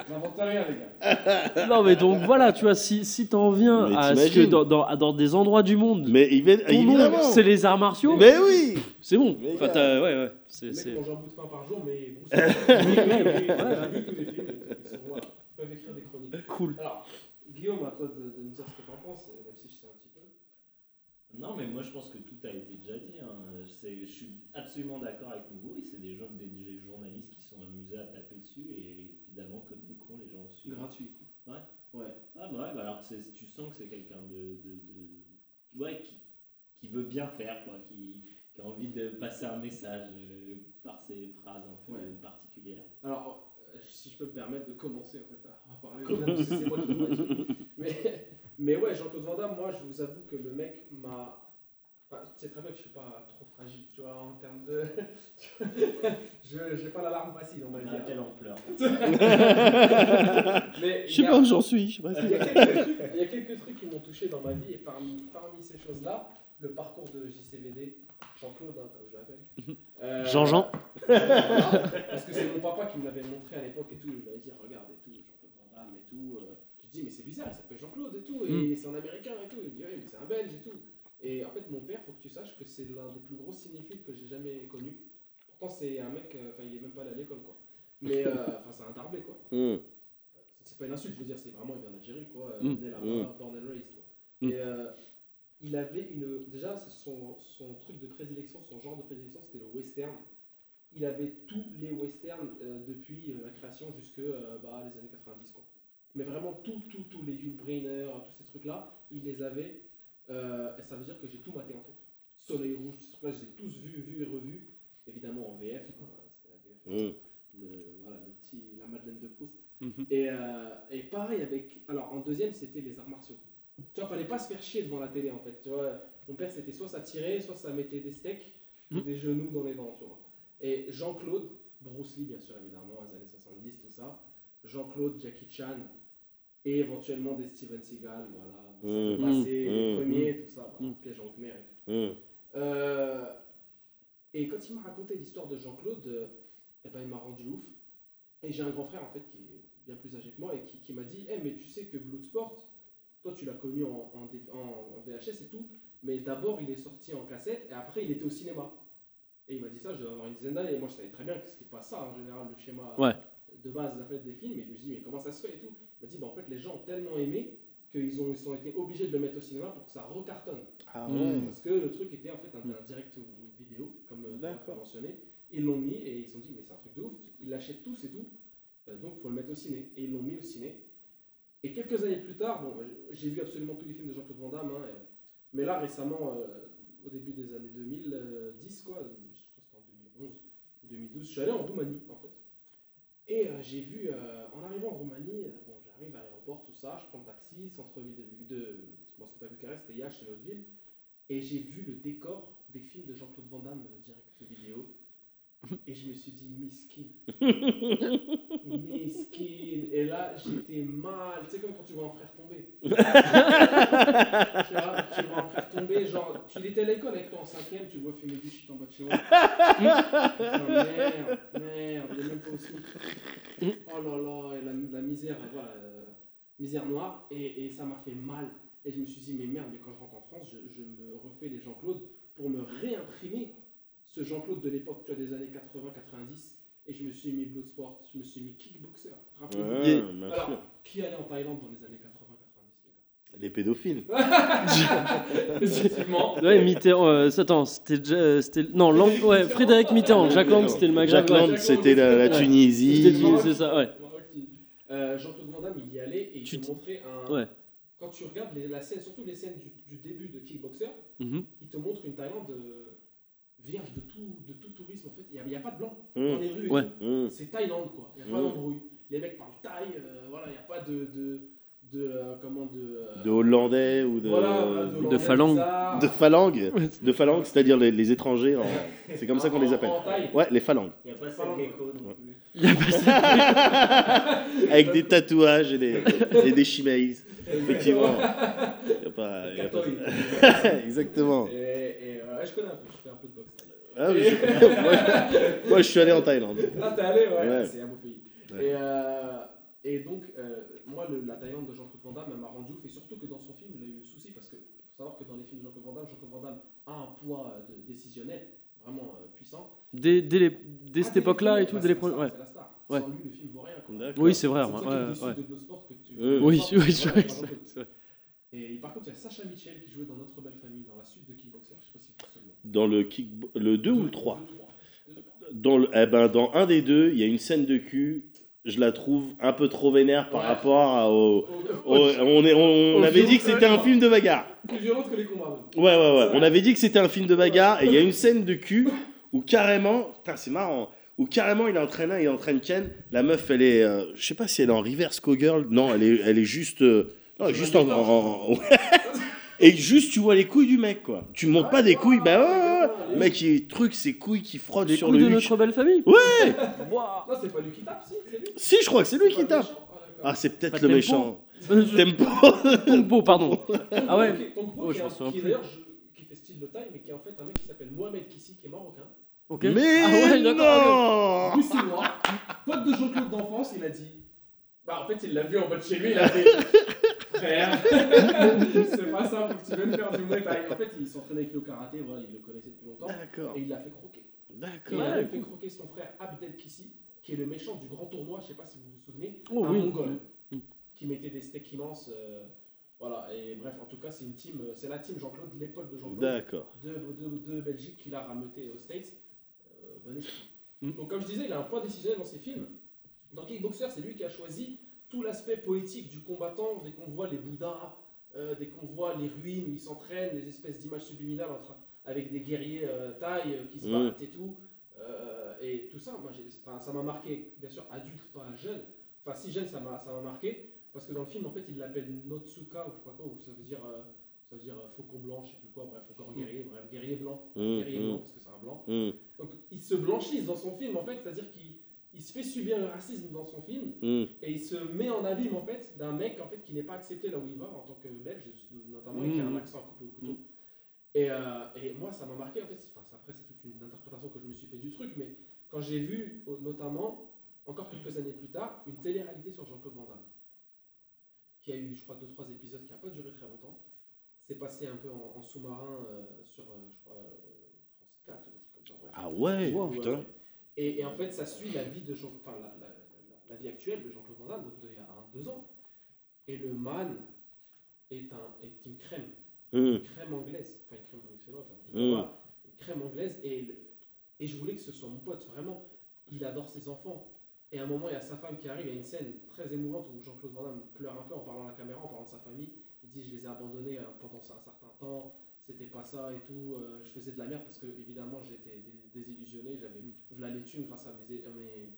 J'invente rien, les gars. Non mais donc voilà, tu vois, si si t'en viens Mais à ce que dans, dans, dans des endroits du monde, Mais il va- ton c'est les arts martiaux, Mais oui. c'est bon. Mais Enfin, ouais ouais, c'est mec c'est. mange un bout de pain par jour, mais Bruce Lee. J'ai vu tous les films. Ils sont, voilà, ils peuvent écrire des chroniques. Cool. Alors, Guillaume, à toi de, de nous dire ce que t'en penses, même si je sais un petit peu. Non, mais moi je pense que tout a été déjà dit. hein. Je suis absolument d'accord avec Moguri. C'est des, gens, des, des journalistes qui sont amusés à taper dessus et évidemment, comme des cons, les gens suivent. Gratuit. Ouais. Ouais. Ah bah ouais, bah alors que c'est- tu sens que c'est quelqu'un de, de, de- ouais, qui, qui veut bien faire, quoi, qui, qui a envie de passer un message euh, par ses phrases un peu Ouais. particulières. Alors, si je peux me permettre de commencer en fait à parler, parce que c'est moi qui dois agir. mais, mais ouais, Jean-Claude Van Damme, moi je vous avoue que le mec m'a. Enfin, tu sais très bien que je suis pas trop fragile, tu vois, en termes de. je j'ai pas la larme facile, on va À dire. quelle ampleur Mais Je sais a- pas où j'en suis. Je sais pas si- Il y, a quelques trucs, il y a quelques trucs qui m'ont touché dans ma vie et parmi, parmi ces choses-là, le parcours de JCVD, Jean-Claude, hein, comme je l'appelle. Euh, Jean-Jean. Parce que c'est mon papa qui me l'avait montré à l'époque et tout, il m'avait dit regarde et tout, Jean-Claude Van Damme et tout. euh. J'ai dit mais c'est bizarre, il s'appelle Jean-Claude et tout, et c'est un américain et tout. Il me dit ouais mais c'est un belge et tout. Et en fait mon père, faut que tu saches que c'est l'un des plus gros cinéphiles que j'ai jamais connu. Pourtant c'est un mec, euh, enfin il est même pas allé à l'école quoi. Mais enfin c'est un darbé quoi. Ça, c'est pas une insulte, je veux dire, c'est vraiment, il vient d'Algérie, quoi. Mm. né là-bas, Mm. born and raised, quoi. Mm. Et euh, il avait une. Déjà, c'est son, son truc de prédilection, son genre de prédilection, c'était le western. Il avait tous les westerns euh, depuis euh, la création jusque euh, bah, les années 90, quoi. Mais vraiment, tout, tout, tous les Hugh Brainer, tous ces trucs-là, il les avait. euh, et ça veut dire que j'ai tout maté, en fait. Soleil Rouge, tous ces trucs-là, je les ai tous vus, vus et revus. Évidemment en VF, hein, parce que la VF, le, voilà, le petit, la Madeleine de Proust. Mhm. Et, euh, et pareil avec. Alors en deuxième, c'était les arts martiaux. Tu vois, fallait pas se faire chier devant la télé en fait. Tu vois, mon père, c'était soit ça tirait, soit ça mettait des steaks ou Mhm. des genoux dans les dents, tu vois. Et Jean-Claude, Bruce Lee, bien sûr, évidemment, les années 70, tout ça. Jean-Claude, Jackie Chan, et éventuellement des Steven Seagal, voilà. Ça Mmh. peut passer, Mmh. les Mmh. premiers, tout ça, voilà, piège en khmer et tout. Hum. Euh, et quand il m'a raconté l'histoire de Jean-Claude, euh, eh ben, il m'a rendu ouf. Et j'ai un grand frère en fait qui est bien plus âgé que moi et qui, qui m'a dit Eh, mais tu sais que Bloodsport, toi tu l'as connu en, en, D- en- en VHS et tout, mais d'abord il est sorti en cassette et après il était au cinéma. Et il m'a dit ça, je devais avoir une dizaine d'années. Et moi je savais très bien que c'était pas ça en général le schéma Ouais. de base en fait, des films. Et je me suis dit Mais comment ça se fait et tout? Il m'a dit bah, En fait, les gens ont tellement aimé qu'ils ont, ils ont été obligés de le mettre au cinéma pour que ça recartonne. Ah Mmh. ouais. Parce que le truc était en fait un, un direct vidéo, comme euh, tu D'accord. mentionné. Ils l'ont mis et ils se sont dit, mais c'est un truc de ouf, ils l'achètent tous et tout, euh, donc il faut le mettre au ciné. Et ils l'ont mis au ciné. Et quelques années plus tard, bon, j'ai vu absolument tous les films de Jean-Claude Van Damme, hein, mais là récemment, euh, au début des années 2010, quoi, je crois que c'était en 2011 ou 2012, je suis allé en Roumanie en fait. Et euh, j'ai vu, euh, en arrivant en Roumanie, bon, j'arrive à l'aéroport, tout ça, je prends le taxi, centre-ville de, de bon, c'était pas Bucarest, c'était Iași, c'est notre ville. Et j'ai vu le décor des films de Jean-Claude Van Damme direct vidéo. Et je me suis dit, miskin. miskin. Et là, j'étais mal. Tu sais, comme quand tu vois un frère tomber. tu vois, tu vois un frère tomber, genre, tu étais à l'école avec toi en cinquième, tu vois fumer du shit en bas de chez moi. Merde, merde, il est même pas au. Oh là là, et la, la misère, voilà, euh, misère noire. Et, et ça m'a fait mal. Et je me suis dit, mais merde, mais quand je rentre en France, je, je me refais les Jean-Claude pour me réimprimer ce Jean-Claude de l'époque, tu vois, des années 80-90. Et je me suis mis Bloodsport, je me suis mis Kickboxer. Rappelez-vous. Ouais, bien Alors, sûr. qui allait en Thaïlande dans les années 80-90, Les pédophiles. Effectivement. Ouais, Mitterrand. euh, attends, c'était. déjà- euh, c'était non, Lang- ouais, Frédéric Mitterrand. Jacques Lang, c'était le Maghreb. Jacques. Lang, c'était la. Tunisie. C'était- c'est ça, ouais. Euh, Jean-Claude Van Damme, il y allait et il Tu te te- montrait un. Ouais. Quand tu regardes les, la scène, surtout les scènes du, du début de Kickboxer, Mhm. il te montre une Thaïlande euh, vierge de tout, de tout tourisme. En fait, il n'y a, il y a pas de blanc Hum, dans les rues. Ouais. hum. C'est Thaïlande, quoi. Il n'y a pas Mm. d'embrouille. Les mecs parlent thaï, euh, voilà, il n'y a pas de. de, de euh, comment de. euh, De Hollandais ou de. voilà, de, de bizarres. de phalanges. De phalanges, c'est-à-dire les, les étrangers. en- C'est comme ça qu'on les appelle. En, en thaï. Ouais, les phalanges. Il n'y a pas Seth Gecko non plus. Il y a pas ça. Avec des tatouages et des, et des shimeis. Effectivement. Y a pas, y a pas- Catoï. Exactement. Et, et ouais, je connais un peu, je fais un peu de boxe. Ah, je- moi, je suis allé en Thaïlande. Ah, t'es allé, ouais, Ouais. c'est un beau pays. Ouais. Et, euh, et donc, euh, moi, le- la Thaïlande de Jean-Claude Van Damme, elle m'a rendu ouf. Et surtout que dans son film, il a eu le souci parce que faut savoir que dans les films de Jean-Claude Van Damme, Jean-Claude Van Damme a un poids euh, de- décisionnel vraiment euh, puissant. Dès, dès, les- dès Ah, cette dès époque-là et tout, dès les premiers. Ouais. star, c'est la star. Ouais. Sans lui, le film vaut rien. quoi. D'accord. Oui, c'est vrai. C'est ouais, ouais, que tu. Oui, oui, oui, Et par contre, il y a Sacha Mitchell qui jouait dans Notre Belle Famille, dans la suite de Kickboxer. Je sais pas si vous vous souvenez. Dans le, kick, le 2 ou le 3 Deux, trois. Deux, trois. dans, le, eh ben, dans un des deux, il y a une scène de cul. Je la trouve un peu trop vénère par Ouais. rapport à- au. Au- au- on est, on, Au avait dit que c'était un film de bagarre. Plus violente que les combats. Ouais, ouais, ouais. On avait dit que c'était un film de bagarre. Et il y a une scène de cul où carrément. Putain, c'est marrant. Où carrément il entraîne un, il entraîne Ken. La meuf, elle est. euh, je sais pas si elle est en reverse cowgirl. Non, elle est, elle est juste. euh, non, est juste en. Et juste, tu vois les couilles du mec, quoi. Tu montes pas des couilles. Bah ouais, ouais, mec, il truc ses couilles qui frottent Les sur coups le de huc. notre belle famille Ouais. Non, c'est pas lui qui tape, si, c'est lui. Si, je crois que c'est lui qui tape. Ah. Ah, c'est peut-être le Tempo. méchant. Tempo. Tongpo, pardon. Ah ouais. Ok, Tongpo, Oh, qui, je souviens qui d'ailleurs fait style de taille, mais qui est en fait un mec qui s'appelle Mohamed Kissi, qui est marocain. Ok. Mais Ah ouais, non moi. Pote de Jean-Claude d'enfance, il a dit. Bah, en fait, il l'a vu en bas de chez lui, il a fait. Frère, c'est pas ça, faut que tu viennes faire du Muay Thai. En fait, il s'entraînait avec le karaté, voilà, il le connaissait depuis longtemps. D'accord. Et il l'a fait croquer. Et il D'accord. a fait croquer son frère Abdel Kissi, qui est le méchant du grand tournoi, je sais pas si vous vous souvenez, Oh, un oui. mongol, Mm. qui mettait des steaks immenses. euh, voilà, et bref, en tout cas, c'est une team, euh, c'est la team Jean-Claude, l'épaule de Jean-Claude D'accord. de, de, de Belgique qu'il a rameuté aux States. Euh, bon. Mm. Donc, comme je disais, il a un point décisionnel dans ses films. Dans Kickboxer, c'est lui qui a choisi tout l'aspect poétique du combattant, dès qu'on voit les Bouddhas, euh, dès qu'on voit les ruines où ils s'entraînent, les espèces d'images subliminales entre, avec des guerriers euh, thaïs euh, qui se Mm. battent et tout. Euh, et tout ça, moi, j'ai- enfin, ça m'a marqué, bien sûr, adulte, pas jeune. Enfin, si jeune, ça m'a ça m'a marqué. Parce que dans le film, en fait, il l'appelle Notsuka, ou je sais pas quoi, ou ça veut dire Ça veut dire faucon blanc, je sais plus quoi, bref, encore guerrier, bref, guerrier blanc. Mmh, guerrier blanc, parce que c'est un blanc. Mmh, Donc il se blanchisse dans son film, en fait, c'est-à-dire qu'il il se fait subir le racisme dans son film, mmh. et il se met en abîme, en fait, d'un mec, en fait, qui n'est pas accepté là où il va, en tant que belge, notamment, et qui a un Mhm. accent coupé au couteau. Et, euh, et moi, ça m'a marqué, en fait, enfin, après, c'est toute une interprétation que je me suis fait du truc, mais quand j'ai vu, euh, notamment, encore quelques années plus tard, une télé-réalité sur Jean-Claude Van Damme, qui a eu, je crois, 2-3 épisodes, qui n'a pas duré très longtemps. C'est passé un peu en, en sous-marin euh, sur, euh, je crois, euh, France 4 ou un truc comme ça. bref. Ah ouais, Ouais, putain. ouais. Et, et en fait, ça suit la vie de Jean, enfin, la, la- la- la vie actuelle de Jean-Claude Van Damme, donc d'il y a un, deux ans. Et le man est, un, est une crème, Mmh. une crème anglaise, enfin une crème bruxelloise, enfin, Mm. voilà, une crème anglaise. Et, le- et je voulais que ce soit mon pote, vraiment. Il adore ses enfants. Et à un moment, il y a sa femme qui arrive, il y a une scène très émouvante où Jean-Claude Van Damme pleure un peu en parlant à la caméra, en parlant de sa famille. Il dit Je les ai abandonnés euh, pendant un certain temps, c'était pas ça et tout. euh, je faisais de la merde parce que, évidemment, j'étais dé- désillusionné. J'avais voilà les grâce à mes, à mes,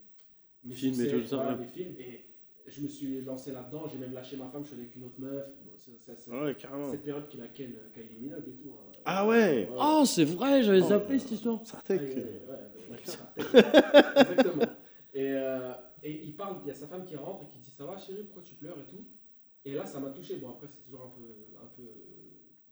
mes Films et tout ça, voilà, ouais. mes films. Et je me suis lancé là-dedans. J'ai même lâché ma femme, je suis allé avec une autre meuf. Bon, c'est- Ah ouais, cette période qu'il a Ken, euh, Kylie Minogue et tout. hein. Ah ouais Oh, c'est vrai, j'avais Oh, zappé euh, cette histoire. Sartek. Exactement. Et, euh, et il parle, il y a sa femme qui rentre et qui dit Ça va chérie, pourquoi tu pleures et tout Et là, ça m'a touché. Bon, après, c'est toujours un peu, un peu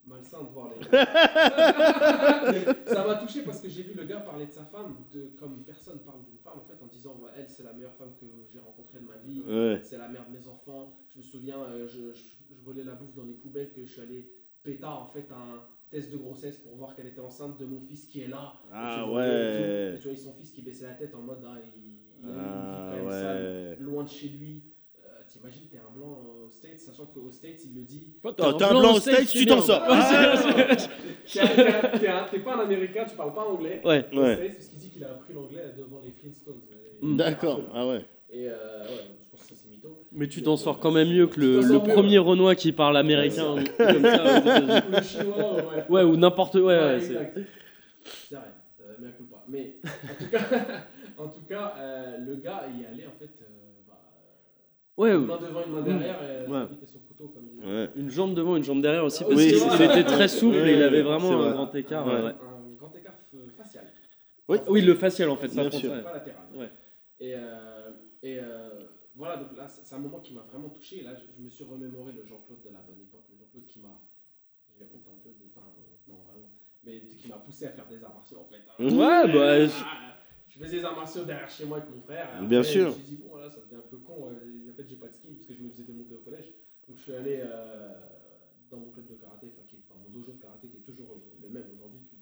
malsain de voir les. ça m'a touché parce que j'ai vu le gars parler de sa femme de, comme personne parle d'une femme, en fait, en disant Elle, c'est la meilleure femme que j'ai rencontrée de ma vie. Ouais. C'est la mère de mes enfants. Je me souviens, euh, je, je- je volais la bouffe dans les poubelles que je suis allé pétard en fait un test de grossesse pour voir qu'elle était enceinte de mon fils qui est là. Et Ah ouais. Et tu vois, son fils qui baissait la tête en mode ah, il, il a une vie Ah quand même sale, loin de chez lui. Euh, T'imagines, t'es un blanc euh, aux States, sachant qu'aux States, il le dit. Oh, T'es un blanc au States, tu t'en sors. Ah, T'es pas un américain, tu parles pas anglais. Ouais. Aux Ouais. States, parce qu'il dit qu'il a appris l'anglais devant les Flintstones. Mm. D'accord. Ah ouais. Et euh, ouais, je pense que c'est mytho. Mais tu t'en sors quand même mieux que le, premier Renoir qui parle américain. Ouais, comme ça, aux. Ou le chinois, ouais. Ouais, ou n'importe ouais, Ouais, ouais, c'est- vrai, euh, mais pas. Mais en tout cas, en tout cas euh, le gars il y allait en fait euh, Ouais, une main devant, une main derrière, et Ouais. et son couteau, comme dit. Ouais. une jambe devant, une jambe derrière aussi, Ah parce oui, qu'il c'est vrai. était très souple Ouais, et il avait vraiment vrai. un grand écart. Un grand écart facial. Oui. Oui, le facial en fait, Bien pas. Pas latéral. Ouais. Et, euh, et euh, voilà, donc là, c'est un moment qui m'a vraiment touché. Là, je, je me suis remémoré le Jean-Claude de la bonne époque, le Jean-Claude qui m'a. J'ai honte un peu de. Enfin, non, vraiment. Mais qui m'a poussé à faire des arts martiaux en fait. hein. Ouais, bah, je- Ah, Je faisais des arts martiaux derrière chez moi avec mon frère. Bien sûr. Je me suis dit, bon, voilà, ça devient un peu con. euh, En fait, j'ai pas de ski parce que je me faisais démonter au collège. Donc, je suis allé euh, dans mon club de karaté, enfin, qui est- enfin, mon dojo de karaté qui est toujours le même aujourd'hui depuis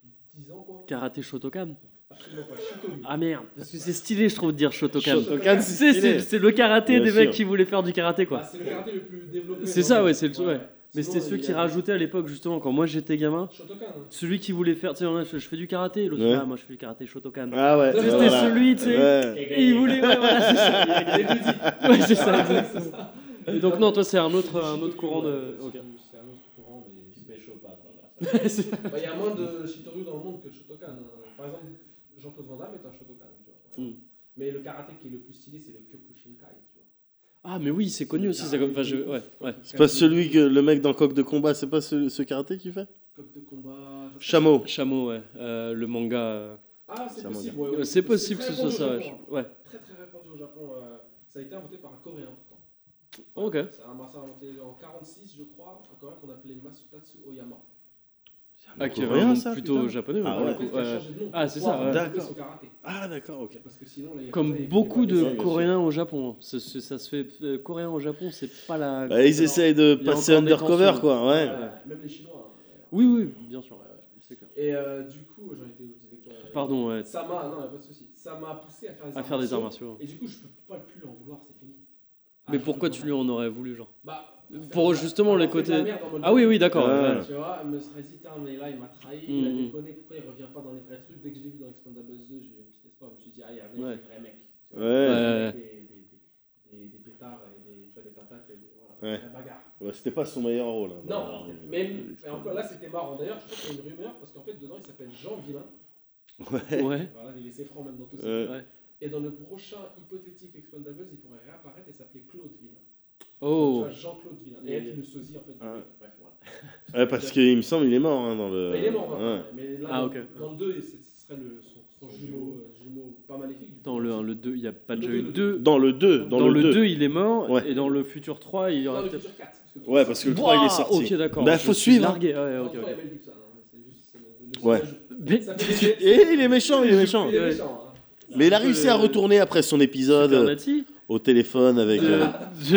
plus de 10 ans, quoi. Karaté Shotokan. Absolument pas. Shikoyu. Ah merde, parce que c'est stylé, je trouve, de dire Shotokan. Shotokan, Tu c'est c'est c'est le karaté Bien des sûr. mecs qui voulaient faire du karaté, quoi. Bah, c'est le karaté le plus développé. C'est ça, ouais, c'est le- ouais. Mais c'était ceux qui rajoutaient à l'époque, justement, quand moi j'étais gamin. Shotokan. hein. Celui qui voulait faire, tu sais, je, fais du karaté, l'autre, Ouais. ah, moi je fais du karaté Shotokan. Ah ouais. C'était voilà. celui, tu sais. Ouais. Et il voulait, ouais, voilà, c'est ça. Ouais, c'est ça. Et donc, non, toi, c'est un autre, un autre courant de. ouais, ok. C'est un autre courant, mais Tu pécho pas, quoi. C'est- Bah, Il y a moins de Shitoryu dans le monde que Shotokan. hein. Par exemple, Jean-Claude Van Damme est un Shotokan. Tu vois, Mm. exemple. Mais le karaté qui est le plus stylé, c'est le Kyokushinkai. Ah, mais oui, c'est connu aussi, ça comme. Enfin, je... ouais, ouais. C'est pas celui que le mec dans Coq de combat, c'est pas ce, ce karaté qu'il fait? Coq de combat. Chameau. Chameau, ouais. Euh, le manga. euh. Ah, c'est possible. ouais, ouais. euh, C'est possible que ce soit ça, au ouais. Japon, je- ouais. hein. Très très répandu au Japon. euh, Ça a été inventé par un Coréen pourtant. Ok. C'est un masseur inventé en 46, je crois, un Coréen qu'on appelait Masutatsu Oyama. Ah, qui vraiment ça, plutôt putain japonais. Ah ouais, Ah, c'est ça, ouais. D'accord. Ah d'accord, ok. Parce que sinon, les Comme beaucoup de. Coréens au Japon. Ça se fait. euh, Coréens au Japon, c'est pas la. Bah, ils essayent de passer undercover quoi, ouais. Ouais, Même les Chinois. hein. Oui, oui, bien sûr. Clair. Et euh, du coup, j'en étais quoi Pardon, ouais. Ça m'a, non, y a pas de souci. Ça m'a poussé à faire des À arts faire des arts martiaux. Et du coup, je peux pas plus en vouloir, c'est fini. Ah, Mais je pourquoi tu lui en aurais voulu, genre? Bah, Pour faire- justement en mode Ah oui, oui, d'accord. Ouais. ouais. Tu vois, elle me serait dit, mais là il m'a trahi, il a Mhm. déconné, pourquoi il revient pas dans les vrais trucs? Dès que je l'ai vu dans Expandables 2, j'ai eu un petit espoir, je me suis dit, ah, il Ouais. des vrais mecs. Tu vois, Ouais. avec Des, des, des, pétards et des, tu vois, des patates et des, voilà, Ouais. la bagarre. Ouais, C'était pas son meilleur rôle. hein, Non, mais, dans- mais encore là c'était marrant. D'ailleurs, je crois qu'il y a une rumeur parce qu'en fait, dedans il s'appelle Jean Villain. Ouais. Ouais. Voilà, il est ses francs même dans tout ça. Ouais. Ouais. Et dans le prochain hypothétique Expandables, il pourrait réapparaître et s'appeler Claude Villain. Oh. Tu vois, Jean-Claude Villain. Et être une sosie, en fait. du Ouais. mec. Bref, voilà. Ouais, parce qu'il me semble il est mort hein, dans le. Mais il est mort, maintenant, Ouais. Mais là, Ah, dans, le 2, ce serait le, son, son jumeau, euh, jumeau pas maléfique. Du coup. Dans le 1, le 2, il n'y a pas déjà eu deux, le 2. Dans le 2. Dans, Dans, le 2, 2. il est mort. Ouais. Et dans le futur 3, il y Dans aura le peut-être. futur 4. parce que le Ouais, parce que le 3 il est Ouah, sorti. Ok, d'accord. Bah, faut suivre, hein. largué. Ouais, Dans le ok, 3, ok. il y a Mel Gibson, hein. Ouais. des- Et il est méchant, il est méchant. Il est Ouais. méchant. hein. Mais il a réussi à retourner après son épisode Super euh. Au téléphone avec. Euh, je- il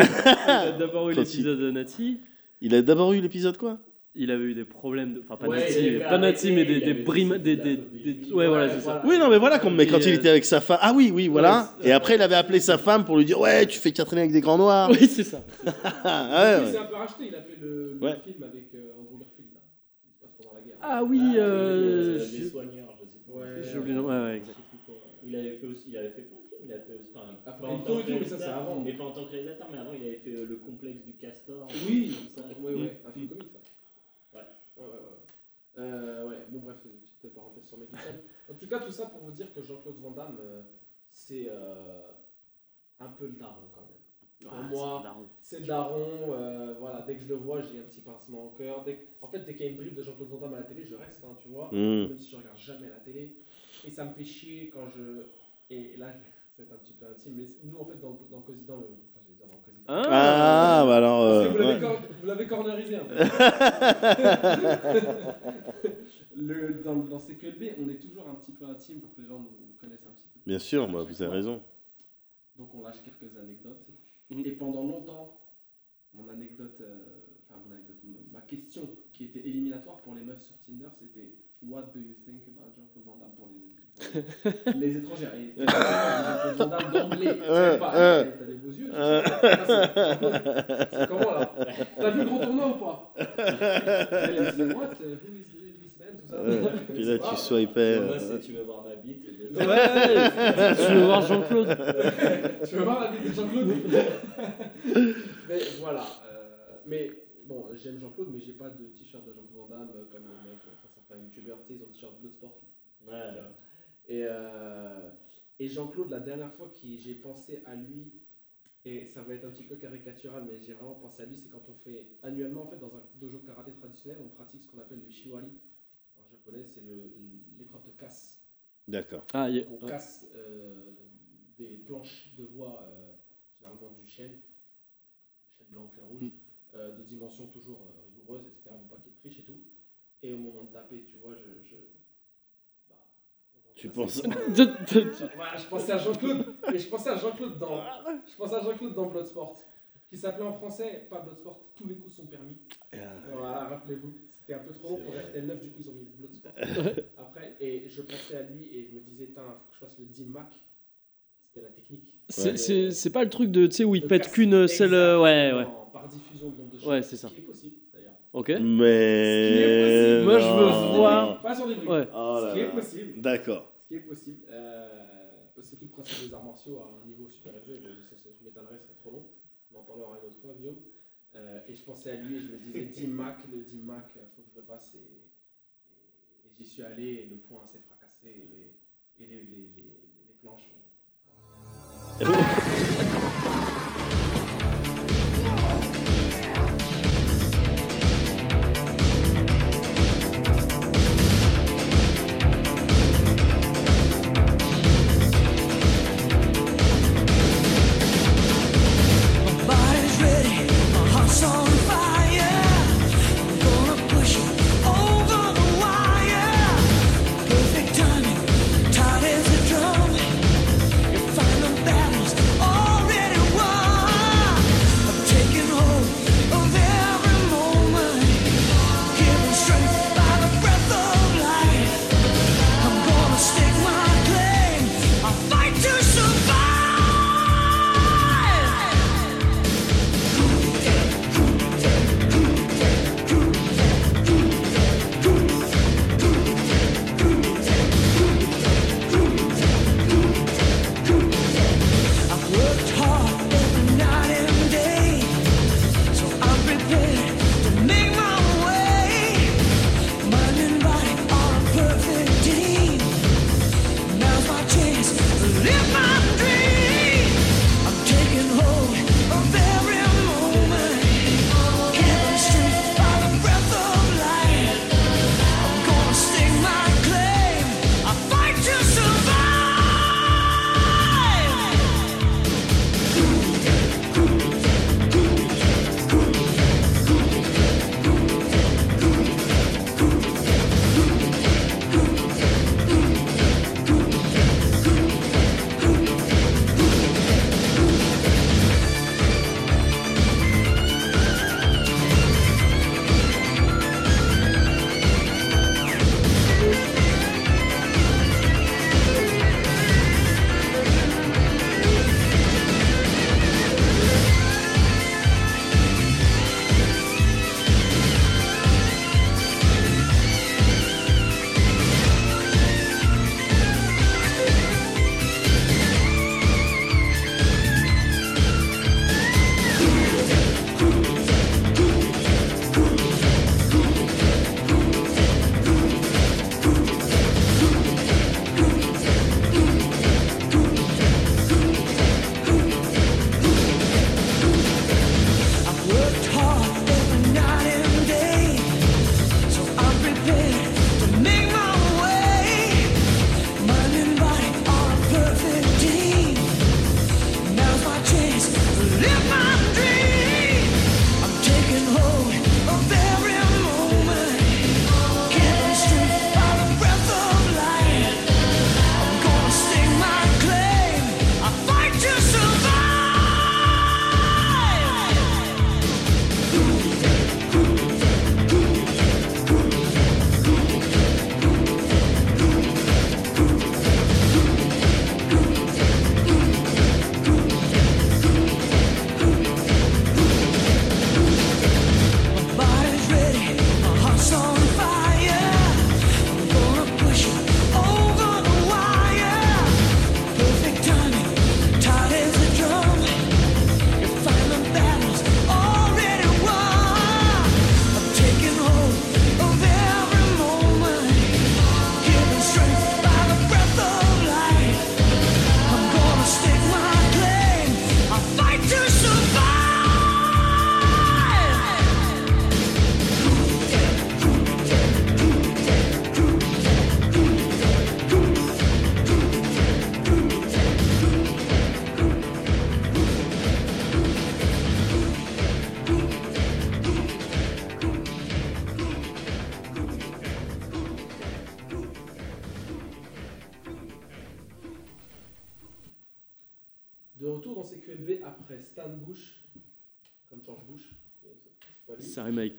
a d'abord eu l'épisode de Nati. Il a d'abord eu l'épisode quoi? Il avait eu des problèmes, de... enfin pas Ouais, Nati, il pas Nati, mais il des, des brimes, des, de des, des- ouais voilà c'est ça. Oui, non, mais voilà, comme, mais quand il euh, était avec sa femme. Ah oui, oui, voilà. Ouais, Et après, il avait appelé sa femme pour lui dire Ouais, tu fais Catherine avec des grands noirs. Oui c'est ça. Ah, Il ouais, s'est ouais. un peu racheté. Il a fait le, le Ouais. film avec euh, Andrew Garfield, là, qui se passe pendant la guerre. Ah oui, Ah, euh, les je- soigneurs, je sais pas. Ouais. j'ai oublié le nom. Ouais, ouais, exact. Il avait fait aussi, il avait fait il a fait aussi, enfin, Après, pas en tant que tout, mais ça, c'est réalisateur, avant. mais pas en tant que réalisateur, mais avant il avait fait euh, le complexe du castor. Oui, ça. ouais, ouais, un film comique, ça. Ouais. Ouais, ouais, ouais. Euh, ouais, bon, bref, une petite parenthèse sur Mel Gibson. En tout cas, tout ça pour vous dire que Jean-Claude Van Damme, euh, c'est euh, un peu le daron quand même. Pour Ah, moi, c'est le daron. euh, voilà, dès que je le vois, j'ai un petit pincement au cœur. Dès que- En fait, dès qu'il y a une bribe de Jean-Claude Van Damme à la télé, je reste, hein, tu vois. Mm. Même si je regarde jamais la télé. Et ça me fait chier quand je. Et là, je- c'est un petit peu intime, mais nous, en fait, dans, dans, dans le. Enfin, j'allais dire dans le Cosy- Ah, bah alors. parce euh, que vous l'avez ouais. cor- cornerisé un peu. Le, dans, dans CQLB, on est toujours un petit peu intime pour que les gens nous, nous connaissent un petit peu. Bien sûr, bah, vous avez raison. Donc on lâche quelques anecdotes. Mhm. Et pendant longtemps, mon anecdote, euh, enfin mon anecdote, ma question qui était éliminatoire pour les meufs sur Tinder, c'était What do you think about Jean-Claude Van Damme pour les, pour les, les étrangères Et Jean-Claude Van Damme pas, Euh, t'as des beaux yeux. tu sais pas, c'est- comment là? T'as vu le grand tournoi ou pas? What uh, Who is this man Tout ça. Ouais. Puis là, tu swipais. Moi, euh, c'est tu veux voir ma bite. et- Ouais, tu veux voir Jean-Claude Tu veux voir la vie de Jean-Claude? Mais voilà. euh, mais bon, j'aime Jean-Claude, mais j'ai pas de t-shirt de Jean-Claude Van Damme comme les mecs, enfin certains youtubeurs, tu sais, ils ont t-shirt Bloodsport. Ouais, ouais. Et, euh, et Jean-Claude, la dernière fois que j'ai pensé à lui, et ça va être un petit peu caricatural, mais j'ai vraiment pensé à lui, c'est quand on fait annuellement, en fait, dans un dojo de karaté traditionnel, on pratique ce qu'on appelle le shiwari. En japonais, c'est l'épreuve de casse. D'accord. Ah, y on casse euh, des planches de bois, euh, généralement du chêne, chêne blanc, chêne rouge, Mm. Euh, de dimension toujours euh, rigoureuse, etc. Y ait de triche et tout. Et au moment de taper, tu vois, je. je bah, Tu penses- Voilà, je pensais à Jean-Claude, mais je pensais à Jean-Claude dans, je pensais à Jean-Claude dans Bloodsport, qui s'appelait en français pas Bloodsport, tous les coups sont permis. Voilà, rappelez-vous, c'était un peu trop long pour RTL9, du coup ils ont mis Bloodsport. Après, et je pensais à lui et je me disais, putain, faut que je fasse le D-Mac. C'était la technique. C'est- C'est c'est pas le truc de, tu sais, où il pète qu'une seule. euh, Ouais, ouais. Par diffusion de bombe de choc. Ouais, c'est ça. Ce qui est possible, d'ailleurs. Ok. Ce qui est Mais. possible. Moi, je veux non. voir- Pas sur des bruits. Ouais. Oh là Ce qui est possible. D'accord. Ce qui est possible. Euh, c'est tout le principe des arts martiaux à un niveau super élevé. mais je m'étalerai, ce serait trop long. On en parlera une autre fois, Guillaume. Euh, et je pensais à lui et je me disais, D-Mac, le D-Mac, il faut que je le passe. Et, et- et j'y suis allé et le point s'est fracassé et, les, et les, les, les, les planches ont.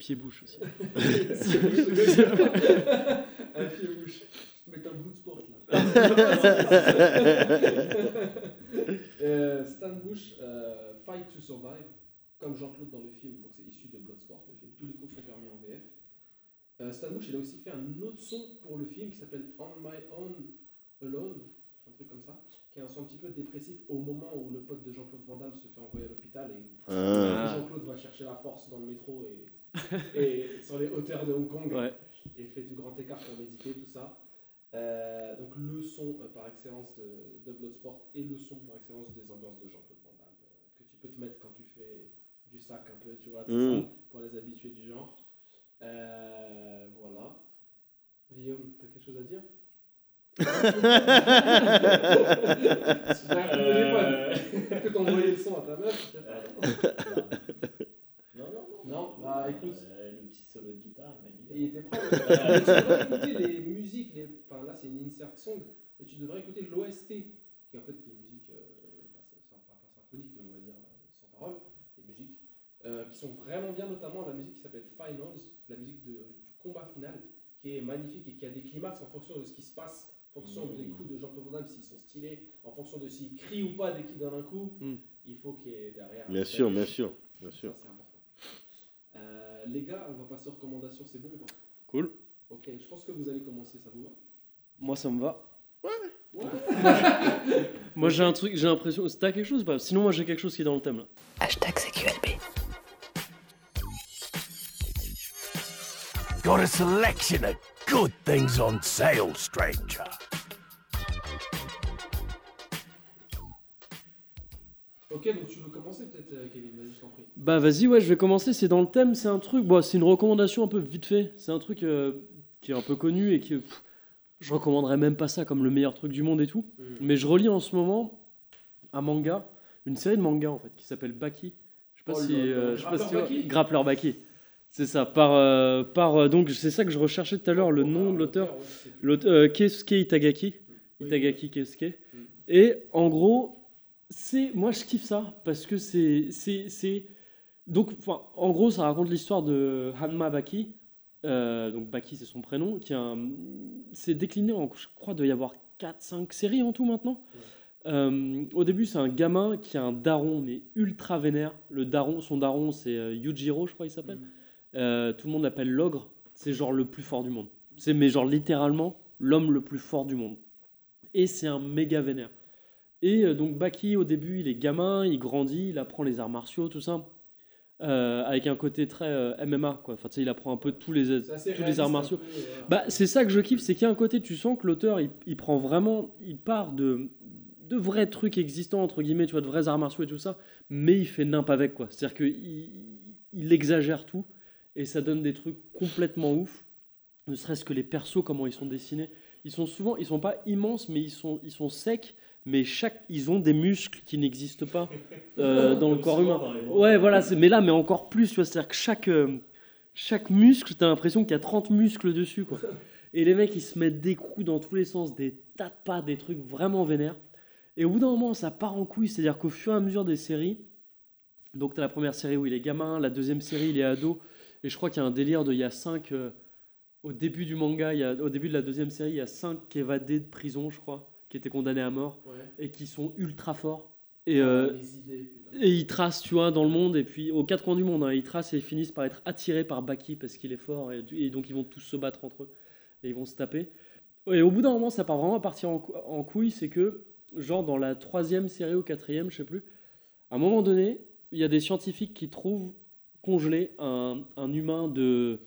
pied-bouche aussi. un pied bouche. Je un bout de sport là. Euh, Stan Bush, euh, Fight to Survive, comme Jean-Claude dans le film, donc c'est issu de Bloodsport, le film. Tous les coups sont permis en VF. Euh, Stan Bush, il a aussi fait un autre son pour le film qui s'appelle On My Own Alone, un truc comme ça, qui est un son un petit peu dépressif au moment où le pote de Jean-Claude Van Damme se fait envoyer à l'hôpital et Ah. Jean-Claude va chercher la force dans le métro et, et sur les hauteurs de Hong Kong Ouais. et fait du grand écart pour méditer, tout ça. Euh, donc le son euh, par excellence de, de Bloodsport et le son par excellence des ambiances de Jean-Claude Van Damme euh, que tu peux te mettre quand tu fais du sac un peu, tu vois, tout Mm. ça, pour les habitués du genre. Euh, voilà. Guillaume, t'as quelque chose à dire? Euh, Est-ce que envoyé le son à ta meuf Non, bah écoute, Euh, le petit solo de guitare, il m'a mis. il était prêt. Tu devrais écouter les musiques, les... enfin là c'est une insert song, mais tu devrais écouter l'OST, qui est en fait des musiques, euh, bah, pas symphoniques, mais on va dire euh, sans parole, des musiques, euh, qui sont vraiment bien, notamment la musique qui s'appelle Finals, la musique de- du combat final, qui est magnifique et qui a des climax en fonction de ce qui se passe, en fonction des coups de Jean-Claude Van Damme, s'ils sont stylés, en fonction de s'ils crient ou pas dès qu'ils donnent un coup, Mm. il faut qu'il y ait derrière. Bien sûr, bien sûr, bien sûr. Euh, les gars, on va passer aux recommandations, c'est bon ou pas Cool. Ok, je pense que vous allez commencer, ça vous va Moi, ça me va. Ouais. Moi, j'ai un truc, j'ai l'impression. T'as quelque chose ou pas? Sinon, moi, j'ai quelque chose qui est dans le thème là. Hashtag CQLB. Got a selection of good things on sale, stranger. Ok, donc tu veux commencer peut-être, euh, Kevin Vas-y, je t'en prie. Bah vas-y, ouais, je vais commencer. C'est dans le thème. C'est un truc. Bon, c'est une recommandation un peu vite fait. C'est un truc euh, qui est un peu connu et qui. pff, je recommanderais même pas ça comme le meilleur truc du monde et tout. Mais je relis en ce moment un manga, une série de mangas en fait, qui s'appelle Baki. Je sais pas Oh si, euh, je sais pas si Baki Grappleur Baki. C'est ça. Par, euh, par donc c'est ça que je recherchais tout à l'heure, le nom de l'auteur. ouais, Keisuke Itagaki. Oui. Itagaki Keisuke. Mm. Et en gros, c'est moi je kiffe ça parce que c'est c'est c'est donc en gros ça raconte l'histoire de Hanma Baki. Euh, donc Baki c'est son prénom qui c'est décliné en je crois doit y avoir 4 5 séries en tout maintenant. Euh, au début, c'est un gamin qui a un daron, mais ultra vénère. Le daron, son daron, c'est euh, Yujiro, je crois il s'appelle. Euh, tout le monde l'appelle l'ogre. C'est genre le plus fort du monde. C'est mais genre littéralement l'homme le plus fort du monde. Et c'est un méga vénère. Et euh, donc Baki, au début, il est gamin, il grandit, il apprend les arts martiaux, tout ça. Euh, avec un côté très euh, MMA, quoi. Enfin, tu sais, il apprend un peu tous les, tous les arts martiaux. peu, Bah, c'est ça que je kiffe, c'est qu'il y a un côté, tu sens que l'auteur, il, il prend vraiment, il part de, de vrais trucs existants, entre guillemets, tu vois, de vrais arts martiaux et tout ça, mais il fait nimp avec, quoi. C'est-à-dire qu'il il, il exagère tout, et ça donne des trucs complètement ouf. Ne serait-ce que les persos, comment ils sont dessinés. Ils sont souvent, ils sont pas immenses, mais ils sont, ils sont secs, mais chaque, ils ont des muscles qui n'existent pas euh, dans le corps humain. Ouais, voilà, mais là, mais encore plus, tu vois, c'est-à-dire que chaque, euh, chaque muscle, t'as l'impression qu'il y a 30 muscles dessus, quoi. Et les mecs, ils se mettent des coups dans tous les sens, des tas de pas, des trucs vraiment vénères. Et au bout d'un moment, ça part en couille, c'est-à-dire qu'au fur et à mesure des séries, donc t'as la première série où il est gamin, la deuxième série, il est ado, et je crois qu'il y a un délire de, il y a 5, au début du manga, il y a, au début de la deuxième série, il y a 5 évadés de prison, je crois, qui étaient condamnés à mort, Ouais. et qui sont ultra forts. Et, euh, idées, et ils tracent, tu vois, dans le monde, et puis aux quatre coins du monde, hein, ils tracent et ils finissent par être attirés par Baki parce qu'il est fort, et, et donc ils vont tous se battre entre eux, et ils vont se taper. Et au bout d'un moment, ça part vraiment à partir en, cou- en couille, c'est que, genre dans la troisième série ou quatrième, je sais plus, à un moment donné, il y a des scientifiques qui trouvent congelé un, un humain de...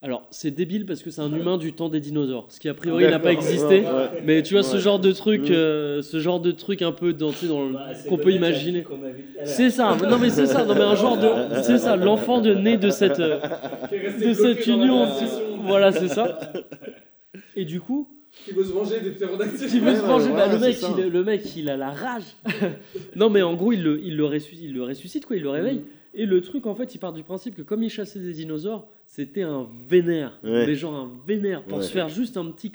Alors, c'est débile parce que c'est un humain du temps des dinosaures, ce qui a priori n'a pas existé. ouais, ouais. Mais tu vois, ce genre de truc, Mm. euh, ce genre de truc un peu dans, le- Bah, qu'on peut imaginer. C'est ça, non mais c'est ça, non mais un genre de, c'est ça, l'enfant de né de cette, euh, de cette union, voilà c'est ça. Et du coup, Qui veut se venger des ptérodactyles. qui veut se venger, bah, le mec, il, le mec, il a la rage. non mais en gros, il le, il le ressuscite, il le ressuscite quoi, il le réveille. Et le truc en fait, il part du principe que comme il chassait des dinosaures, c'était un vénère, Ouais. mais genre un vénère pour Ouais. se faire juste un petit.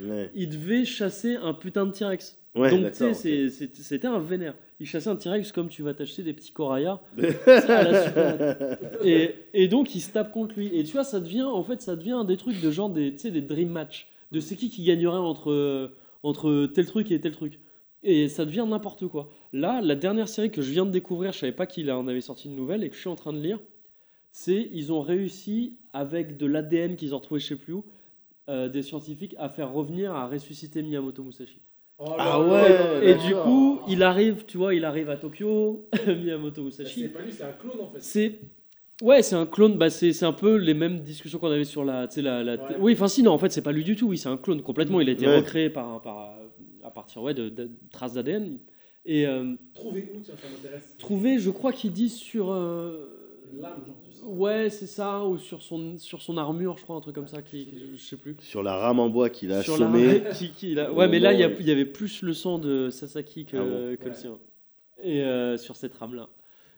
Ouais. il devait chasser un putain de T-Rex. Donc, tu sais, c'était un vénère. Il chassait un T-Rex comme tu vas t'acheter des petits Super. et, et donc, il se tape contre lui. Et tu vois, ça devient, en fait, ça devient des trucs de genre des, des dream match. De c'est qui qui gagnerait entre, entre tel truc et tel truc. Et ça devient n'importe quoi. Là, la dernière série que je viens de découvrir, je savais pas qu'il en avait sorti une nouvelle et que je suis en train de lire, c'est ils ont réussi avec de l'ADN qu'ils ont retrouvé je sais plus où, euh, des scientifiques à faire revenir, à ressusciter Miyamoto Musashi. Oh Ah ouais, Et du coup, il arrive, tu vois, il arrive à Tokyo, Miyamoto Bah, Musashi. C'est pas lui, c'est un clone en fait. C'est ouais, c'est un clone. Bah, c'est c'est un peu les mêmes discussions qu'on avait sur la, tu sais, la, la- Ouais. Oui, enfin si, non, en fait, c'est pas lui du tout. Oui, c'est un clone complètement. Il a été Ouais. recréé par, par à partir ouais de, de traces d'ADN. Et euh, Trouver où, tiens, ça m'intéresse. trouvé, je crois qu'il dit sur. euh, L'âme, genre. Ouais, c'est ça, ou sur son, sur son armure, je crois, un truc comme ça, qui, qui- je sais plus. Sur la rame en bois qu'il a Sur la- qui- qui- Ouais, mais là, il y, a- Ouais. il y avait plus le sang de Sasaki que, Ah bon que le Ouais. sien. Et euh, sur cette rame-là.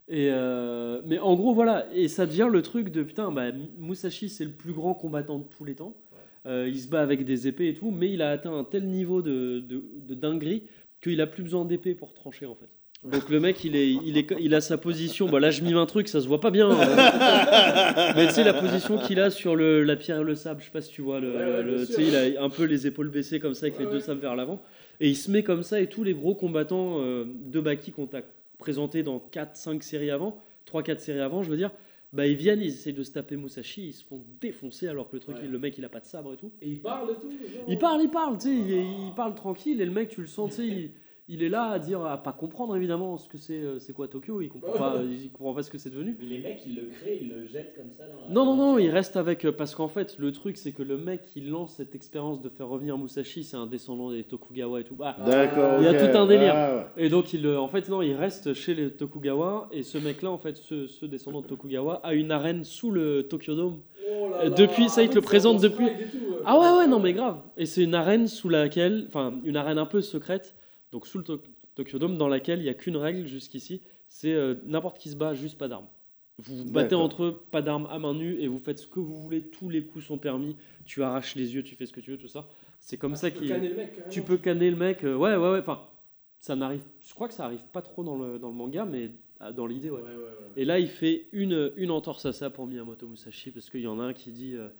Et euh, mais en gros, voilà. Et ça devient le truc de putain, bah, Musashi, c'est le plus grand combattant de tous les temps. Euh, il se bat avec des épées et tout, mais il a atteint un tel niveau de, de, de dinguerie qu'il a plus besoin d'épée pour trancher en fait. Donc le mec, il, est, il, est, il a sa position. Bah là, je mime un truc, ça se voit pas bien. hein. Mais tu sais, la position qu'il a sur le, la pierre et le sable, je sais pas si tu vois. Le, Ouais, le- il a un peu les épaules baissées comme ça, avec Ouais, les deux ouais. sables vers l'avant. Et il se met comme ça, et tous les gros combattants euh, de Baki qu'on t'a présenté dans 4-5 séries avant, 3-4 séries avant, je veux dire, bah ils viennent, ils essayent de se taper Musashi, ils se font défoncer alors que le truc, Ouais. le mec il a pas de sabre et tout. Et il parle et tout. genre. Il parle, il parle, tu sais, il, il parle tranquille et le mec, tu le sens, tu sais, il, il est là à dire, à pas comprendre évidemment ce que c'est, euh, c'est quoi Tokyo, il comprend pas, il comprend pas ce que c'est devenu. Mais les mecs, ils le créent, ils le jettent comme ça dans la Non, non, non, il reste avec. euh, Parce qu'en fait, le truc, c'est que le mec qui lance cette expérience de faire revenir Musashi, c'est un descendant des Tokugawa et tout. Bah, D'accord. Il y a tout un délire. Ah, ouais. et donc, il, euh, en fait, non, il reste chez les Tokugawa. Et ce mec-là, en fait, ce, ce descendant de Tokugawa, a une arène sous le Tokyo Dome. Oh là là. depuis, ça, il te le Ah présente depuis- tout, euh. Ah ouais, ouais, non, mais grave. Et c'est une arène sous laquelle. Enfin, une arène un peu secrète. Donc, sous le To- Tokyo Dome, dans laquelle il n'y a qu'une règle jusqu'ici c'est euh, n'importe qui se bat, juste pas d'armes. Vous vous battez entre eux, pas d'armes à main nue, et vous faites ce que vous voulez, tous les coups sont permis. Tu arraches les yeux, tu fais ce que tu veux, tout ça. C'est comme Ah, ça tu peux qu'il. canner le mec, carrément. Tu peux canner le mec, euh, ouais, ouais, ouais. Enfin, ça n'arrive. Je crois que ça arrive pas trop dans le, dans le manga, mais ah, dans l'idée, ouais. Ouais, ouais, ouais. Et là, il fait une, une entorse à ça pour Miyamoto Musashi, parce qu'il y en a un qui dit. euh,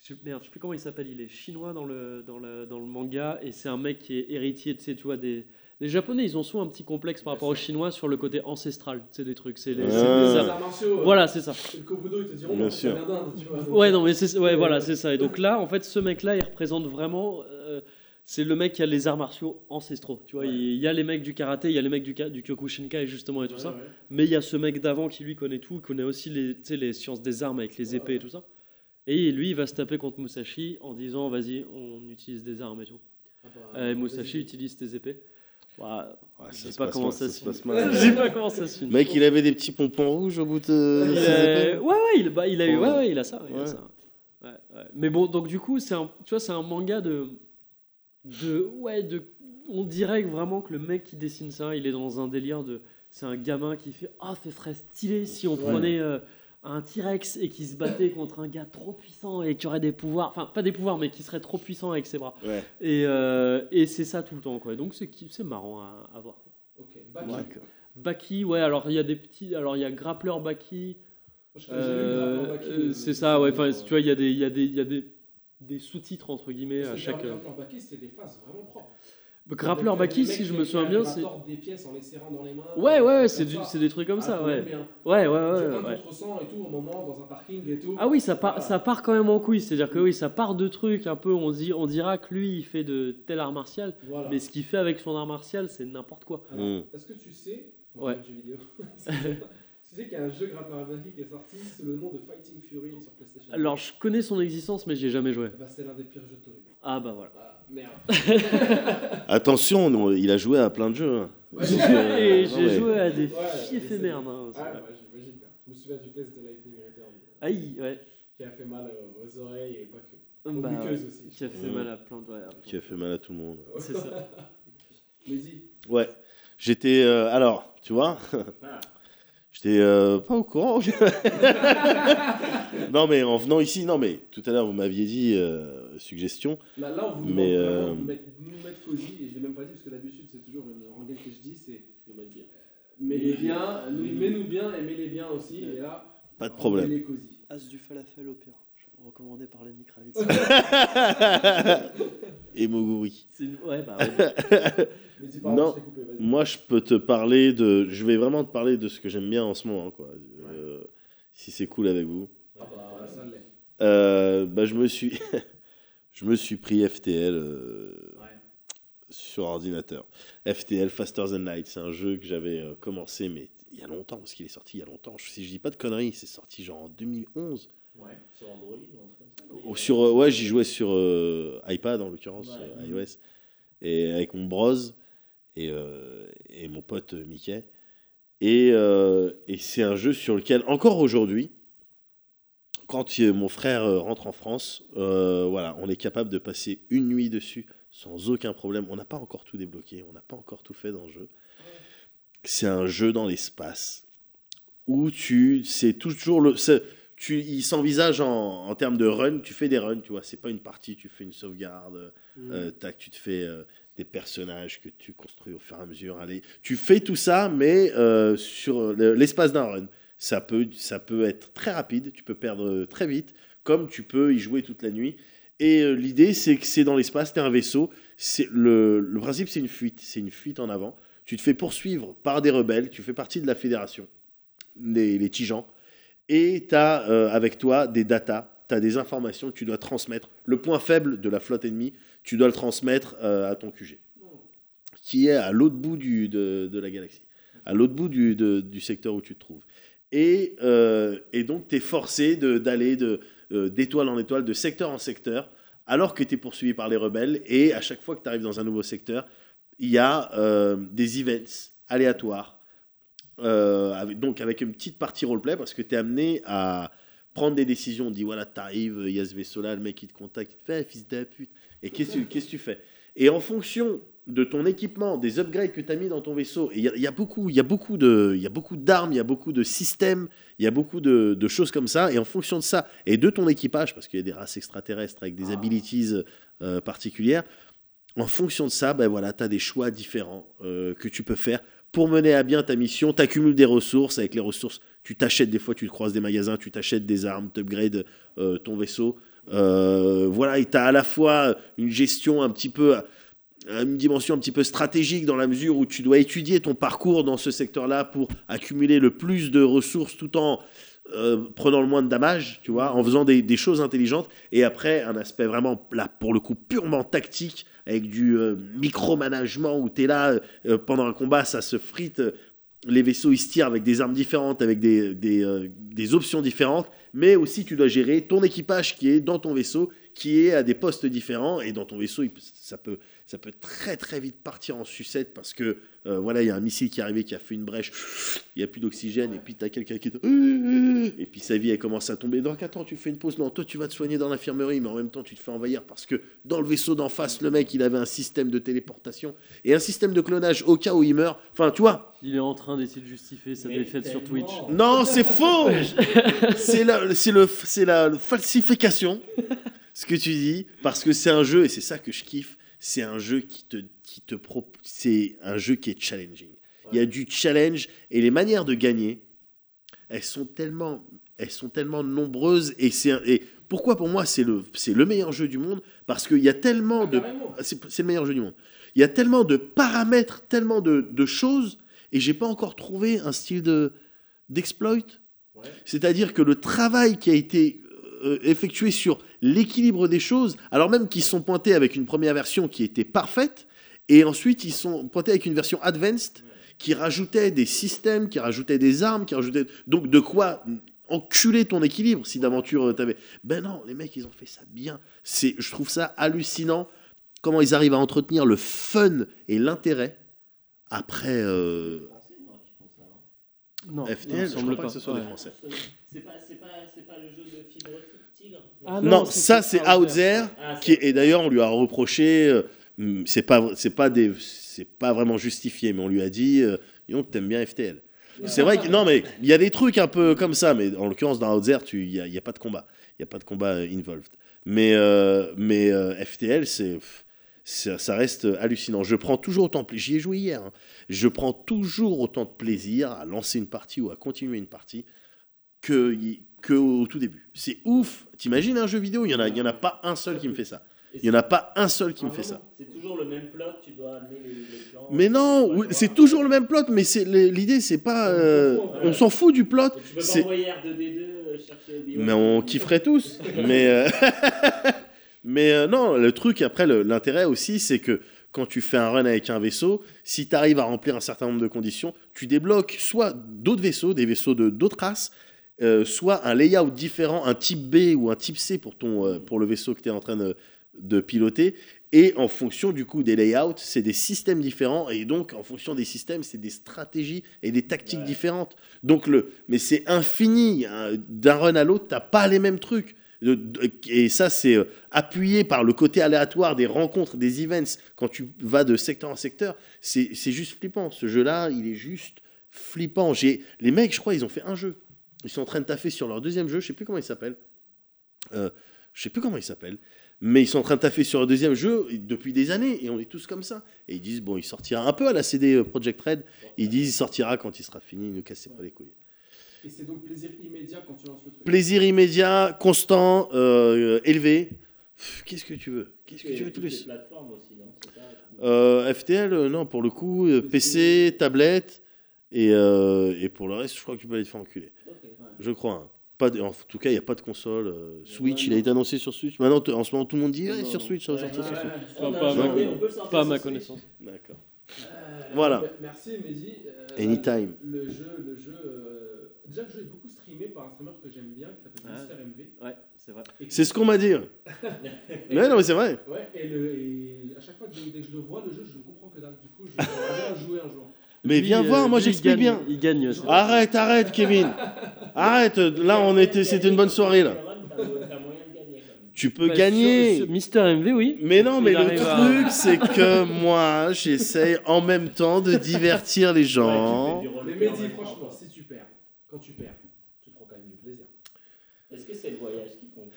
je, merde, je sais plus comment il s'appelle, il est chinois dans le, dans le, dans le manga, et c'est un mec qui est héritier, tu sais, tu vois, des. Les Japonais, ils ont souvent un petit complexe par rapport aux Chinois sur le côté ancestral, tu sais, des trucs. C'est les, Ah. c'est des arts- martiaux. Voilà, c'est ça. Le Kobudo, ils te diront, Bien non, sûr. ça vient d'Inde, tu vois. Ouais, non, mais c'est ouais, voilà, c'est ça. Et donc là, en fait, ce mec-là, il représente vraiment. euh, c'est le mec qui a les arts martiaux ancestraux. Tu vois, Ouais. il y a les mecs du karaté, il y a les mecs du, du Kyokushinkai justement et tout Ouais, ça. ouais. Mais il y a ce mec d'avant qui lui connaît tout, il connaît aussi les, tu sais, les sciences des armes avec les Ouais, épées et tout ça. Et lui, il va se taper contre Musashi en disant vas-y, on utilise des armes et tout. Ah bah, Euh, et Musashi utilise tes épées. Ouais, Ouais, je sais pas comment mal, ça se se passe finit. mal. Je sais pas comment ça se finit. Mec, il avait des petits pompons rouges au bout de. Il ses. Ouais, ouais, il, bah, il a eu, ouais, Ouais. ouais, il a ça. il a Ouais. ça. Ouais, ouais. Mais bon, donc du coup, c'est un, tu vois, c'est un manga de, de, ouais, de, on dirait vraiment que le mec qui dessine ça, il est dans un délire de, c'est un gamin qui fait, ah, ce serait stylé si on Ouais. prenait euh, un T-Rex et qui se battait contre un gars trop puissant et qui aurait des pouvoirs, enfin pas des pouvoirs, mais qui serait trop puissant avec ses bras. Ouais. Et, euh, et c'est ça tout le temps, quoi. Donc c'est, marrant à, à voir. Ok, Baki. Ouais, alors il y a des petits, alors il y a Grappler Baki. Euh, Grappler Baki, euh, c'est ça, ouais. Enfin, tu vois, il y a des, il y a des, il y a des, des sous-titres entre guillemets à chaque. Grappler Baki, c'était des phases vraiment propres. Grappler euh, Baki, si je me souviens bien, c'est. des pièces en les serrant dans les mains. Ouais, ouais, c'est du- ça. c'est des trucs comme Ah, ça, ouais. Ouais, ouais, ouais, un ouais. contre 100 et tout, au moment, dans un parking et tout. Ah oui, ça part, Voilà. ça part quand même en couille. C'est-à-dire que oui, ça part de trucs un peu. On, dit, on dira que lui, il fait de tel art martial, Voilà. mais ce qu'il fait avec son art martial, c'est n'importe quoi. Alors, Mm. Est-ce que tu sais, Ouais. dans vidéo, tu sais qu'il y a un jeu Grappler qui est sorti sous le nom de Fighting Fury sur PlayStation. Alors, je connais son existence, mais j'y ai jamais joué. Bah, c'est l'un des pires jeux de tous les temps. Ah bah voilà. Ah, merde. Attention, non, il a joué à plein de jeux. hein. Ouais, euh, j'ai joué à des Ouais, filles éphémères. hein, Ah, ouais, j'imagine bien. Je me souviens du test de Lightning Return Aïe, ouais. qui a fait mal euh, aux oreilles et pas que. Bah, aussi. Qui a fait mal à plein de. plein Qui a fait mal à tout le monde. de- C'est ça. Mais dis, Ouais. J'étais. euh, alors, tu vois, Ah. J'étais euh, pas au courant. non, mais en venant ici, non, mais tout à l'heure, vous m'aviez dit euh, suggestion. Là, là, on vous demande Mais, euh, de mettre- nous mettre cosy, et je l'ai même pas dit parce que d'habitude, c'est toujours une rengaine que je dis, c'est mets-les bien, nous- mets-nous bien et mets-les bien aussi. Et là, Pas de problème. mets-les cosy. As du falafel au pire. Recommandé par Lenny Kravitz. Et Moguri. C'est une- ouais, bah ouais. Mais dis pardon, Non, je coupé, moi je peux te parler de. Je vais vraiment te parler de ce que j'aime bien en ce moment, quoi. Euh, si c'est cool avec vous. Ah bah. Euh, bah, je me suis. je me suis pris FTL euh, sur ordinateur. FTL Faster Than Light, c'est un jeu que j'avais euh, commencé, mais il y a longtemps, parce qu'il est sorti il y a longtemps. Si je dis pas de conneries, c'est sorti genre en 2011. Ouais, sur Android ou un truc comme ça. Ou Sur, euh, ouais, j'y jouais sur euh, iPad en l'occurrence, Ouais. euh, iOS, et avec mon bros et, et mon pote Mickey. Et, et c'est un jeu sur lequel, encore aujourd'hui, quand mon frère rentre en France, voilà, on est capable de passer une nuit dessus sans aucun problème. On n'a pas encore tout débloqué, on n'a pas encore tout fait dans le jeu. C'est un jeu dans l'espace où tu, c'est toujours le, tu, il s'envisage en, en termes de run. Tu fais des runs, tu vois. C'est pas une partie, tu fais une sauvegarde. Mhm. euh, tac, tu te fais euh, des personnages que tu construis au fur et à mesure. Allez, tu fais tout ça, mais euh, sur le- l'espace d'un run. Ça peut, ça peut être très rapide. Tu peux perdre très vite, comme tu peux y jouer toute la nuit. Et l'idée, c'est que c'est dans l'espace, tu es un vaisseau. C'est le, le principe, c'est une fuite. C'est une fuite en avant. Tu te fais poursuivre par des rebelles. Tu fais partie de la fédération, les, les Tijans. Et tu as avec toi des datas, tu as des informations que tu dois transmettre. Le point faible de la flotte ennemie, tu dois le transmettre euh, à ton QG, qui est à l'autre bout de, de la galaxie, à l'autre bout du, du secteur où tu te trouves. Et, euh, et donc, tu es forcé d'aller euh, d'étoile en étoile, de secteur en secteur, alors que tu es poursuivi par les rebelles. Et à chaque fois que tu arrives dans un nouveau secteur, il y a euh, des events aléatoires euh, avec- donc avec une petite partie roleplay parce que tu es amené à prendre des décisions. On dit voilà, t'arrives, il y a ce vaisseau-là, le mec il te contacte, il te fait Eh, fils de pute. Et qu'est-ce que tu fais? Et en fonction de ton équipement, des upgrades que tu as mis dans ton vaisseau, et il y, a- il y a beaucoup, il y a beaucoup de, il y a beaucoup d'armes, il y a beaucoup de systèmes, il y a beaucoup de, de choses comme ça. Et en fonction de ça et de ton équipage, parce qu'il y a des races extraterrestres avec des abilities euh, particulières, en fonction de ça, ben voilà, tu as des choix différents euh, que tu peux faire pour mener à bien ta mission. Tu accumules des ressources. Avec les ressources, tu t'achètes des fois, tu te croises des magasins, tu t'achètes des armes, tu upgrades euh, ton vaisseau. Euh, voilà, et tu as à la fois une gestion un petit peu, une dimension un petit peu stratégique dans la mesure où tu dois étudier ton parcours dans ce secteur-là pour accumuler le plus de ressources tout en euh, prenant le moins de damage, tu vois, en faisant des, choses intelligentes. Et après, un aspect vraiment, là, pour le coup, purement tactique, avec du euh, micromanagement où tu es là, euh, pendant un combat, ça se frite. les vaisseaux, ils se tirent avec des armes différentes, avec des, options différentes. Mais aussi, tu dois gérer ton équipage qui est dans ton vaisseau, qui est à des postes différents. Et dans ton vaisseau, ça peut, ça peut très très vite partir en sucette parce que euh, voilà, il y a un missile qui est arrivé, qui a fait une brèche, il n'y a plus d'oxygène, et puis tu as quelqu'un qui te... Et puis sa vie, elle commence à tomber. Donc attends, tu fais une pause. Non, toi, tu vas te soigner dans l'infirmerie, mais en même temps, tu te fais envahir parce que dans le vaisseau d'en face, le mec, il avait un système de téléportation et un système de clonage au cas où il meurt. Enfin, tu vois, Il est en train d'essayer de justifier sa défaite sur Twitch. non, c'est faux. c'est la, c'est le, c'est la falsification. Ce que tu dis, parce que c'est un jeu et c'est ça que je kiffe. C'est un jeu qui te, qui te pro- c'est un jeu qui est challenging. Il y a du challenge et les manières de gagner, elles sont tellement, elles sont tellement nombreuses et c'est, et pourquoi pour moi c'est le, c'est le meilleur jeu du monde? Parce qu'il y a tellement de, c'est, c'est le meilleur jeu du monde. Il y a tellement de paramètres, tellement de, de choses et j'ai pas encore trouvé un style de d'exploit. C'est-à-dire que le travail qui a été euh, effectué sur l'équilibre des choses, alors même qu'ils sont pointés avec une première version qui était parfaite, et ensuite ils sont pointés avec une version advanced qui rajoutait des systèmes, qui rajoutait des armes, qui rajoutait donc de quoi enculer ton équilibre si d'aventure euh, t'avais. Ben non, les mecs ils ont fait ça bien. C'est, je trouve ça hallucinant comment ils arrivent à entretenir le fun et l'intérêt après. euh, Non, FTL, non, je semble crois pas, pas. que ce soit Ouais. des Français. C'est pas, le jeu de fibre tigre Ah non, non, ça c'est Outzer, Ah, qui est- et d'ailleurs on lui a reproché, euh, hum, c'est pas c'est pas des c'est pas vraiment justifié, mais on lui a dit, euh, dis donc t'aimes bien FTL. C'est vrai que non, mais il y a des trucs un peu comme ça, mais en l'occurrence dans Outzer, tu il y a, y a pas de combat, il y a pas de combat euh, involved. Mais euh, mais FTL, c'est ça, ça reste hallucinant. Je prends toujours autant de plaisir. J'y ai joué hier. hein. Je prends toujours autant de plaisir à lancer une partie ou à continuer une partie que au tout début. C'est ouf. T'imagines un jeu vidéo Il y en a il y en a pas un seul qui me fait ça. Il y en a pas un seul qui me fait ça. C'est toujours le même plot, tu dois amener les, les plans. Mais non, c'est toujours le même plot, mais c'est l'idée, c'est pas. euh, on s'en fout du plot. Tu peux pas envoyer R2D2 euh, chercher Obi-Wan. Mais on kifferait tous. mais euh, mais euh, non, le truc, après, l'intérêt aussi, c'est que quand tu fais un run avec un vaisseau, si tu arrives à remplir un certain nombre de conditions, tu débloques soit d'autres vaisseaux, des vaisseaux de d'autres races, euh, soit un layout différent, un type B ou un type C pour, ton, euh, pour le vaisseau que tu es en train de, de piloter. Et en fonction du coup des layouts, c'est des systèmes différents. Et donc, en fonction des systèmes, c'est des stratégies et des tactiques différentes. Donc, le, mais c'est infini. hein. D'un run à l'autre, t'as pas les mêmes trucs. Et ça, c'est euh, appuyé par le côté aléatoire des rencontres, des events. Quand tu vas de secteur en secteur, c'est juste flippant. Ce jeu-là, il est juste flippant. J'ai Les mecs, je crois, ils ont fait un jeu. Ils sont en train de taffer sur leur deuxième jeu. Je sais plus comment il s'appelle. Euh, je sais plus comment il s'appelle. Mais ils sont en train de taffer sur le deuxième jeu depuis des années. Et on est tous comme ça. Et ils disent, bon, il sortira un peu à la CD euh, Project Red. Ils disent, il sortira quand il sera fini. Ne cassez pas les couilles. Et c'est donc plaisir immédiat quand tu lances le truc. Plaisir immédiat, constant, euh, élevé. Qu'est-ce que tu veux? Qu'est-ce que tu veux de plus? aussi, non? Euh, FTL, euh, non, pour le coup, PC, tablette, et, et pour le reste, je crois que tu peux aller te faire enculer. Je crois. hein. Pas de- en tout cas, il n'y a pas de console. euh, Switch, il a été annoncé sur Switch. Maintenant, en ce moment, tout le monde dit Non, sur. Switch, ça va sortir sur Switch. Pas- pas- demandé, on peut le sortir pas à ma connaissance. D'accord. Euh, Voilà. me- Merci, Mehdi. Euh, Anytime. Le jeu, le jeu. euh, Déjà, le jeu est beaucoup streamé par un streamer que j'aime bien qui s'appelle Ah. Mister MV. Ouais, c'est vrai. C'est ce qu'on m'a dit. Ouais, non, mais c'est vrai. Ouais, et, le, et à chaque fois que dès que je le vois, le jeu, je ne comprends que dalle. Du coup, je vais bien jouer un jour. Mais Lui, viens euh, voir, moi j'explique bien. il gagne. Arrête, arrête, Kevin. Arrête. Là, on était, c'était une bonne soirée là. Tu peux Bah, gagner. sur- sur Mister MV, oui. Mais non, mais Il le arrive à- truc, c'est que moi, j'essaye en même temps de divertir les gens. Mais Mehdi, franchement, si tu perds, quand tu perds, tu prends quand même du plaisir. Est-ce que c'est le voyage qui compte?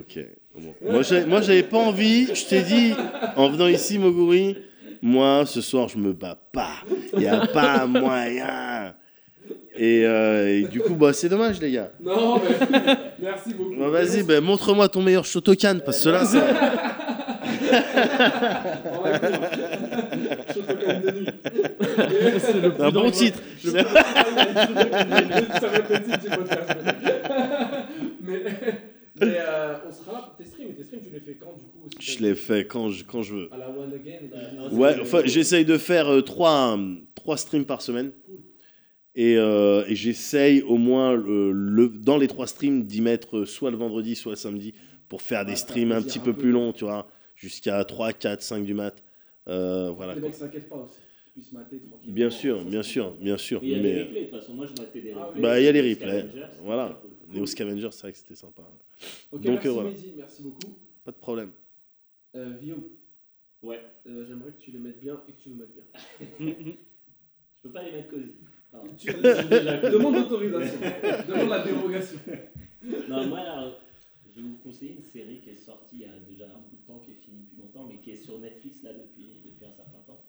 Ok. Bon. Moi, j'ai- moi, j'avais pas envie. Je t'ai dit, en venant ici, Moguri, moi, ce soir, je me bats pas. Il n'y a pas moyen. Et, euh, et du coup, bah, c'est dommage, les gars. Non, mais merci beaucoup. Bon, Vas-y, ben, montre-moi ton meilleur Shotokan, parce que là, c'est. Shotokan nuit. C'est le Un bon titre. Ça va être le titre du podcast. Mais, mais euh, on sera là pour tes streams. Et tes streams, tu les fais quand du coup aussi? Je l'ai fait quand je, quand je veux. À la One Again. Ouais, enfin, j'essaye de faire euh, trois, euh, trois streams par semaine. Et, euh, et j'essaye au moins, le, le- dans les trois streams, d'y mettre euh, soit le vendredi, soit le samedi, pour faire des streams un petit un peu peu. plus longs, tu vois, jusqu'à 3, 4, 5 du mat. Euh, voilà. Les mecs s'inquiètent pas aussi. Mater tranquillement. Bien sûr, bien sûr, bien sûr. Il y a mais, des replays, de toute façon. Moi, je des Ah replays. Bah, il y a les Des replays. Voilà. Néo Scavenger, c'est vrai que c'était sympa. Ok, Donc, merci euh, voilà. Mehdi, merci beaucoup. Pas de problème. Euh, Guillaume. Ouais. Euh, J'aimerais que tu les mettes bien et que tu nous mettes bien. Je peux pas les mettre cosy. Pardon. Tu- Demande l'autorisation. Demande la dérogation. Non, moi, alors, je vais vous conseiller une série qui est sortie il y a déjà un bout de temps, qui est finie depuis longtemps, mais qui est sur Netflix là depuis, depuis un certain temps.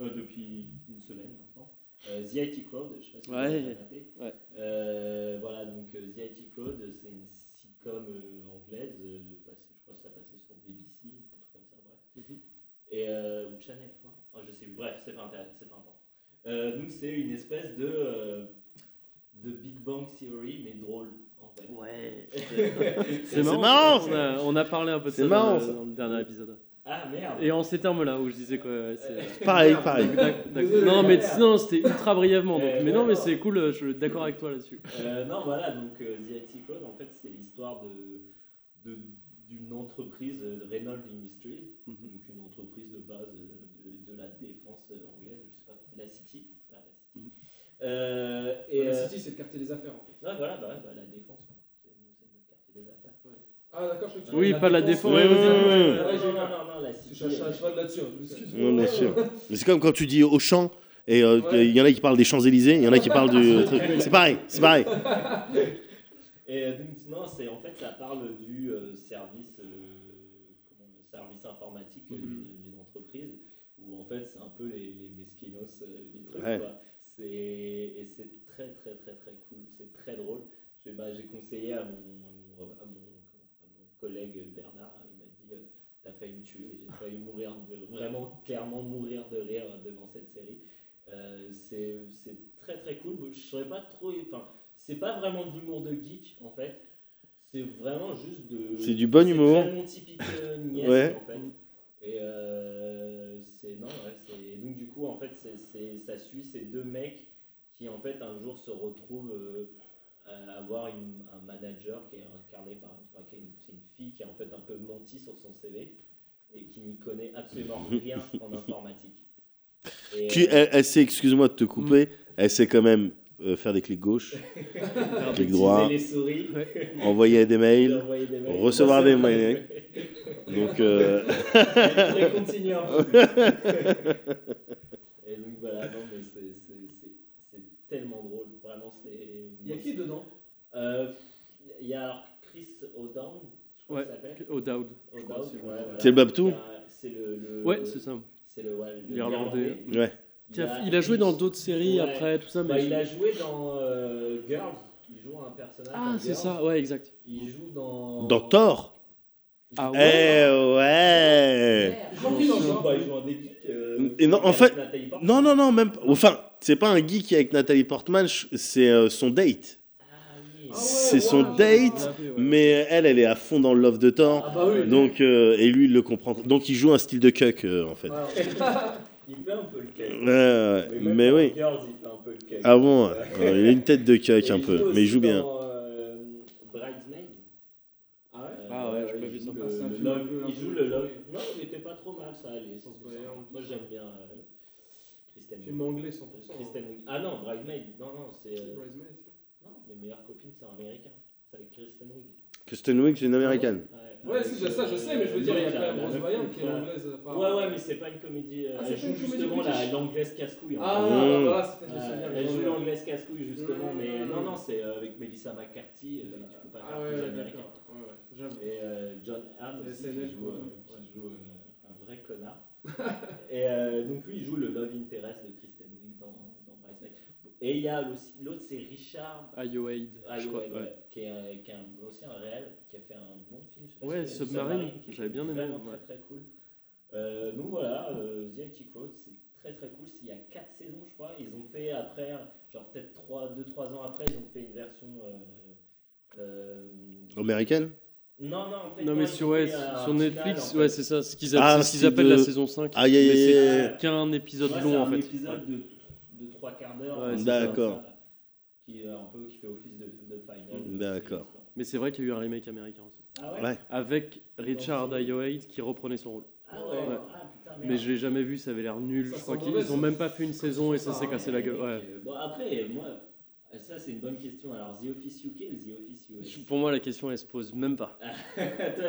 Euh, depuis une semaine maintenant. Euh, The IT Crowd, je sais pas si vous avez. Ouais. Euh, voilà, donc euh, The IT Crowd, c'est une sitcom anglaise, passée- je crois que ça passait sur BBC, un truc comme ça, bref. Mhm. Et, ou Channel. Ah, je sais plus, bref, c'est pas intéressant, c'est pas important. Donc c'est une espèce de, de Big Bang Theory, mais drôle, en fait. Ouais. C'est marrant, On a, on a parlé un peu de C'est ça, marrant, dans, le, ça. dans le dernier épisode. Ah merde Et en ces termes-là, où je disais quoi ouais, c'est- Pareil, pareil. D'ac- d'ac- Désolé. Non, mais non, c'était ultra brièvement. Donc, Euh, mais non, mais c'est cool. euh, Je suis d'accord avec toi là-dessus. Euh, non, voilà, donc euh, The IT Code, en fait, c'est l'histoire de, de- d'une entreprise euh, Renault Industries, Mhm. donc une entreprise de base euh, de, de la défense euh, anglaise, je sais pas, la City. voilà, la City. Euh, et, la euh, City, c'est le quartier des affaires en fait. ouais, voilà, bah, ouais, bah, la défense, quoi. c'est, nous, c'est notre quartier des affaires. Ah, d'accord, je que Oui, pas la défense. Ouais, ouais, ouais, ouais. Non, non, non, la Je City. suis à- euh, cheval là-dessus. hein, je m'excuse. Non, bien sûr. Mais c'est comme quand tu dis Auchan, Et euh, Ouais. il y en a qui parlent des Champs-Élysées, il y en a qui parlent du truc. C'est pareil, c'est pareil. Et euh, donc, non, c'est en fait, ça parle du euh, service, euh, comment, service informatique euh, Mhm. d'une d'une entreprise, où en fait, c'est un peu les, les mesquinos euh, du truc. Ouais. quoi. C'est- Et c'est très, très, très, très cool. C'est très drôle. J'ai bah, j'ai conseillé à mon, à mon, à mon, à mon collègue Bernard, il m'a dit euh, T'as failli me tuer. J'ai failli mourir, de- vraiment clairement mourir de rire devant cette série. Euh, c'est c'est très très cool. Je saurais pas trop. Enfin, c'est pas vraiment de l'humour de geek en fait. C'est vraiment juste de. C'est du bon humour. très Monty Python, yes, Ouais. en fait. Et euh, c'est non, ouais, c'est et donc du coup en fait c'est c'est- ça suit ces deux mecs qui en fait un jour se retrouvent euh, avoir une- un manager qui est incarné par enfin, qui est une, c'est une fille qui a en fait un peu menti sur son CV et qui n'y connaît absolument rien en informatique. Et, Qui, euh, elle, elle sait, excuse-moi de te couper, elle sait quand même euh, faire des clics gauche, clic utiliser droit, les souris, envoyer des mails, envoyer des mails, recevoir des mails. Donc, euh, continuer un peu. Et donc voilà, non mais c'est- c'est c'est- c'est tellement drôle, vraiment c'est... Il y a qui dedans Euh, Il y a alors Chris O'Down, je crois Ouais, qu'il s'appelle. O'Dowd. O'Dowd, je ouais, voilà. C'est le Babtou C'est le, le- Ouais, c'est ça. C'est le, ouais, le L'Irlandais. ouais. Qui a- il a joué dans d'autres séries Ouais. après, tout ça, mais Bah, je- il a joué dans euh, Girls, il joue un personnage Ah, c'est ça, ouais, exact. Il joue dans... Dans Thor Ah Eh ouais ouais Il joue, il joue- bah, il joue un des geeks. euh, Et non, en fait, non, non, non, même pas. Enfin, c'est pas un geek avec Nathalie Portman, c'est euh, son date. c'est son date, mais elle, elle est à fond dans le love de Thor. Ah bah oui. donc, euh, et lui, il le comprend. Donc, il joue un style de cuck, euh, en fait. il fait un peu le même mais oui. Girls, il fait un peu le cake. Ah bon. Euh, Il a une tête de cuck un peu, mais il joue bien. dans. Ah Ah il joue le- Ah, love-. Non, il était pas trop mal, ça allait. Moi, j'aime bien euh, Kristen Film anglais 100%. Kristen Wiig. Ah non, Bridesmaid. Non, non, c'est. euh, Bridesmaids. Non, mes meilleures copines, c'est un américain. C'est avec Kristen Wiig. Kristen Wiig, c'est une américaine. Ouais, si, je- ça, je sais, mais je veux dire, il y a quand même Rose qui est la- anglaise. euh, par- Ouais, ouais, mais c'est pas une comédie. euh, Ah, elle c'est pas joue une comédie justement la- british. l'anglaise casse-couille. en Ah, fait. bah, voilà, c'était Euh, sais bien. elle joue ouais. l'anglaise casse-couille justement, Mmh. mais non, non, c'est euh, avec Melissa McCarthy, euh, tu peux pas faire Ah plus ouais, américain. d'accord. Ouais, ouais, j'avoue. Et euh, John Hamm C'est aussi, SNL, qui joue, quoi. euh, qui joue euh, un vrai connard. et euh, donc lui, il joue le love interest de Kristen Wiig dans, dans Bridesmaid. Et il y a aussi l'autre, c'est Richard Ayoade, ouais. ouais, qui est, qui est un- aussi un réel, qui a fait un bon film. je sais pas Ouais, si Submarine, j'avais bien aimé, Vraiment ouais. très très cool. Euh, donc voilà, euh, The IT Crowd, c'est très très cool. Il y a 4 saisons, je crois. Ils ont fait après, genre peut-être 2-3 ans après, ils ont fait une version. euh, euh, Américaine? Non, non, en fait, Non, non, mais sur, ouais, final, Netflix, en fait. ouais, c'est ça, ce qu'ils Ah, appellent, ce qu'ils appellent de- la saison 5. Aïe, aïe, mais aïe, c'est aïe. qu'un épisode Ouais, long c'est en un fait. épisode de, de 3 quarts d'heure. D'accord. ça, Qui, est un peu, qui fait office de, de final. D'accord. Mais c'est vrai qu'il y a eu un remake américain aussi. Ah ouais, Ouais. Avec Richard Ayoade qui reprenait son rôle. Ah ouais, Ouais. ah putain, Mais merde. je l'ai jamais vu, ça avait l'air nul. Ça je crois qu'ils ont même pas fait une saison et ça s'est cassé la gueule. Ouais. Euh, Bon, après, moi, ça c'est une bonne question. Alors, The Office UK ou The Office US Pour moi, la question elle se pose même pas. Toi,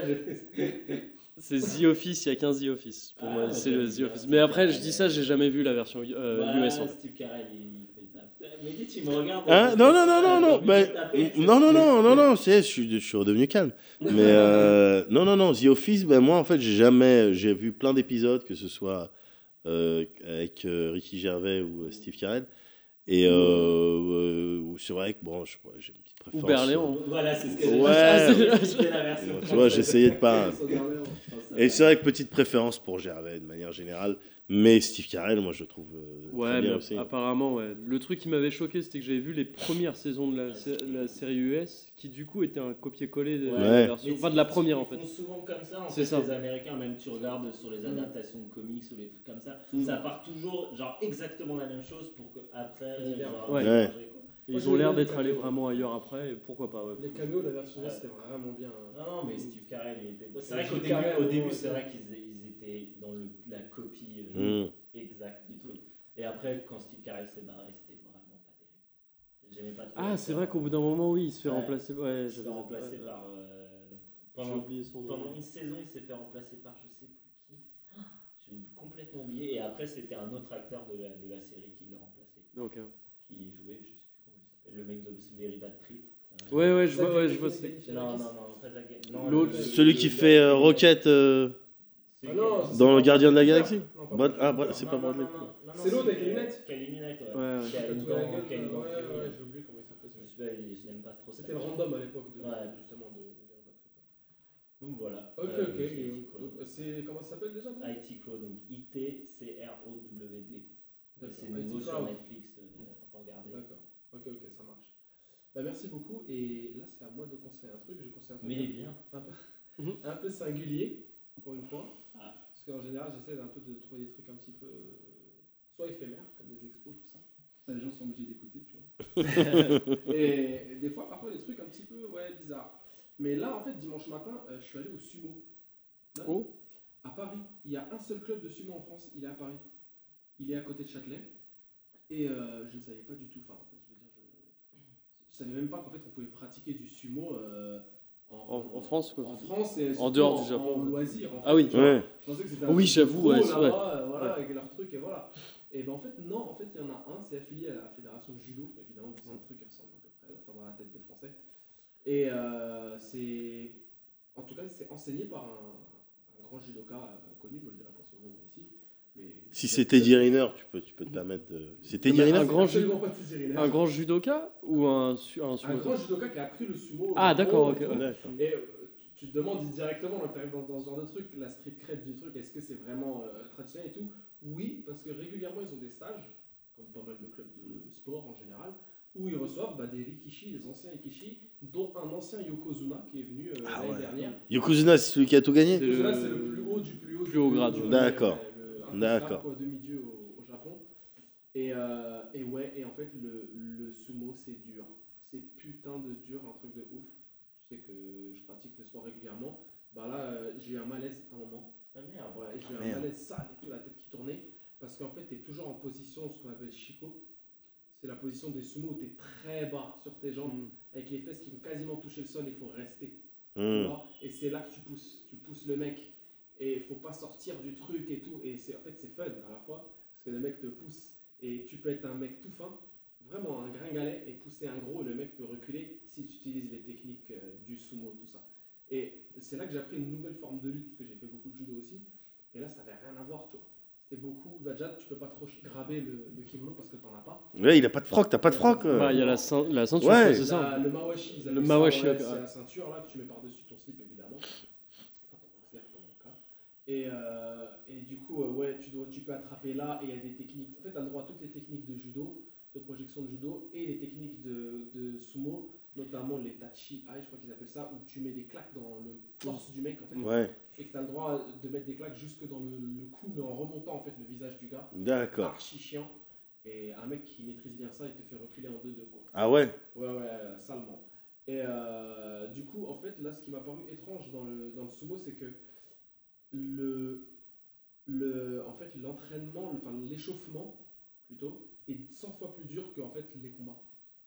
je... C'est The Office, il y a qu'un The Office. Pour Ah, moi, ouais, c'est le The Office. Steve Mais après, je dis ça, j'ai jamais vu la version euh, Bah, US. fait. Steve Carell, il fait le taf. Mais dis, tu me regardes. Hein? non, non, non, non, non, non, non, non, non, non, c'est, je suis, je suis redevenu calme. Mais euh, non, non, non, The Office, ben moi, en fait, j'ai jamais, j'ai vu plein d'épisodes, que ce soit euh, avec euh, Ricky Gervais ou euh, Steve Carell. Et euh, euh, c'est vrai que bon, je- j'ai une petite préférence. Berléand. Voilà, c'est ce que j'ai Ouais. Tu vois, j'essayais de pas. Et c'est vrai que petite préférence pour Gervais de manière générale, mais Steve Carell, moi, je trouve euh, très Ouais, bien mais aussi. apparemment, ouais. Le truc qui m'avait choqué, c'était que j'avais vu les premières saisons de la, sé- la série US, qui du coup était un copier-coller de Ouais. enfin de la première en Ils fait. font souvent comme ça, en C'est fait, ça. les Américains, même tu regardes sur les adaptations de comics ou les trucs comme ça, Mm. ça part toujours genre exactement la même chose pour que après bien. genre, Ouais. Et ils ont l'air d'être allés vraiment ailleurs après, et pourquoi pas, ouais. Les caméos de la version Ouais. US, c'était vraiment bien. hein. Non, non, mais Steve Carell, il était. C'est C'est vrai qu'au début, au début c'est vrai qu'ils ils étaient dans le, la copie euh, Mm. exacte du truc. Et après, quand Steve Carell s'est barré, c'était vraiment pas terrible. J'aimais pas trop. Ah, c'est vrai qu'au bout d'un moment, oui, il se fait Ouais. remplacer. Ouais, fait remplacer par. euh, J'ai pendant, oublié son nom. pendant une saison, il s'est fait remplacer par je sais plus qui. J'ai complètement oublié. Et après, c'était un autre acteur de la, de la série qui l'a remplacé. Ok. Qui jouait, je sais plus comment il s'appelle, le mec de Very Bad Trip. Ouais, ouais, je vois, ouais, je vois. Galifianakis. c'est- Non, non, non, pas Zach Galifianakis. Non, L'autre, le- le- Celui qui le- fait euh, Rocket euh, Ah non, quel- c'est dans le Gardien de la Galaxie Cooper. Non, pas Brad- Bradley Ah, Brad- c'est pas Bradley C'est l'autre avec les lunettes. Qui a les lunettes, ouais. Ouais, ouais. Qui a une Tatoué la dent, gueule, qui a une ouais, dent ouais, pourrie. ouais, j'ai oublié comment il s'appelle. Je sais pas, je l'aime pas trop. cet C'était le random à l'époque de Ouais. justement de. Donc voilà. Ok, Euh, ok. j'ai euh, C'est comment ça s'appelle déjà non IT Crow, donc I-T-C-R-O-W-D. D'accord, C'est IT nouveau sur Crowd. Netflix, euh, regardez. D'accord. Ok, ok, ça marche. Bah, merci beaucoup. Et là, c'est à moi de conseiller un truc. Je conseille un truc Mais il est bien. peu, un peu singulier, pour une fois. Ah. Parce qu'en général, j'essaie un peu de trouver des trucs un petit peu. euh, soit éphémères, comme des expos, tout ça. Ça, les gens sont obligés d'écouter, tu vois. et, et des fois, parfois, des trucs un petit peu ouais, bizarres. Mais là, en fait, dimanche matin, euh, je suis allé au sumo. Là, Oh. À Paris. Il y a un seul club de sumo en France. Il est à Paris. Il est à côté de Châtelet. Et euh, je ne savais pas du tout. Enfin, en fait, je veux dire, je, je savais même pas qu'en fait, on pouvait pratiquer du sumo euh, En, en France, quoi. en France et En dehors du Japon. En loisir. En Ah oui. Ouais. Je pensais que c'était un Oui, j'avoue, ouais, euh, voilà, Ouais. avec leur truc et voilà. Et ben en fait, non, en fait, il y en a un, c'est affilié à la fédération de judo, évidemment, c'est un truc qui ressemble à peu près, enfin dans la tête des Français. Et euh, c'est. En tout cas, c'est enseigné par un, un grand judoka euh, connu, je le dirai pas son nom ici. Si c'est Teddy Riner, tu peux, tu peux te permettre de. C'est Teddy Riner un grand. Un judoka ou un, su- un Un sumo grand judoka qui a appris le sumo. Ah, d'accord, et ok. Et euh, tu, te demandes directement, quand tu arrives dans, dans ce genre de truc, la street cred du truc, est-ce que c'est vraiment euh, traditionnel et tout? Oui, parce que régulièrement ils ont des stages, comme pas mal de clubs de sport en général, où ils reçoivent bah, des rikishi, des anciens rikishi, dont un ancien Yokozuna qui est venu euh, Ah l'année ouais. dernière. Yokozuna, c'est celui qui a tout gagné? C'est Yokozuna, le- c'est le plus haut du plus haut. plus haut grade, D'accord. D'accord. demi-dieu au, au Japon. Et, euh, et ouais, et en fait, le, le sumo, c'est dur. C'est putain de dur, un truc de ouf. Je sais que je pratique le sport régulièrement. Bah là, euh, j'ai eu un malaise à un moment. Ah merde. Ouais, j'ai eu un merde. malaise sale et tout, la tête qui tournait. Parce qu'en fait, tu es toujours en position, ce qu'on appelle shiko. C'est la position des sumo où tu es très bas sur tes jambes, Mm. avec les fesses qui vont quasiment toucher le sol, il faut rester. tu Hmm. vois, et c'est là que tu pousses. Tu pousses le mec. Et il faut pas sortir du truc et tout. Et c'est en fait, c'est fun à la fois, parce que le mec te pousse. Et tu peux être un mec tout fin, vraiment un gringalet, et pousser un gros, et le mec peut reculer si tu utilises les techniques euh, du sumo, tout ça. Et c'est là que j'ai appris une nouvelle forme de lutte, parce que j'ai fait beaucoup de judo aussi. Et là, ça avait rien à voir, tu vois. C'était beaucoup. Bah, déjà, tu peux pas trop graber le, le kimono parce que t'en as pas. Ouais, il a pas de froc, t'as pas de froc. euh. Bah, il y a la, ceint- la ceinture, Ouais. c'est ça. La- le mawashi, ils Le mawashi, ouais, c'est la ceinture là que tu mets par-dessus ton slip évidemment. Enfin, ton boxer dans mon cas. Et, euh, et du coup, euh, ouais, tu, dois, tu peux attraper là et il y a des techniques. En fait, tu as le droit à toutes les techniques de judo, de projection de judo et les techniques de, de sumo, notamment les tachi ai, je crois qu'ils appellent ça, où tu mets des claques dans le torse du mec en fait. Ouais, Et que tu as le droit de mettre des claques jusque dans le, le cou, mais en remontant en fait le visage du gars. d'accord. Archi chiant. Et un mec qui maîtrise bien ça, il te fait reculer en 2-2 quoi. Ah ouais? Ouais, ouais, euh, salement. Et euh, du coup, en fait, là, ce qui m'a paru étrange dans le, dans le sumo, c'est que le, le, en fait, l'entraînement, le- enfin, l'échauffement, plutôt, est 100 fois plus dur que en fait, les combats.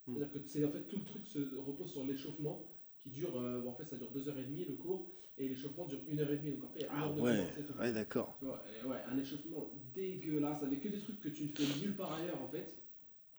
Hmm. C'est-à-dire que c'est, en fait, tout le truc se repose sur l'échauffement, qui dure, euh, bon, en fait, ça dure 2h30 le cours, et l'échauffement dure 1h30. Donc après, il y a une Ah heure de ouais, cours, tout. ouais, d'accord. Un échauffement dégueulasse, avec que des trucs que tu ne fais nulle part ailleurs en fait,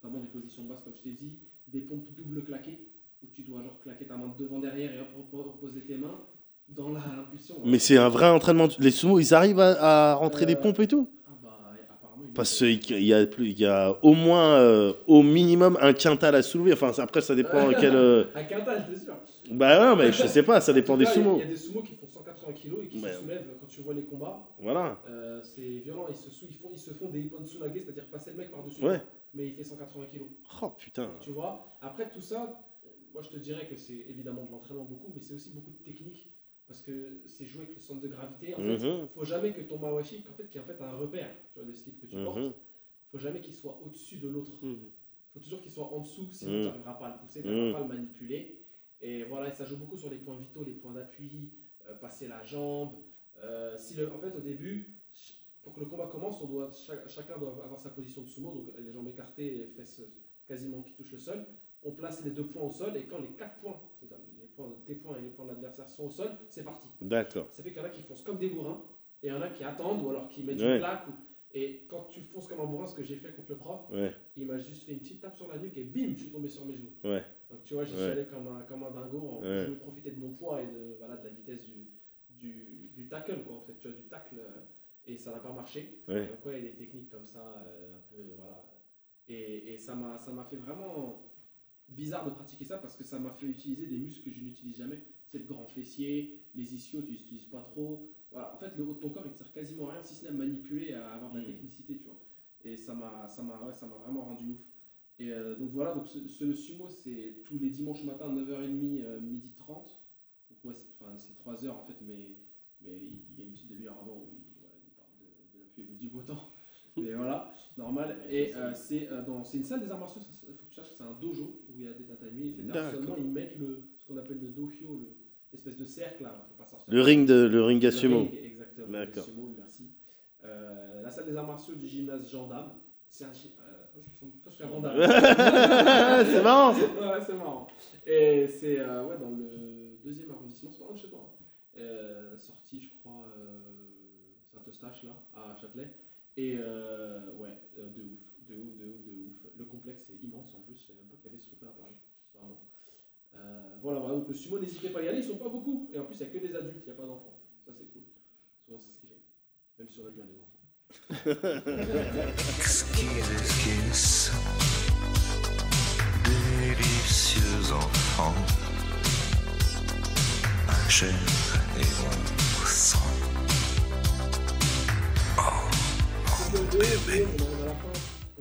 notamment des positions basses comme je t'ai dit, des pompes double claquées, où tu dois genre claquer ta main devant derrière et hop, reposer tes mains dans la- l'impulsion. Mais c'est un vrai entraînement. Les sumo, ils arrivent à, à rentrer des Euh, pompes et tout Ah bah apparemment Parce qu'il y a, plus- il y a au moins, euh, au minimum, un quintal à soulever. Enfin, après, ça dépend quel. euh, Un quintal, t'es sûr Bah non, mais je sais pas, ça dépend des sumo. Il y a des sumo qui font 180 kg et qui Ouais. se soulèvent quand tu vois les combats. Voilà. C'est violent, ils se, sou- ils, font, ils se font des ippon c'est-à-dire passer le mec par-dessus. Ouais. Mais il fait 180 kg. Oh putain. Tu vois? Après tout ça, moi je te dirais que c'est évidemment de l'entraînement beaucoup, mais c'est aussi beaucoup de technique. Parce que c'est jouer avec le centre de gravité. En fait, Mhm. faut jamais que ton mawashi, en fait, qui est en fait un repère, tu vois, le slip que tu Mhm. portes, faut jamais qu'il soit au-dessus de l'autre. Mhm. faut toujours qu'il soit en dessous, sinon Mhm. tu n'arriveras pas à le pousser, tu Mhm. n'arriveras pas à le manipuler. Et voilà, et ça joue beaucoup sur les points vitaux, les points d'appui, euh, passer la jambe. Euh, si le, en fait, au début, pour que le combat commence, on doit, cha- chacun doit avoir sa position de sumo, donc les jambes écartées, les fesses quasiment qui touchent le sol. On place les deux points au sol, et quand les quatre points, c'est-à-dire points, tes points et les points de l'adversaire sont au sol, c'est parti. D'accord. Ça fait qu'il y en a qui foncent comme des bourrins, et il y en a qui attendent ou alors qui mettent Ouais. une claque. ou- Et quand tu fonces comme un bourrin, ce que j'ai fait contre le prof, Ouais. il m'a juste fait une petite tape sur la nuque et bim, je suis tombé sur mes genoux. Ouais. Donc tu vois, j'y suis allé comme un, comme un dingo. En-. Je voulais profiter de mon poids et de, voilà, de la vitesse du, du, du tackle, quoi, en fait, tu vois, du tacle. euh, Et ça n'a pas marché. Ouais. Donc il y a des techniques comme ça, euh, un peu, voilà. Et, et ça m'a fait vraiment bizarre de pratiquer ça parce que ça m'a fait utiliser des muscles que je n'utilise jamais. C'est le grand fessier, les ischios, tu les utilises pas trop. Voilà. En fait, le haut de ton corps, il ne sert quasiment à rien si ce n'est à manipuler, à avoir de la Mm. technicité, tu vois. Et ça m'a ça m'a ouais, ça m'a vraiment rendu ouf. Et euh, donc voilà, donc ce, ce sumo, c'est tous les dimanches matin, 9h30, euh, midi 30. Donc ouais, c'est enfin, c'est 3 heures en fait, mais, mais il y a une petite demi-heure avant où il, voilà, il parle de, de la pluie et du beau temps. Mais voilà, normal. Et euh, c'est euh, dans- c'est une salle des arts martiaux, il faut que tu saches que c'est un dojo où il y a des tatamis, etc. Seulement ils mettent le, ce qu'on appelle le dohyo, le- l'espèce de cercle là, faut pas sortir. Le ring de le ring à Le sumo. ring, exactement. D'accord. sumo, merci. Euh, la salle des arts martiaux du gymnase gendarme. C'est un euh, ressemble presque un. C'est marrant. Ouais, c'est marrant. Et c'est euh, ouais, dans le deuxième arrondissement, c'est pas loin de chez toi. hein. Euh, sorti, je crois, euh, Saint-Eustache, là, à Châtelet. Et euh, ouais, de ouf, de ouf, de ouf, de ouf. Le complexe est immense en plus, je savais même pas qu'il y avait ce truc-là à Paris. Vraiment. Euh, voilà, voilà, donc le sumo, n'hésitez pas à y aller, ils sont pas beaucoup. Et en plus, il n'y a que des adultes, il n'y a pas d'enfants. Ça, c'est cool. Souvent, c'est ce qui gêne. Même si on a bien les enfants. Kiss. Délicieux enfant. Ma chair et mon sang. Le deux, et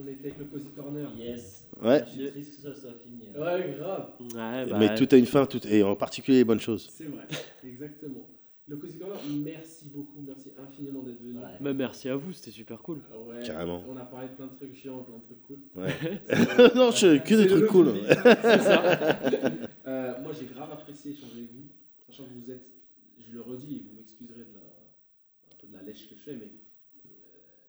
on était avec le Cozy Corner. Yes. Ouais. Je suis triste que ça soit fini. Ouais, grave. Ouais, bah, Mais tout a une fin, tout, et en particulier les bonnes choses. C'est vrai, exactement. Le Cozy Corner, merci beaucoup, merci infiniment d'être venu. bah, merci à vous, c'était super cool. Ouais, Carrément. On a parlé de plein de trucs chiants plein de trucs cool. Ouais. Non, je- que des trucs cool. c'est ça. Euh, moi, j'ai grave apprécié échanger avec vous, sachant que vous êtes, je le redis, et vous m'excuserez de la, de la lèche que je fais, mais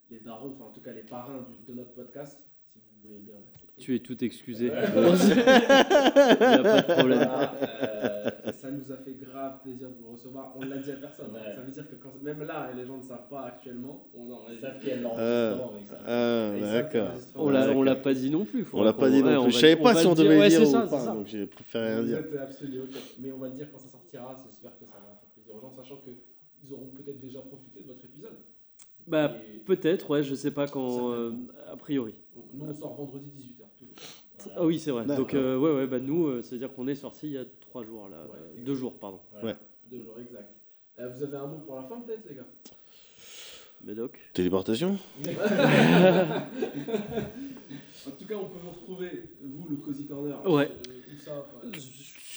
les darons, enfin en tout cas les parrains du- de notre podcast, si vous voulez bien. Tu es tout excusé. Ouais. Il y a pas de problème. Voilà, euh, ça nous a fait grave plaisir de vous recevoir. On ne l'a dit à personne. Ouais. Ça veut dire que quand, même là, les gens ne savent pas actuellement. On en Ils savent qu'il y a Ah, l'enregistrement avec ça. ah, d'accord. On l'a, on D'accord. l'a pas dit non plus. On l'a pas dit Ouais, non on plus. Je va- savais pas si on le dire. devait Ouais, le dire c'est ou ça, pas, ça. donc j'ai préféré rien dire. absolument ok. Mais on va le dire quand ça sortira. J'espère que ça va faire plaisir aux gens, sachant qu'ils auront peut-être déjà profité de votre épisode. Bah, Et peut-être, ouais, je sais pas quand. euh, a priori. nous, on sort vendredi 18h. Toujours. Ah oui, c'est vrai. Donc, euh, ouais, ouais, bah nous, euh, c'est-à-dire qu'on est sorti il y a trois jours, là. Ouais. euh, deux jours, pardon. Ouais. Deux jours exact. Euh, vous avez un mot pour la fin, peut-être, les gars? Médoc. Téléportation? En tout cas, on peut vous retrouver, vous, le Cozy Corner. Ouais. euh, Où ça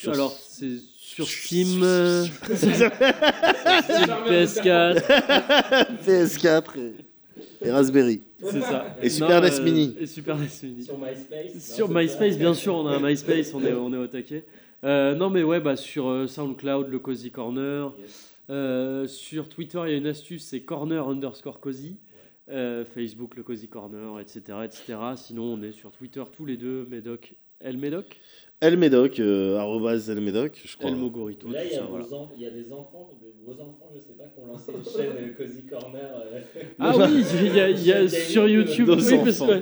Sur- Alors, c'est sur Steam, euh, sur PS4, PS4 et, et Raspberry. c'est ça. Et Super Non, NES euh, Mini. Et Super NES Mini. Sur MySpace. Sur non, c'est MySpace, bien sûr, on a un MySpace, on est, on est au taquet. Euh, non, mais ouais, bah, sur euh, SoundCloud, le Cozy Corner. Yes. Euh, sur Twitter, il y a une astuce, c'est corner underscore cozy. Euh, Facebook, le Cozy Corner, etc., etc. Sinon, on est sur Twitter tous les deux, Médoc, El Médoc, Elmedoc, euh, arrobase Elmedoc, je crois. El Mogorito, Là, il y, a ça, voilà. vos en- il y a des enfants, des- vos enfants, je sais pas, qui ont lancé une chaîne euh, Cozy Corner. euh, Ah oui, il y a, y sur YouTube, nos oui, parce enfants. que-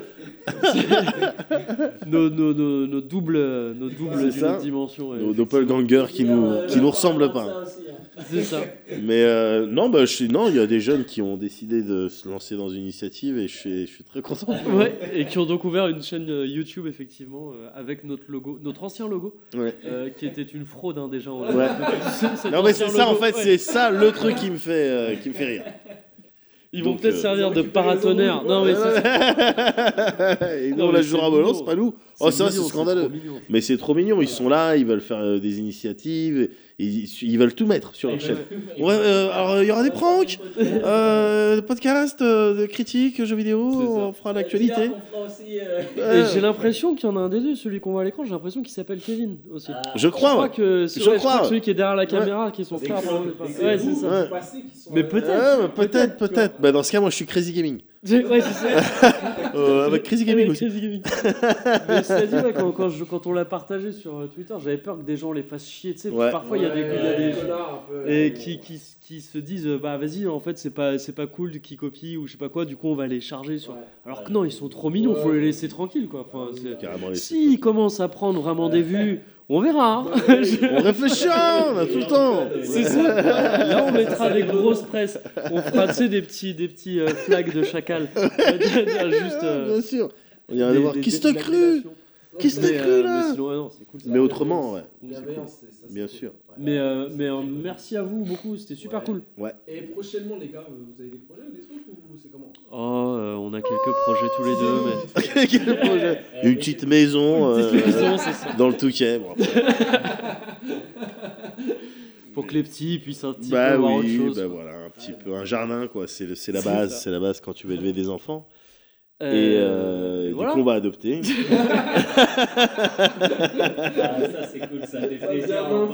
nos, nos, nos, nos doubles, nos doubles ça. dimensions. ouais, Nos doppelgangers qui nous, euh, qui nous ressemblent pas. comme ça aussi, hein. C'est ça. Mais euh, non, bah, je suis, non, il y a des jeunes qui ont décidé de se lancer dans une initiative et je suis, je suis très content. Ouais, et qui ont donc ouvert une chaîne euh, YouTube, effectivement, euh, avec notre logo, notre ancien logo, Ouais. euh, qui était une fraude hein, déjà. Ouais. Non, mais c'est ça, en fait, ouais. c'est ça le truc qui me fait, euh, qui me fait rire. Ils vont peut-être euh, servir de paratonnerre. Non, mais c'est et nous, Non, on la jouera à volant, c'est pas nous. Oh, ça, c'est scandaleux. trop mignon. Mais c'est trop mignon, ils sont là, ils veulent faire euh, des initiatives, et ils, ils veulent tout mettre sur leur chaîne. Ouais, euh, alors il y aura des pranks, euh, des podcasts, euh, des critiques, jeux vidéo, C'est on fera l'actualité. Euh, Ouais. Et j'ai l'impression qu'il y en a un des deux, celui qu'on voit à l'écran, j'ai l'impression qu'il s'appelle Kevin aussi. Ah. Je crois, crois ouais. que c'est Je ouais, crois, que ouais. celui qui est derrière la caméra, qui est son frère. Ouais, c'est ça. Sont Mais euh, peut-être. Ouais, peut-être, peut-être. Bah, dans ce cas, moi, je suis Crazy Gaming. J'ai- Ouais, c'est ça. Euh, avec Crazy Gaming Avec aussi. Crazy Gaming. Mais cela dit, ouais, quand, quand, je- quand on l'a partagé sur euh, Twitter, j'avais peur que des gens les fassent chier. Tu sais, Ouais. parfois il y a des, il y a Ouais, des connards un peu, et ouais. qui, qui, qui se disent euh, bah vas-y, en fait c'est pas c'est pas cool qui copie ou je sais pas quoi. Du coup on va les charger sur. Alors que non, ils sont trop mignons. Faut les laisser tranquilles quoi. Enfin, c'est- Carrément laisser. S'ils commencent à prendre vraiment des vues, on verra. hein. On réfléchira, on a tout le temps. C'est ça. Là, on mettra des grosses presses. On fera, tu sais, des petits, des petits euh, flags de chacal. Juste. euh, Bien sûr. On ira aller voir qui se cru se te Mais, cru euh, là mais sinon, ouais, non, c'est cool, ça. Mais autrement, ouais. C'est cool. Bienveillance, c'est- ça, Bien cool. sûr. Mais, euh, mais euh, merci à vous beaucoup, c'était super Ouais. cool. Ouais. Et prochainement, les gars, vous avez des projets ou des trucs ou c'est comment? Oh, euh, on a quelques projets tous les deux, mais. Quel projet Une petite maison, Une petite euh, maison, c'est ça. dans le Touquet. Bon, après. Pour que les petits puissent un petit bah peu voir autre oui, chose. bah quoi. voilà, un petit peu un jardin quoi. C'est le- c'est la C'est base, ça. c'est la base quand tu veux élever des enfants. Euh, Et euh, du voilà. coup, on va adopter. Ah, ça c'est cool, ça fait plaisir. Non,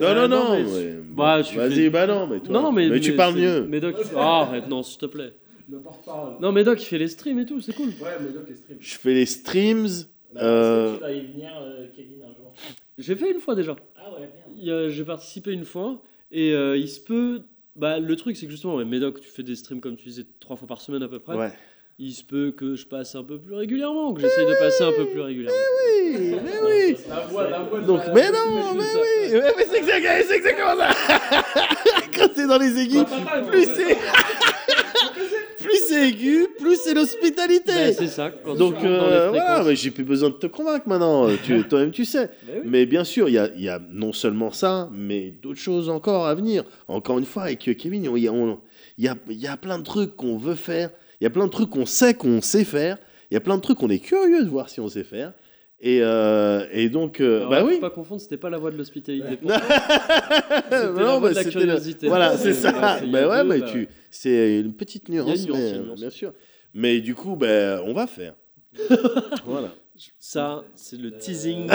Euh, non, non, mais-. Bah, Vas-y, fais- bah non, mais toi. Non, non, mais, tu parles mieux. Médoc, il- ah, arrête, non, s'il te plaît. Le porte-parole. Non, Médoc, il fait les streams et tout, c'est cool. Ouais, mais donc les streams. Je fais les streams. Bah, euh, Est-ce que tu vas y venir, euh, Kevin, un jour J'ai fait une fois déjà. Ah ouais, merde. J'ai participé une fois et euh, il se peut. Bah, le truc, c'est que justement, ouais, Médoc, tu fais des streams comme tu disais trois fois par semaine à peu près. Ouais. Il se peut que je passe un peu plus régulièrement, que j'essaye de passer un peu plus régulièrement. Oui, mais oui. La voix, la voix de Donc, la- mais de- non, de- mais de- oui. Mais c'est exactement, c'est exactement ça. Quand t'es dans les aigus, plus c'est. plus c'est aigu, plus c'est l'hospitalité. Bah, c'est ça. Quand Donc euh, voilà, mais j'ai plus besoin de te convaincre maintenant. Euh, Tu, toi-même, tu sais. Bah oui. Mais bien sûr, il y y a non seulement ça, mais d'autres choses encore à venir. Encore une fois, avec Kevin, il y y a, il y a plein de trucs qu'on veut faire. Il y a plein de trucs qu'on sait qu'on sait faire. Il y a plein de trucs qu'on est curieux de voir si on sait faire. Et, euh, et donc, euh, Alors bah là, faut oui. pas confondre, c'était pas la voix de l'hospitalité. Non, la bah, de la curiosité. Voilà, c'est ça. Bah a ouais, deux, mais bah tu, c'est une petite nuance, une nuance, mais, il y a une nuance. bien sûr. Mais du coup, ben, on va faire. voilà. Ça, c'est le teasing.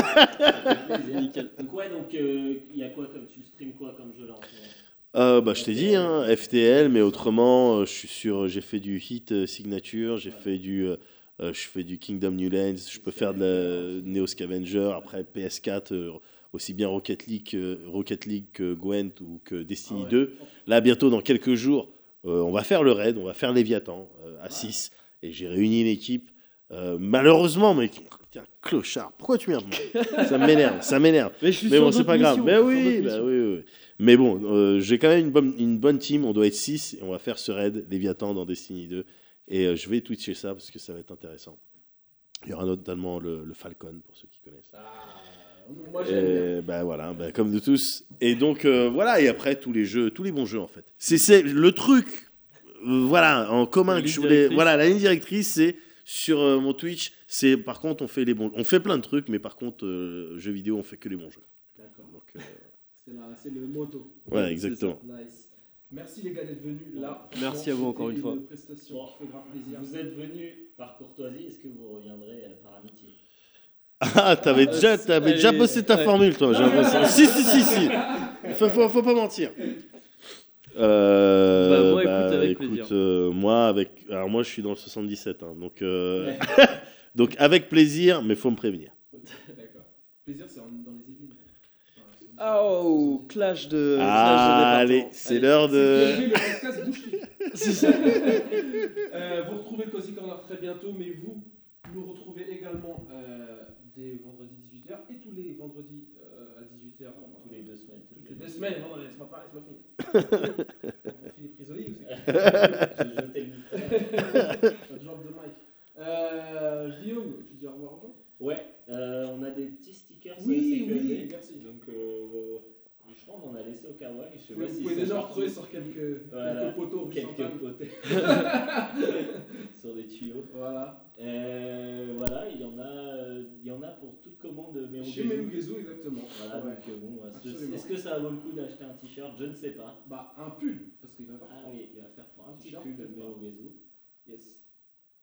Nickel. Donc ouais, donc euh, il y a quoi comme tu stream quoi comme jeu là en ce moment? Euh, bah, je t'ai dit, hein, FTL, mais autrement, euh, je suis sur, j'ai fait du hit euh, signature, j'ai fait du, euh, euh, je fais du Kingdom New Lands, je peux faire de la Neo Scavenger, après PS4, euh, aussi bien Rocket League, que- Rocket League que Gwent ou que Destiny 2. Là, bientôt, dans quelques jours, euh, on va faire le raid, on va faire Léviathan euh, à 6, et j'ai réuni une équipe. euh, malheureusement, mais tiens, clochard, pourquoi tu m'énerves Ça m'énerve, ça m'énerve. Mais bon, c'est pas grave. missions, Mais suis sur oui, bah oui, oui. Mais bon, euh, j'ai quand même une bonne, une bonne team. On doit être 6 et on va faire ce raid Léviathan dans Destiny 2. Et euh, je vais twitcher ça parce que ça va être intéressant. Il y aura notamment le, le Falcon pour ceux qui connaissent. Moi, bien. Et bah voilà, bah, comme de tous. Et donc euh, voilà, et après tous les jeux, tous les bons jeux en fait. C'est c'est le truc, euh, voilà, en commun que je voulais. directrice. Voilà, la ligne directrice, c'est sur euh, mon Twitch. C'est par contre, on fait les bons, on fait plein de trucs, mais par contre, euh, jeux vidéo, on fait que les bons jeux. D'accord. Euh, C'est la- c'est le moto. ouais, exactement. Nice. Merci les gars d'être venus là. Merci à vous encore une fois. Une prestation Bon, qui fait grave plaisir. Vous êtes venu par courtoisie, est-ce que vous reviendrez euh, par amitié? Ah, t'avais déjà, t'avais déjà bossé ta ouais. formule, toi, j'ai l'impression. si, si, si, si. Faut, faut, faut pas mentir. Euh, Bah, moi, écoute, avec plaisir. euh, moi, avec. Alors, moi, je suis dans le 77, hein, donc, euh, donc avec plaisir, mais faut me prévenir. D'accord. Plaisir, c'est dans les Yvelines. C'est- Oh, clash de. Ah, clash de allez, c'est l'heure de. Bienvenue, le podcast bouge plus. C'est ça. Euh, vous retrouvez Cozy Corner très bientôt, mais vous nous retrouvez également euh, des vendredis 18h et tous les vendredis euh, à 18h. Tous les deux semaines. Toutes les deux semaines, non, laisse-moi pas, laisse-moi finir. On finit prisonnier ou c'est J'ai jeté le micro. Pas de genre de mic. Euh, Guillaume, tu dis au revoir aux gens Ouais, euh, on a des petits stickers Oui, oui, merci. Donc, euh, je crois qu'on en a laissé au kawaii. Je sais Vous pas pouvez, déjà retrouver sur quelques, Voilà, quelques poteaux. quelques Sainte-Anne. potés. sur des tuyaux. Voilà. Euh, voilà, il y en a, il y en a pour toute commande mais Chez Melugezu, exactement. Voilà, Ouais. donc bon, est-ce que- ça vaut le coup d'acheter un t-shirt? Je ne sais pas. Bah, un pull, parce qu'il va pas Ah oui, il va faire froid. Un petit T-shirt, pull de. Merugezu. Yes.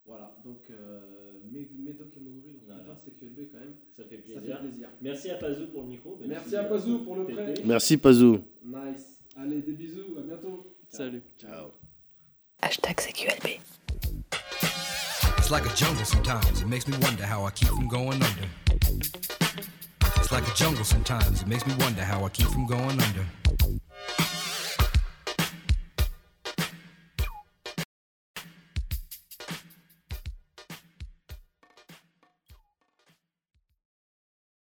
Voilà, donc euh, Médoc et Moguri, donc Voilà. putain, c'est QLB quand même. Ça fait Ça plaisir. fait plaisir. Merci à Pazou pour le micro. Merci à un Pazou pour le prêt. Merci, Pazou. Nice. Allez, des bisous, à bientôt. Salut. Ciao. Hashtag CQLB. It's like a jungle sometimes. It makes me wonder how I keep from going under. It's like a jungle sometimes. It makes me wonder how I keep from going under.